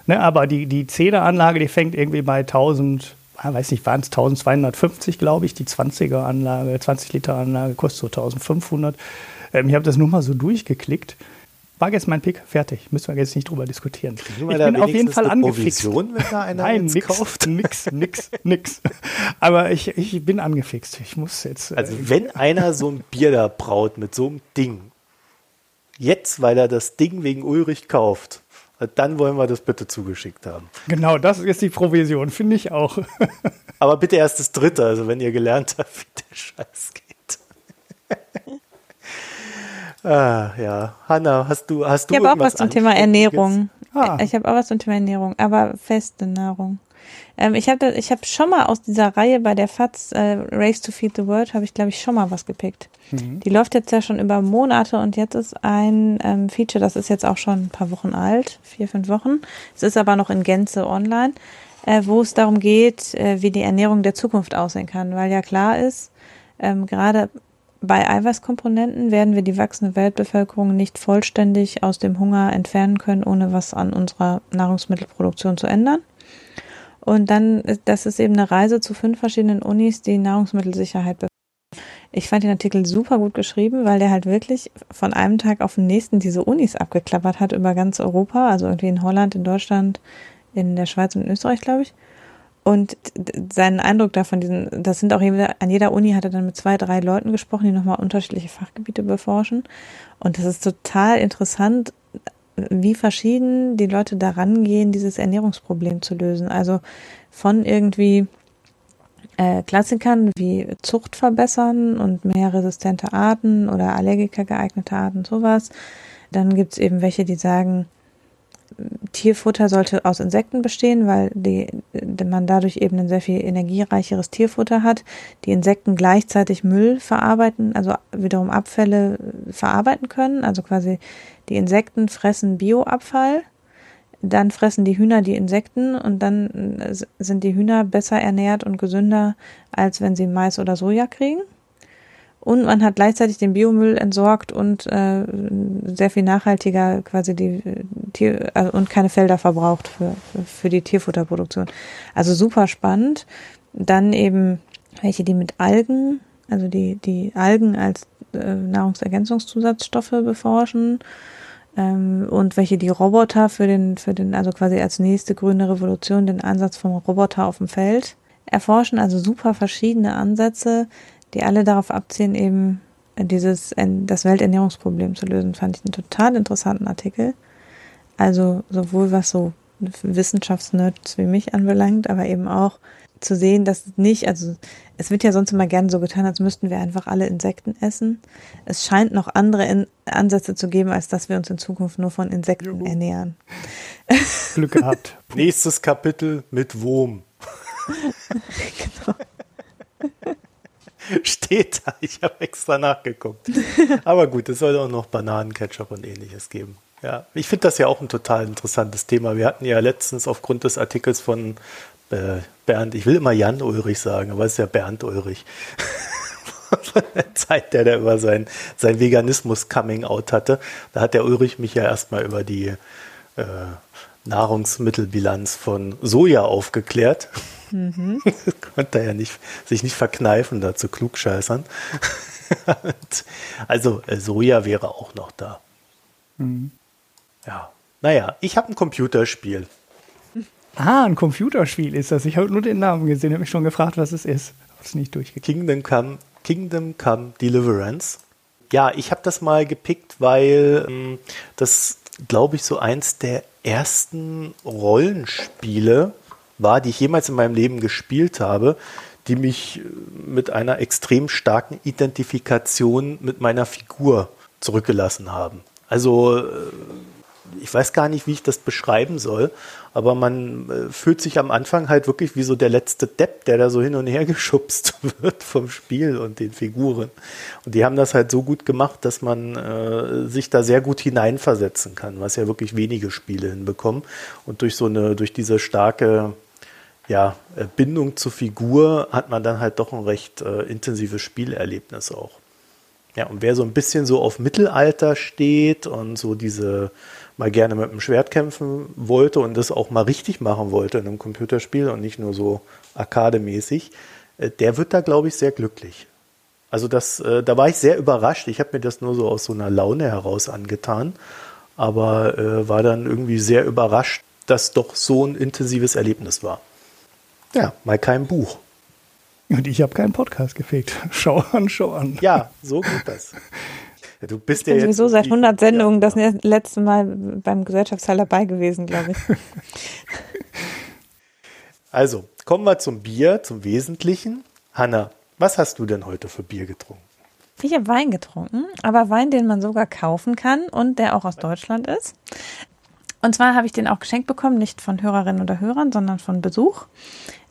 Ne, aber die, die Zederanlage, die fängt irgendwie bei 1000, ah, weiß nicht, waren es 1250, glaube ich. Die 20er Anlage, 20 Liter Anlage kostet so 1500. Ähm, ich habe das nur mal so durchgeklickt. War jetzt mein Pick, fertig. Müssen wir jetzt nicht drüber diskutieren. ich bin auf jeden Fall angefixt. Provision, wenn da einer Nein, nix, kauft? nix, nix, nix. Aber ich, ich bin angefixt. Ich muss jetzt. Äh, also wenn einer so ein Bier da braut mit so einem Ding, jetzt, weil er das Ding wegen Ulrich kauft, dann wollen wir das bitte zugeschickt haben. Genau, das ist die Provision, finde ich auch. Aber bitte erst das dritte, also wenn ihr gelernt habt, wie der Scheiß geht. Ah, ja. Hanna, hast du, hast du Ich habe auch was zum Thema Ernährung. Ah. Ich habe auch was zum Thema Ernährung, aber feste Nahrung. Ähm, ich habe ich hab schon mal aus dieser Reihe bei der FATS äh, Race to Feed the World, habe ich glaube ich schon mal was gepickt. Mhm. Die läuft jetzt ja schon über Monate und jetzt ist ein ähm, Feature, das ist jetzt auch schon ein paar Wochen alt, vier, fünf Wochen. Es ist aber noch in Gänze online, äh, wo es darum geht, äh, wie die Ernährung der Zukunft aussehen kann, weil ja klar ist, ähm, gerade bei Eiweißkomponenten werden wir die wachsende Weltbevölkerung nicht vollständig aus dem Hunger entfernen können, ohne was an unserer Nahrungsmittelproduktion zu ändern. Und dann, das ist eben eine Reise zu fünf verschiedenen Unis, die Nahrungsmittelsicherheit ich fand den Artikel super gut geschrieben, weil der halt wirklich von einem Tag auf den nächsten diese Unis abgeklappert hat über ganz Europa, also irgendwie in Holland, in Deutschland, in der Schweiz und in Österreich, glaube ich. Und seinen Eindruck davon, diesen, das sind auch an jeder Uni hat er dann mit zwei, drei Leuten gesprochen, die nochmal unterschiedliche Fachgebiete beforschen. Und das ist total interessant, wie verschieden die Leute daran gehen, dieses Ernährungsproblem zu lösen. Also von irgendwie äh, Klassikern wie Zucht verbessern und mehr resistente Arten oder Allergiker geeignete Arten, sowas. Dann gibt's eben welche, die sagen, Tierfutter sollte aus Insekten bestehen, weil die, man dadurch eben ein sehr viel energiereicheres Tierfutter hat. Die Insekten gleichzeitig Müll verarbeiten, also wiederum Abfälle verarbeiten können. Also quasi die Insekten fressen Bioabfall, dann fressen die Hühner die Insekten und dann sind die Hühner besser ernährt und gesünder, als wenn sie Mais oder Soja kriegen. Und man hat gleichzeitig den Biomüll entsorgt und äh, sehr viel nachhaltiger quasi die Tier äh, und keine Felder verbraucht für, für die Tierfutterproduktion. Also super spannend. Dann eben welche, die mit Algen, also die, die Algen als äh, Nahrungsergänzungszusatzstoffe beforschen ähm, und welche die Roboter für den, für den, also quasi als nächste grüne Revolution den Einsatz vom Roboter auf dem Feld erforschen. Also super verschiedene Ansätze, die alle darauf abzielen, eben dieses, das Welternährungsproblem zu lösen, fand ich einen total interessanten Artikel. Also sowohl was so Wissenschaftsnerds wie mich anbelangt, aber eben auch zu sehen, dass nicht, also es wird ja sonst immer gerne so getan, als müssten wir einfach alle Insekten essen. Es scheint noch andere in Ansätze zu geben, als dass wir uns in Zukunft nur von Insekten Juhu. ernähren. Glück gehabt. Nächstes Kapitel mit Wurm. genau. Steht da, ich habe extra nachgeguckt. Aber gut, es soll auch noch Bananenketchup und ähnliches geben. Ja, ich finde das ja auch ein total interessantes Thema. Wir hatten ja letztens aufgrund des Artikels von äh, Bernd, ich will immer Jan Ulrich sagen, aber es ist ja Bernd Ulrich. Von der Zeit, der da über sein, sein Veganismus-Coming-out hatte. Da hat der Ulrich mich ja erstmal über die äh, Nahrungsmittelbilanz von Soja aufgeklärt. Mhm. Konnte er ja nicht, sich nicht verkneifen, da zu klugscheißern. also äh, Soja wäre auch noch da. Mhm. Ja. Naja, ich habe ein Computerspiel. Ah, ein Computerspiel ist das. Ich habe nur den Namen gesehen, habe mich schon gefragt, was es ist. Hab's nicht durchgekriegt. Kingdom Come, Kingdom Come Deliverance. Ja, ich habe das mal gepickt, weil ähm, das, glaube ich, so eins der ersten Rollenspiele war, die ich jemals in meinem Leben gespielt habe, die mich äh, mit einer extrem starken Identifikation mit meiner Figur zurückgelassen haben. Also äh, ich weiß gar nicht, wie ich das beschreiben soll, aber man äh, fühlt sich am Anfang halt wirklich wie so der letzte Depp, der da so hin und her geschubst wird vom Spiel und den Figuren. Und die haben das halt so gut gemacht, dass man äh, sich da sehr gut hineinversetzen kann, was ja wirklich wenige Spiele hinbekommen. Und durch so eine, durch diese starke ja, äh, Bindung zur Figur hat man dann halt doch ein recht äh, intensives Spielerlebnis auch. Ja, und wer so ein bisschen so auf Mittelalter steht und so diese mal gerne mit dem Schwert kämpfen wollte und das auch mal richtig machen wollte in einem Computerspiel und nicht nur so arkademäßig, äh, der wird da, glaube ich, sehr glücklich. Also das, äh, da war ich sehr überrascht. Ich habe mir das nur so aus so einer Laune heraus angetan, aber äh, war dann irgendwie sehr überrascht, dass doch so ein intensives Erlebnis war. Ja, mal kein Buch. Und ich habe keinen Podcast gefegt. Schau an, schau an. Ja, so geht das. Du bist ich ja bin jetzt sowieso seit 100 Sendungen das letzte Mal beim Gesellschaftsteil dabei gewesen, glaube ich. Also, kommen wir zum Bier, zum Wesentlichen. Hanna, was hast du denn heute für Bier getrunken? Ich habe Wein getrunken, aber Wein, den man sogar kaufen kann und der auch aus Deutschland ist. Und zwar habe ich den auch geschenkt bekommen, nicht von Hörerinnen oder Hörern, sondern von Besuch.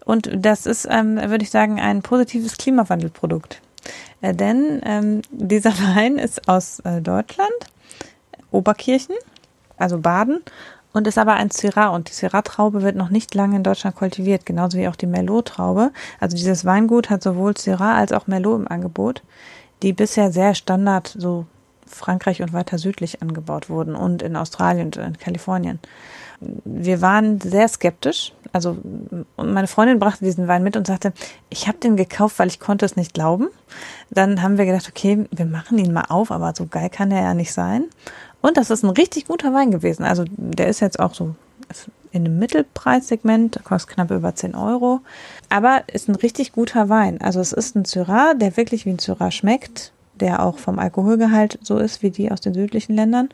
Und das ist, ähm, würde ich sagen, ein positives Klimawandelprodukt. Äh, denn ähm, dieser Wein ist aus äh, Deutschland, Oberkirchen, also Baden, und ist aber ein Syrah. Und die Syrah-Traube wird noch nicht lange in Deutschland kultiviert, genauso wie auch die Merlot-Traube. Also dieses Weingut hat sowohl Syrah als auch Merlot im Angebot, die bisher sehr Standard so Frankreich und weiter südlich angebaut wurden und in Australien und in Kalifornien. Wir waren sehr skeptisch. Also meine Freundin brachte diesen Wein mit und sagte, ich habe den gekauft, weil ich konnte es nicht glauben. Dann haben wir gedacht, okay, wir machen ihn mal auf, aber so geil kann der ja nicht sein. Und das ist ein richtig guter Wein gewesen. Also der ist jetzt auch so in einem Mittelpreissegment, kostet knapp über 10 Euro. Aber ist ein richtig guter Wein. Also es ist ein Syrah, der wirklich wie ein Syrah schmeckt, der auch vom Alkoholgehalt so ist wie die aus den südlichen Ländern.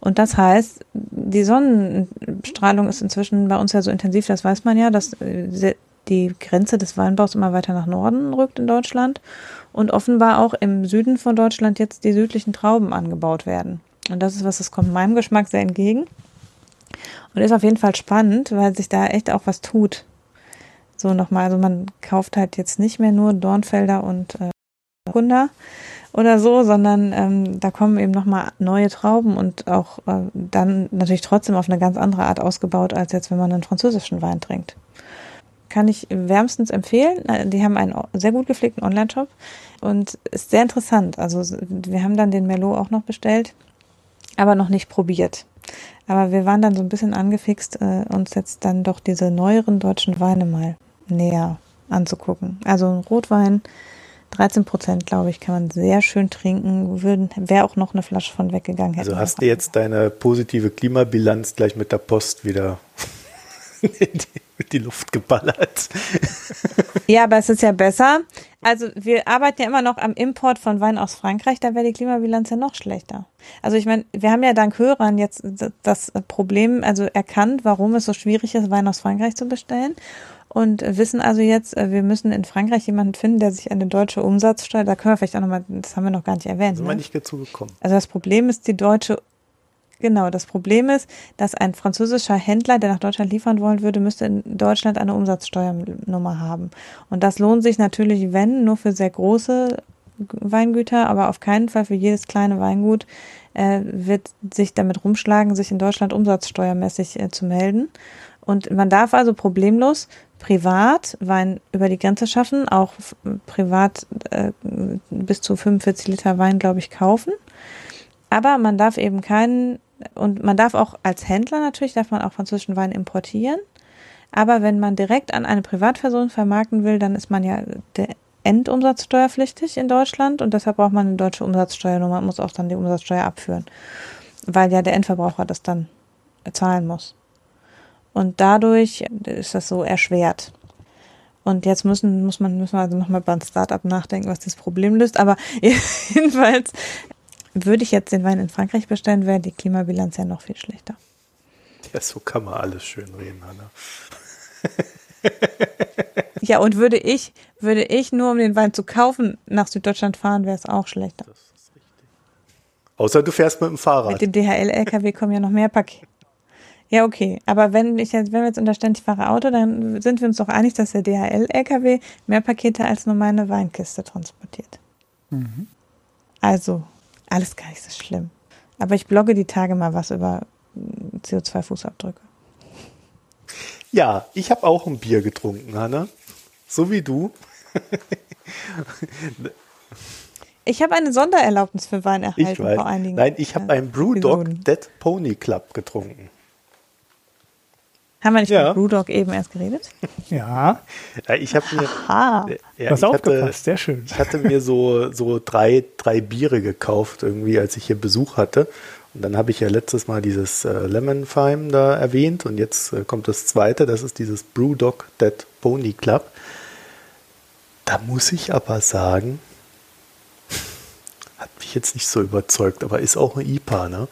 Und das heißt, die Sonnenstrahlung ist inzwischen bei uns ja so intensiv, das weiß man ja, dass äh, die Grenze des Weinbaus immer weiter nach Norden rückt in Deutschland und offenbar auch im Süden von Deutschland jetzt die südlichen Trauben angebaut werden. Und das ist was, das kommt meinem Geschmack sehr entgegen. Und ist auf jeden Fall spannend, weil sich da echt auch was tut. So nochmal, also man kauft halt jetzt nicht mehr nur Dornfelder und äh, Kunder, oder so, sondern ähm, da kommen eben nochmal neue Trauben und auch äh, dann natürlich trotzdem auf eine ganz andere Art ausgebaut, als jetzt, wenn man einen französischen Wein trinkt. Kann ich wärmstens empfehlen. Äh, die haben einen sehr gut gepflegten Online-Shop und ist sehr interessant. Also wir haben dann den Merlot auch noch bestellt, aber noch nicht probiert. Aber wir waren dann so ein bisschen angefixt, äh, uns jetzt dann doch diese neueren deutschen Weine mal näher anzugucken. Also ein Rotwein, 13 Prozent, glaube ich, kann man sehr schön trinken. Wäre auch noch eine Flasche von weggegangen. Also hast du jetzt deine positive Klimabilanz gleich mit der Post wieder in die, Luft geballert. Ja, aber es ist ja besser. Also wir arbeiten ja immer noch am Import von Wein aus Frankreich, da wäre die Klimabilanz ja noch schlechter. Also ich meine, wir haben ja dank Hörern jetzt das Problem also erkannt, warum es so schwierig ist, Wein aus Frankreich zu bestellen. Und wissen also jetzt, äh, wir müssen in Frankreich jemanden finden, der sich eine deutsche Umsatzsteuer, da können wir vielleicht auch nochmal, das haben wir noch gar nicht erwähnt. Sind ne? wir nicht dazu gekommen. Also das Problem ist die deutsche, genau, das Problem ist, dass ein französischer Händler, der nach Deutschland liefern wollen würde, müsste in Deutschland eine Umsatzsteuernummer haben. Und das lohnt sich natürlich, wenn, nur für sehr große Weingüter, aber auf keinen Fall für jedes kleine Weingut äh, wird sich damit rumschlagen, sich in Deutschland umsatzsteuermäßig äh, zu melden. Und man darf also problemlos privat Wein über die Grenze schaffen, auch privat äh, bis zu 45 Liter Wein, glaube ich, kaufen. Aber man darf eben keinen, und man darf auch als Händler natürlich, darf man auch französischen Wein importieren. Aber wenn man direkt an eine Privatperson vermarkten will, dann ist man ja der Endumsatzsteuerpflichtig in Deutschland und deshalb braucht man eine deutsche Umsatzsteuernummer und muss auch dann die Umsatzsteuer abführen, weil ja der Endverbraucher das dann zahlen muss. Und dadurch ist das so erschwert. Und jetzt müssen, muss man, müssen wir also nochmal beim Startup nachdenken, was das Problem löst. Aber jedenfalls würde ich jetzt den Wein in Frankreich bestellen, wäre die Klimabilanz ja noch viel schlechter. Ja, so kann man alles schön reden, Hanna. Ja, und würde ich, würde ich nur um den Wein zu kaufen nach Süddeutschland fahren, wäre es auch schlechter. Außer du fährst mit dem Fahrrad. Mit dem DHL-LKW kommen ja noch mehr Pakete. Ja, okay. Aber wenn ich jetzt, wenn wir jetzt unterstellen, ich fahre Auto, dann sind wir uns doch einig, dass der DHL-LKW mehr Pakete als nur meine Weinkiste transportiert. Also, alles gar nicht so schlimm. Aber ich blogge die Tage mal was über mm, CO2-Fußabdrücke. Ja, ich habe auch ein Bier getrunken, Hanna. So wie du. Ich habe eine Sondererlaubnis für Wein erhalten vor einigen Nein, ich habe einen Brewdog. Dead Pony Club getrunken. Haben wir nicht Ja. mit Brewdog eben erst geredet? Ja, Ja, ich habe mir, Ah, ja, ich aufgepasst, hatte, sehr schön. ich hatte mir so, so drei, drei Biere gekauft, irgendwie, als ich hier Besuch hatte. Und dann habe ich ja letztes Mal dieses äh, Lemon Fime da erwähnt und jetzt äh, kommt das zweite, das ist dieses Brewdog Dead Pony Club. Da muss ich aber sagen, hat mich jetzt nicht so überzeugt, aber ist auch ein IPA, ne?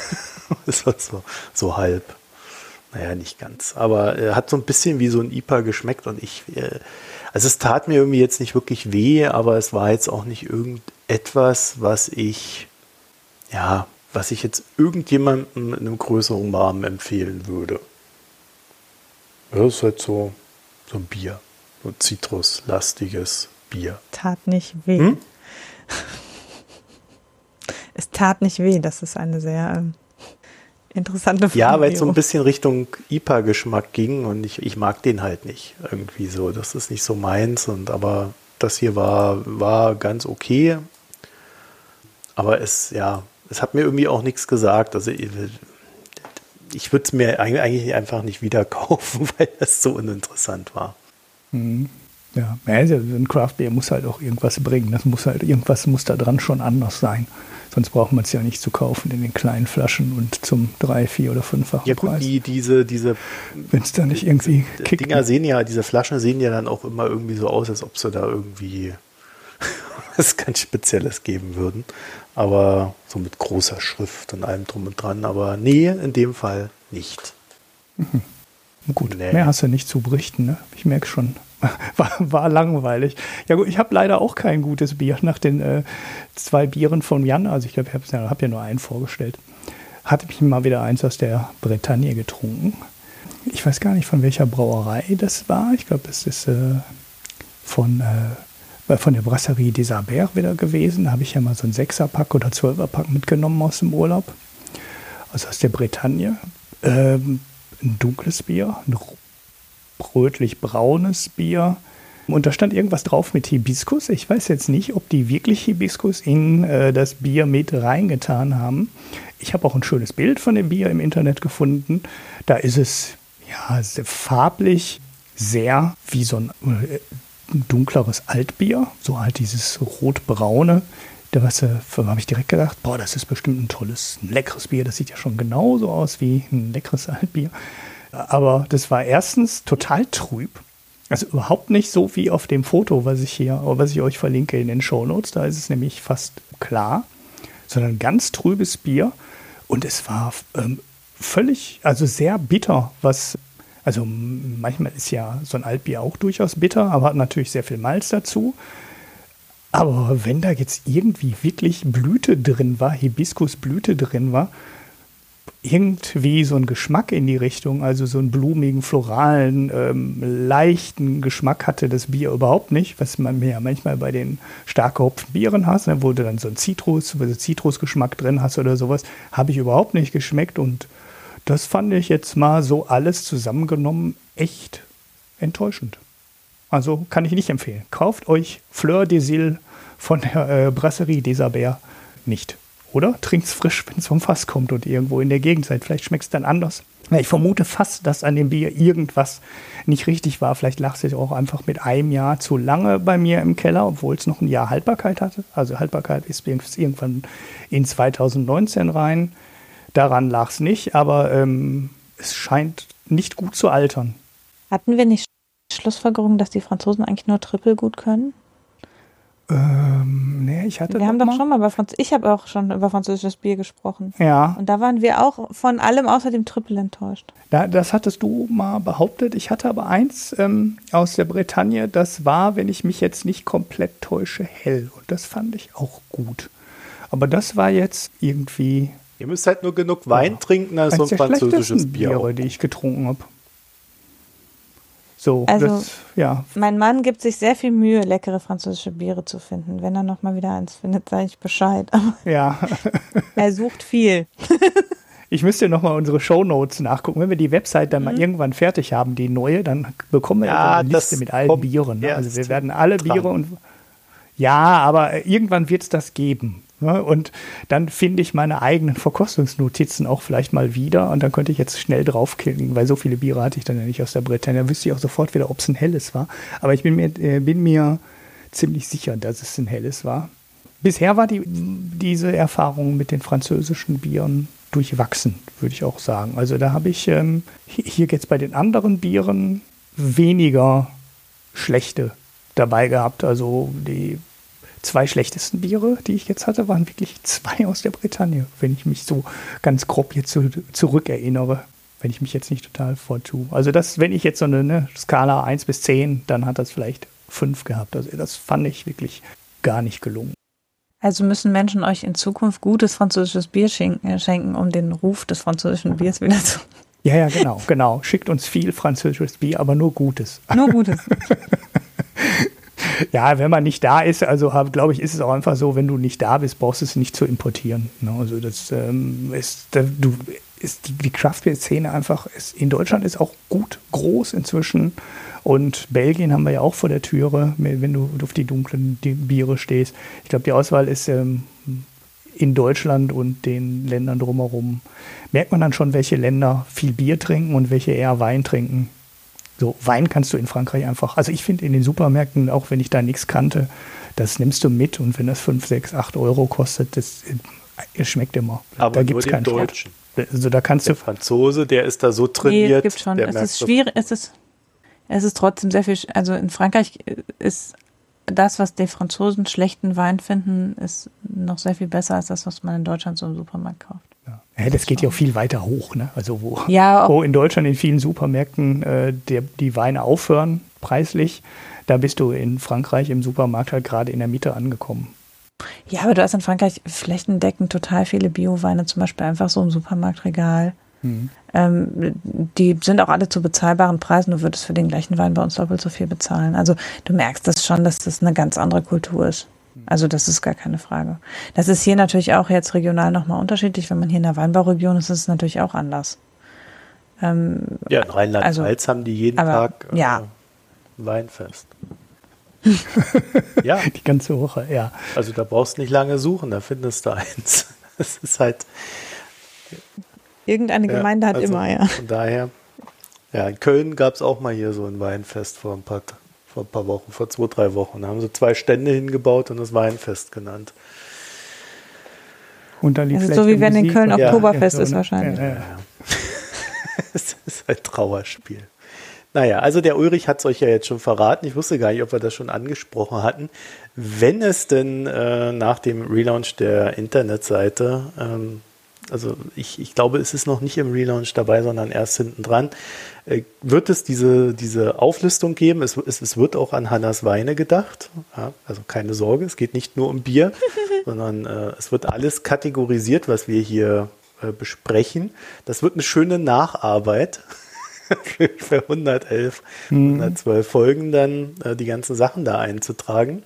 ist halt so, so halb. Naja, nicht ganz. Aber er hat so ein bisschen wie so ein IPA geschmeckt und ich, äh, also es tat mir irgendwie jetzt nicht wirklich weh, aber es war jetzt auch nicht irgendetwas, was ich, ja, was ich jetzt irgendjemandem in einem größeren Rahmen empfehlen würde. Ja, das ist halt so, so ein Bier. So ein zitruslastiges Bier. tat nicht weh. Hm? Es tat nicht weh. Das ist eine sehr ähm, interessante Ja, weil es so ein bisschen Richtung IPA-Geschmack ging und ich, ich mag den halt nicht irgendwie so. Das ist nicht so meins und aber das hier war, war ganz okay. Aber es, ja, es hat mir irgendwie auch nichts gesagt. Also ich, ich würde es mir eig- eigentlich einfach nicht wieder kaufen, weil das so uninteressant war. Ja, ja, also ein Craft Beer muss halt auch irgendwas bringen. Das muss halt, irgendwas muss da dran schon anders sein. Sonst braucht man es ja nicht zu kaufen in den kleinen Flaschen und zum drei, vier oder fünffachen Ja gut, Preis. die, diese, diese Wenn es da nicht irgendwie kickt. Dinger sehen ja, diese Flaschen sehen ja dann auch immer irgendwie so aus, als ob sie da irgendwie was ganz Spezielles geben würden. Aber so mit großer Schrift und allem drum und dran. Aber nee, in dem Fall nicht. Gut, Nee. mehr hast du nicht zu berichten, ne? Ich merke schon. War, war langweilig. Ja gut, ich habe leider auch kein gutes Bier nach den äh, zwei Bieren von Jan. Also ich glaube, ich habe ja, nur einen vorgestellt. Hatte mich mal wieder eins aus der Bretagne getrunken. Ich weiß gar nicht, von welcher Brauerei das war. Ich glaube, das ist äh, von, äh, von der Brasserie des Albert wieder gewesen. Da habe ich ja mal so ein Sechserpack oder Zwölferpack mitgenommen aus dem Urlaub. Also aus der Bretagne. Ähm, ein dunkles Bier, ein rötlich-braunes Bier. Und da stand irgendwas drauf mit Hibiskus. Ich weiß jetzt nicht, ob die wirklich Hibiskus in äh, das Bier mit reingetan haben. Ich habe auch ein schönes Bild von dem Bier im Internet gefunden. Da ist es ja sehr farblich sehr wie so ein äh, dunkleres Altbier, so halt dieses rot-braune. Da äh, habe ich direkt gedacht, boah, das ist bestimmt ein tolles, ein leckeres Bier. Das sieht ja schon genauso aus wie ein leckeres Altbier. Aber das war erstens total trüb. Also überhaupt nicht so wie auf dem Foto, was ich hier, was ich euch verlinke in den Shownotes. Da ist es nämlich fast klar, sondern ganz trübes Bier. Und es war ähm, völlig, also sehr bitter, was, Also manchmal ist ja so ein Altbier auch durchaus bitter, aber hat natürlich sehr viel Malz dazu. Aber wenn da jetzt irgendwie wirklich Blüte drin war, Hibiskusblüte drin war, irgendwie so ein Geschmack in die Richtung, also so einen blumigen, floralen, ähm, leichten Geschmack hatte das Bier überhaupt nicht, was man ja manchmal bei den stark gehopften Bieren hast, ne, wo du dann so einen Zitrus, so Zitrusgeschmack drin hast oder sowas, habe ich überhaupt nicht geschmeckt und das fand ich jetzt mal so alles zusammengenommen echt enttäuschend. Also kann ich nicht empfehlen. Kauft euch Fleur des Îles von der äh, Brasserie Desabert nicht. Oder trinkt es frisch, wenn es vom Fass kommt und irgendwo in der Gegend seid. Vielleicht schmeckt es dann anders. Ja, ich vermute fast, dass an dem Bier irgendwas nicht richtig war. Vielleicht lag es auch einfach mit einem Jahr zu lange bei mir im Keller, obwohl es noch ein Jahr Haltbarkeit hatte. Also Haltbarkeit ist irgendwann in 2019 rein. Daran lag es nicht, aber ähm, es scheint nicht gut zu altern. Hatten wir nicht Schlussfolgerung, dass die Franzosen eigentlich nur Triple gut können? Ähm, nee, ich hatte. Wir haben doch mal. schon mal über Franz ich habe auch schon über französisches Bier gesprochen. Ja. Und da waren wir auch von allem außer dem Triple enttäuscht. Da, das hattest du mal behauptet. Ich hatte aber eins ähm, aus der Bretagne, das war, wenn ich mich jetzt nicht komplett täusche, hell. Und das fand ich auch gut. Aber das war jetzt irgendwie. Ihr müsst halt nur genug Wein ja, trinken, als so ein französisches Bier. Biere, die ich getrunken habe. So, also, das, ja. Mein Mann gibt sich sehr viel Mühe, leckere französische Biere zu finden. Wenn er noch mal wieder eins findet, sage ich Bescheid. ja. er sucht viel. Ich müsste noch mal unsere Shownotes nachgucken. Wenn wir die Website dann mhm. mal irgendwann fertig haben, die neue, dann bekommen wir ja, eine Liste mit allen Bieren. Ne? Also wir werden alle dran. Biere und ja, aber irgendwann wird es das geben. Und dann finde ich meine eigenen Verkostungsnotizen auch vielleicht mal wieder und dann könnte ich jetzt schnell draufklicken, weil so viele Biere hatte ich dann ja nicht aus der Bretagne. Wüsste ich auch sofort wieder, ob es ein helles war. Aber ich bin mir, äh, bin mir ziemlich sicher, dass es ein helles war. Bisher war die, diese Erfahrung mit den französischen Bieren durchwachsen, würde ich auch sagen. Also da habe ich ähm, hier jetzt bei den anderen Bieren weniger schlechte dabei gehabt. Also die zwei schlechtesten Biere, die ich jetzt hatte, waren wirklich zwei aus der Bretagne, wenn ich mich so ganz grob jetzt zu, zurückerinnere. Wenn ich mich jetzt nicht total vortue. Also das, wenn ich jetzt so eine ne, Skala 1 bis 10, dann hat das vielleicht 5 gehabt. Also das fand ich wirklich gar nicht gelungen. Also müssen Menschen euch in Zukunft gutes französisches Bier äh, schenken, um den Ruf des französischen Biers wieder zu. Ja, ja, genau, genau. Schickt uns viel französisches Bier, aber nur Gutes. Nur Gutes. ja, wenn man nicht da ist, also glaube ich, ist es auch einfach so, wenn du nicht da bist, brauchst du es nicht zu importieren. Ne? Also das ähm, ist, da, du, ist die, die Craft Beer Szene einfach ist, in Deutschland ist auch gut groß inzwischen und Belgien haben wir ja auch vor der Türe, wenn du auf die dunklen Biere stehst. Ich glaube, die Auswahl ist ähm, in Deutschland und den Ländern drumherum. Merkt man dann schon, welche Länder viel Bier trinken und welche eher Wein trinken. So, Wein kannst du in Frankreich einfach, also ich finde in den Supermärkten, auch wenn ich da nichts kannte, das nimmst du mit und wenn das 5, 6, 8 Euro kostet, das, das äh, schmeckt immer. Aber da gibt es keinen Deutschen. Also da kannst der du. Franzose, der ist da so trainiert. Nee, es gibt schon. Es ist schwierig, es ist, es ist trotzdem sehr viel, also in Frankreich ist das, was die Franzosen schlechten Wein finden, ist noch sehr viel besser als das, was man in Deutschland so im Supermarkt kauft. Ja, das geht ja auch viel weiter hoch. Ne? Also wo, ja, wo in Deutschland in vielen Supermärkten äh, der, die Weine aufhören, preislich, da bist du in Frankreich im Supermarkt halt gerade in der Mitte angekommen. Ja, aber du hast in Frankreich flächendeckend total viele Bio-Weine, zum Beispiel einfach so im Supermarktregal. Mhm. Ähm, die sind auch alle zu bezahlbaren Preisen. Du würdest für den gleichen Wein bei uns doppelt so viel bezahlen. Also du merkst das schon, dass das eine ganz andere Kultur ist. Also das ist gar keine Frage. Das ist hier natürlich auch jetzt regional nochmal unterschiedlich. Wenn man hier in der Weinbauregion ist, ist es natürlich auch anders. Ähm, ja, in Rheinland-Pfalz also, haben die jeden aber, Tag äh, ja. Weinfest. ja. Die ganze Woche, ja. Also da brauchst du nicht lange suchen, da findest du eins. Es ist halt. Irgendeine Gemeinde ja, hat also immer, ja. Von daher, ja, in Köln gab es auch mal hier so ein Weinfest vor ein paar vor ein paar Wochen, vor zwei, drei Wochen. Da haben sie zwei Stände hingebaut und das Weinfest genannt. Und dann also so wie wenn in Köln Oktoberfest ja, ist wahrscheinlich. Ja, ja, es ist ein Trauerspiel. Naja, also der Ulrich hat es euch ja jetzt schon verraten. Ich wusste gar nicht, ob wir das schon angesprochen hatten. Wenn es denn äh, nach dem Relaunch der Internetseite ähm, also ich, ich glaube, es ist noch nicht im Relaunch dabei, sondern erst hinten dran, wird es diese, diese Auflistung geben. Es, es, es wird auch an Hannas Weine gedacht. Ja, also keine Sorge, es geht nicht nur um Bier, sondern äh, es wird alles kategorisiert, was wir hier äh, besprechen. Das wird eine schöne Nacharbeit. für 111, mhm. 112 Folgen dann äh, die ganzen Sachen da einzutragen.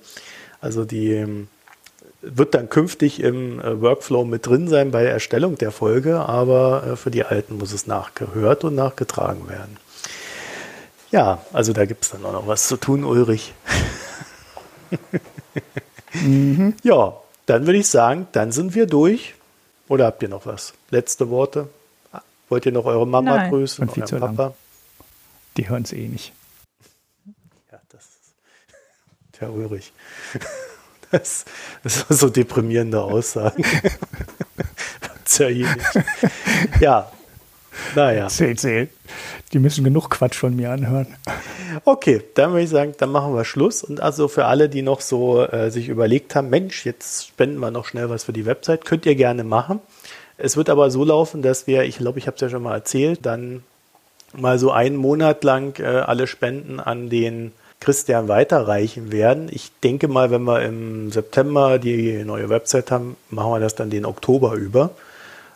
Also die ähm, wird dann künftig im äh, Workflow mit drin sein bei der Erstellung der Folge, aber äh, für die alten muss es nachgehört und nachgetragen werden. Ja, also da gibt es dann auch noch was zu tun, Ulrich. mhm. Ja, dann würde ich sagen, dann sind wir durch. Oder habt ihr noch was? Letzte Worte? Wollt ihr noch eure Mama Nein. grüßen? Und euren Papa? Lang. Die hören es eh nicht. Ja, das ist. Tja, Ulrich. Das, das ist so deprimierende Aussagen. ja, ja, naja. Zähl, zähl. Die müssen genug Quatsch von mir anhören. Okay, dann würde ich sagen, dann machen wir Schluss. Und also für alle, die noch so äh, sich überlegt haben, Mensch, jetzt spenden wir noch schnell was für die Website, könnt ihr gerne machen. Es wird aber so laufen, dass wir, ich glaube, ich habe es ja schon mal erzählt, dann mal so einen Monat lang äh, alle Spenden an den Christian weiterreichen werden. Ich denke mal, wenn wir im September die neue Website haben, machen wir das dann den Oktober über.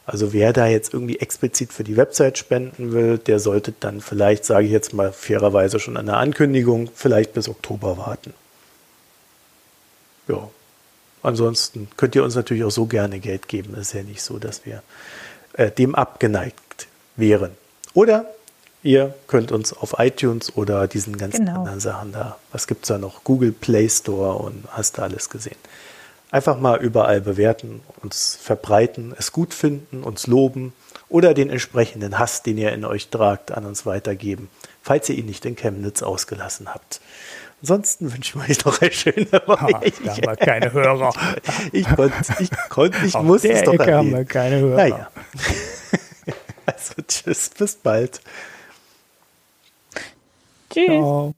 Also wer da jetzt irgendwie explizit für die Website spenden will, der sollte dann vielleicht, sage ich jetzt mal fairerweise schon an der Ankündigung, vielleicht bis Oktober warten. Ja. Ansonsten könnt ihr uns natürlich auch so gerne Geld geben. Es ist ja nicht so, dass wir äh, dem abgeneigt wären. Oder Ihr könnt uns auf iTunes oder diesen ganzen genau. anderen Sachen da, was gibt es da noch? Google Play Store und hast du alles gesehen. Einfach mal überall bewerten, uns verbreiten, es gut finden, uns loben oder den entsprechenden Hass, den ihr in euch tragt, an uns weitergeben, falls ihr ihn nicht in Chemnitz ausgelassen habt. Ansonsten wünsche ich euch noch eine schöne Woche. Ha, da haben wir keine Hörer. Ich, ich konnte, ich, konnte, ich muss es doch Ecke haben wir keine Hörer. Naja. Also tschüss, bis bald. Tschüss. Ciao.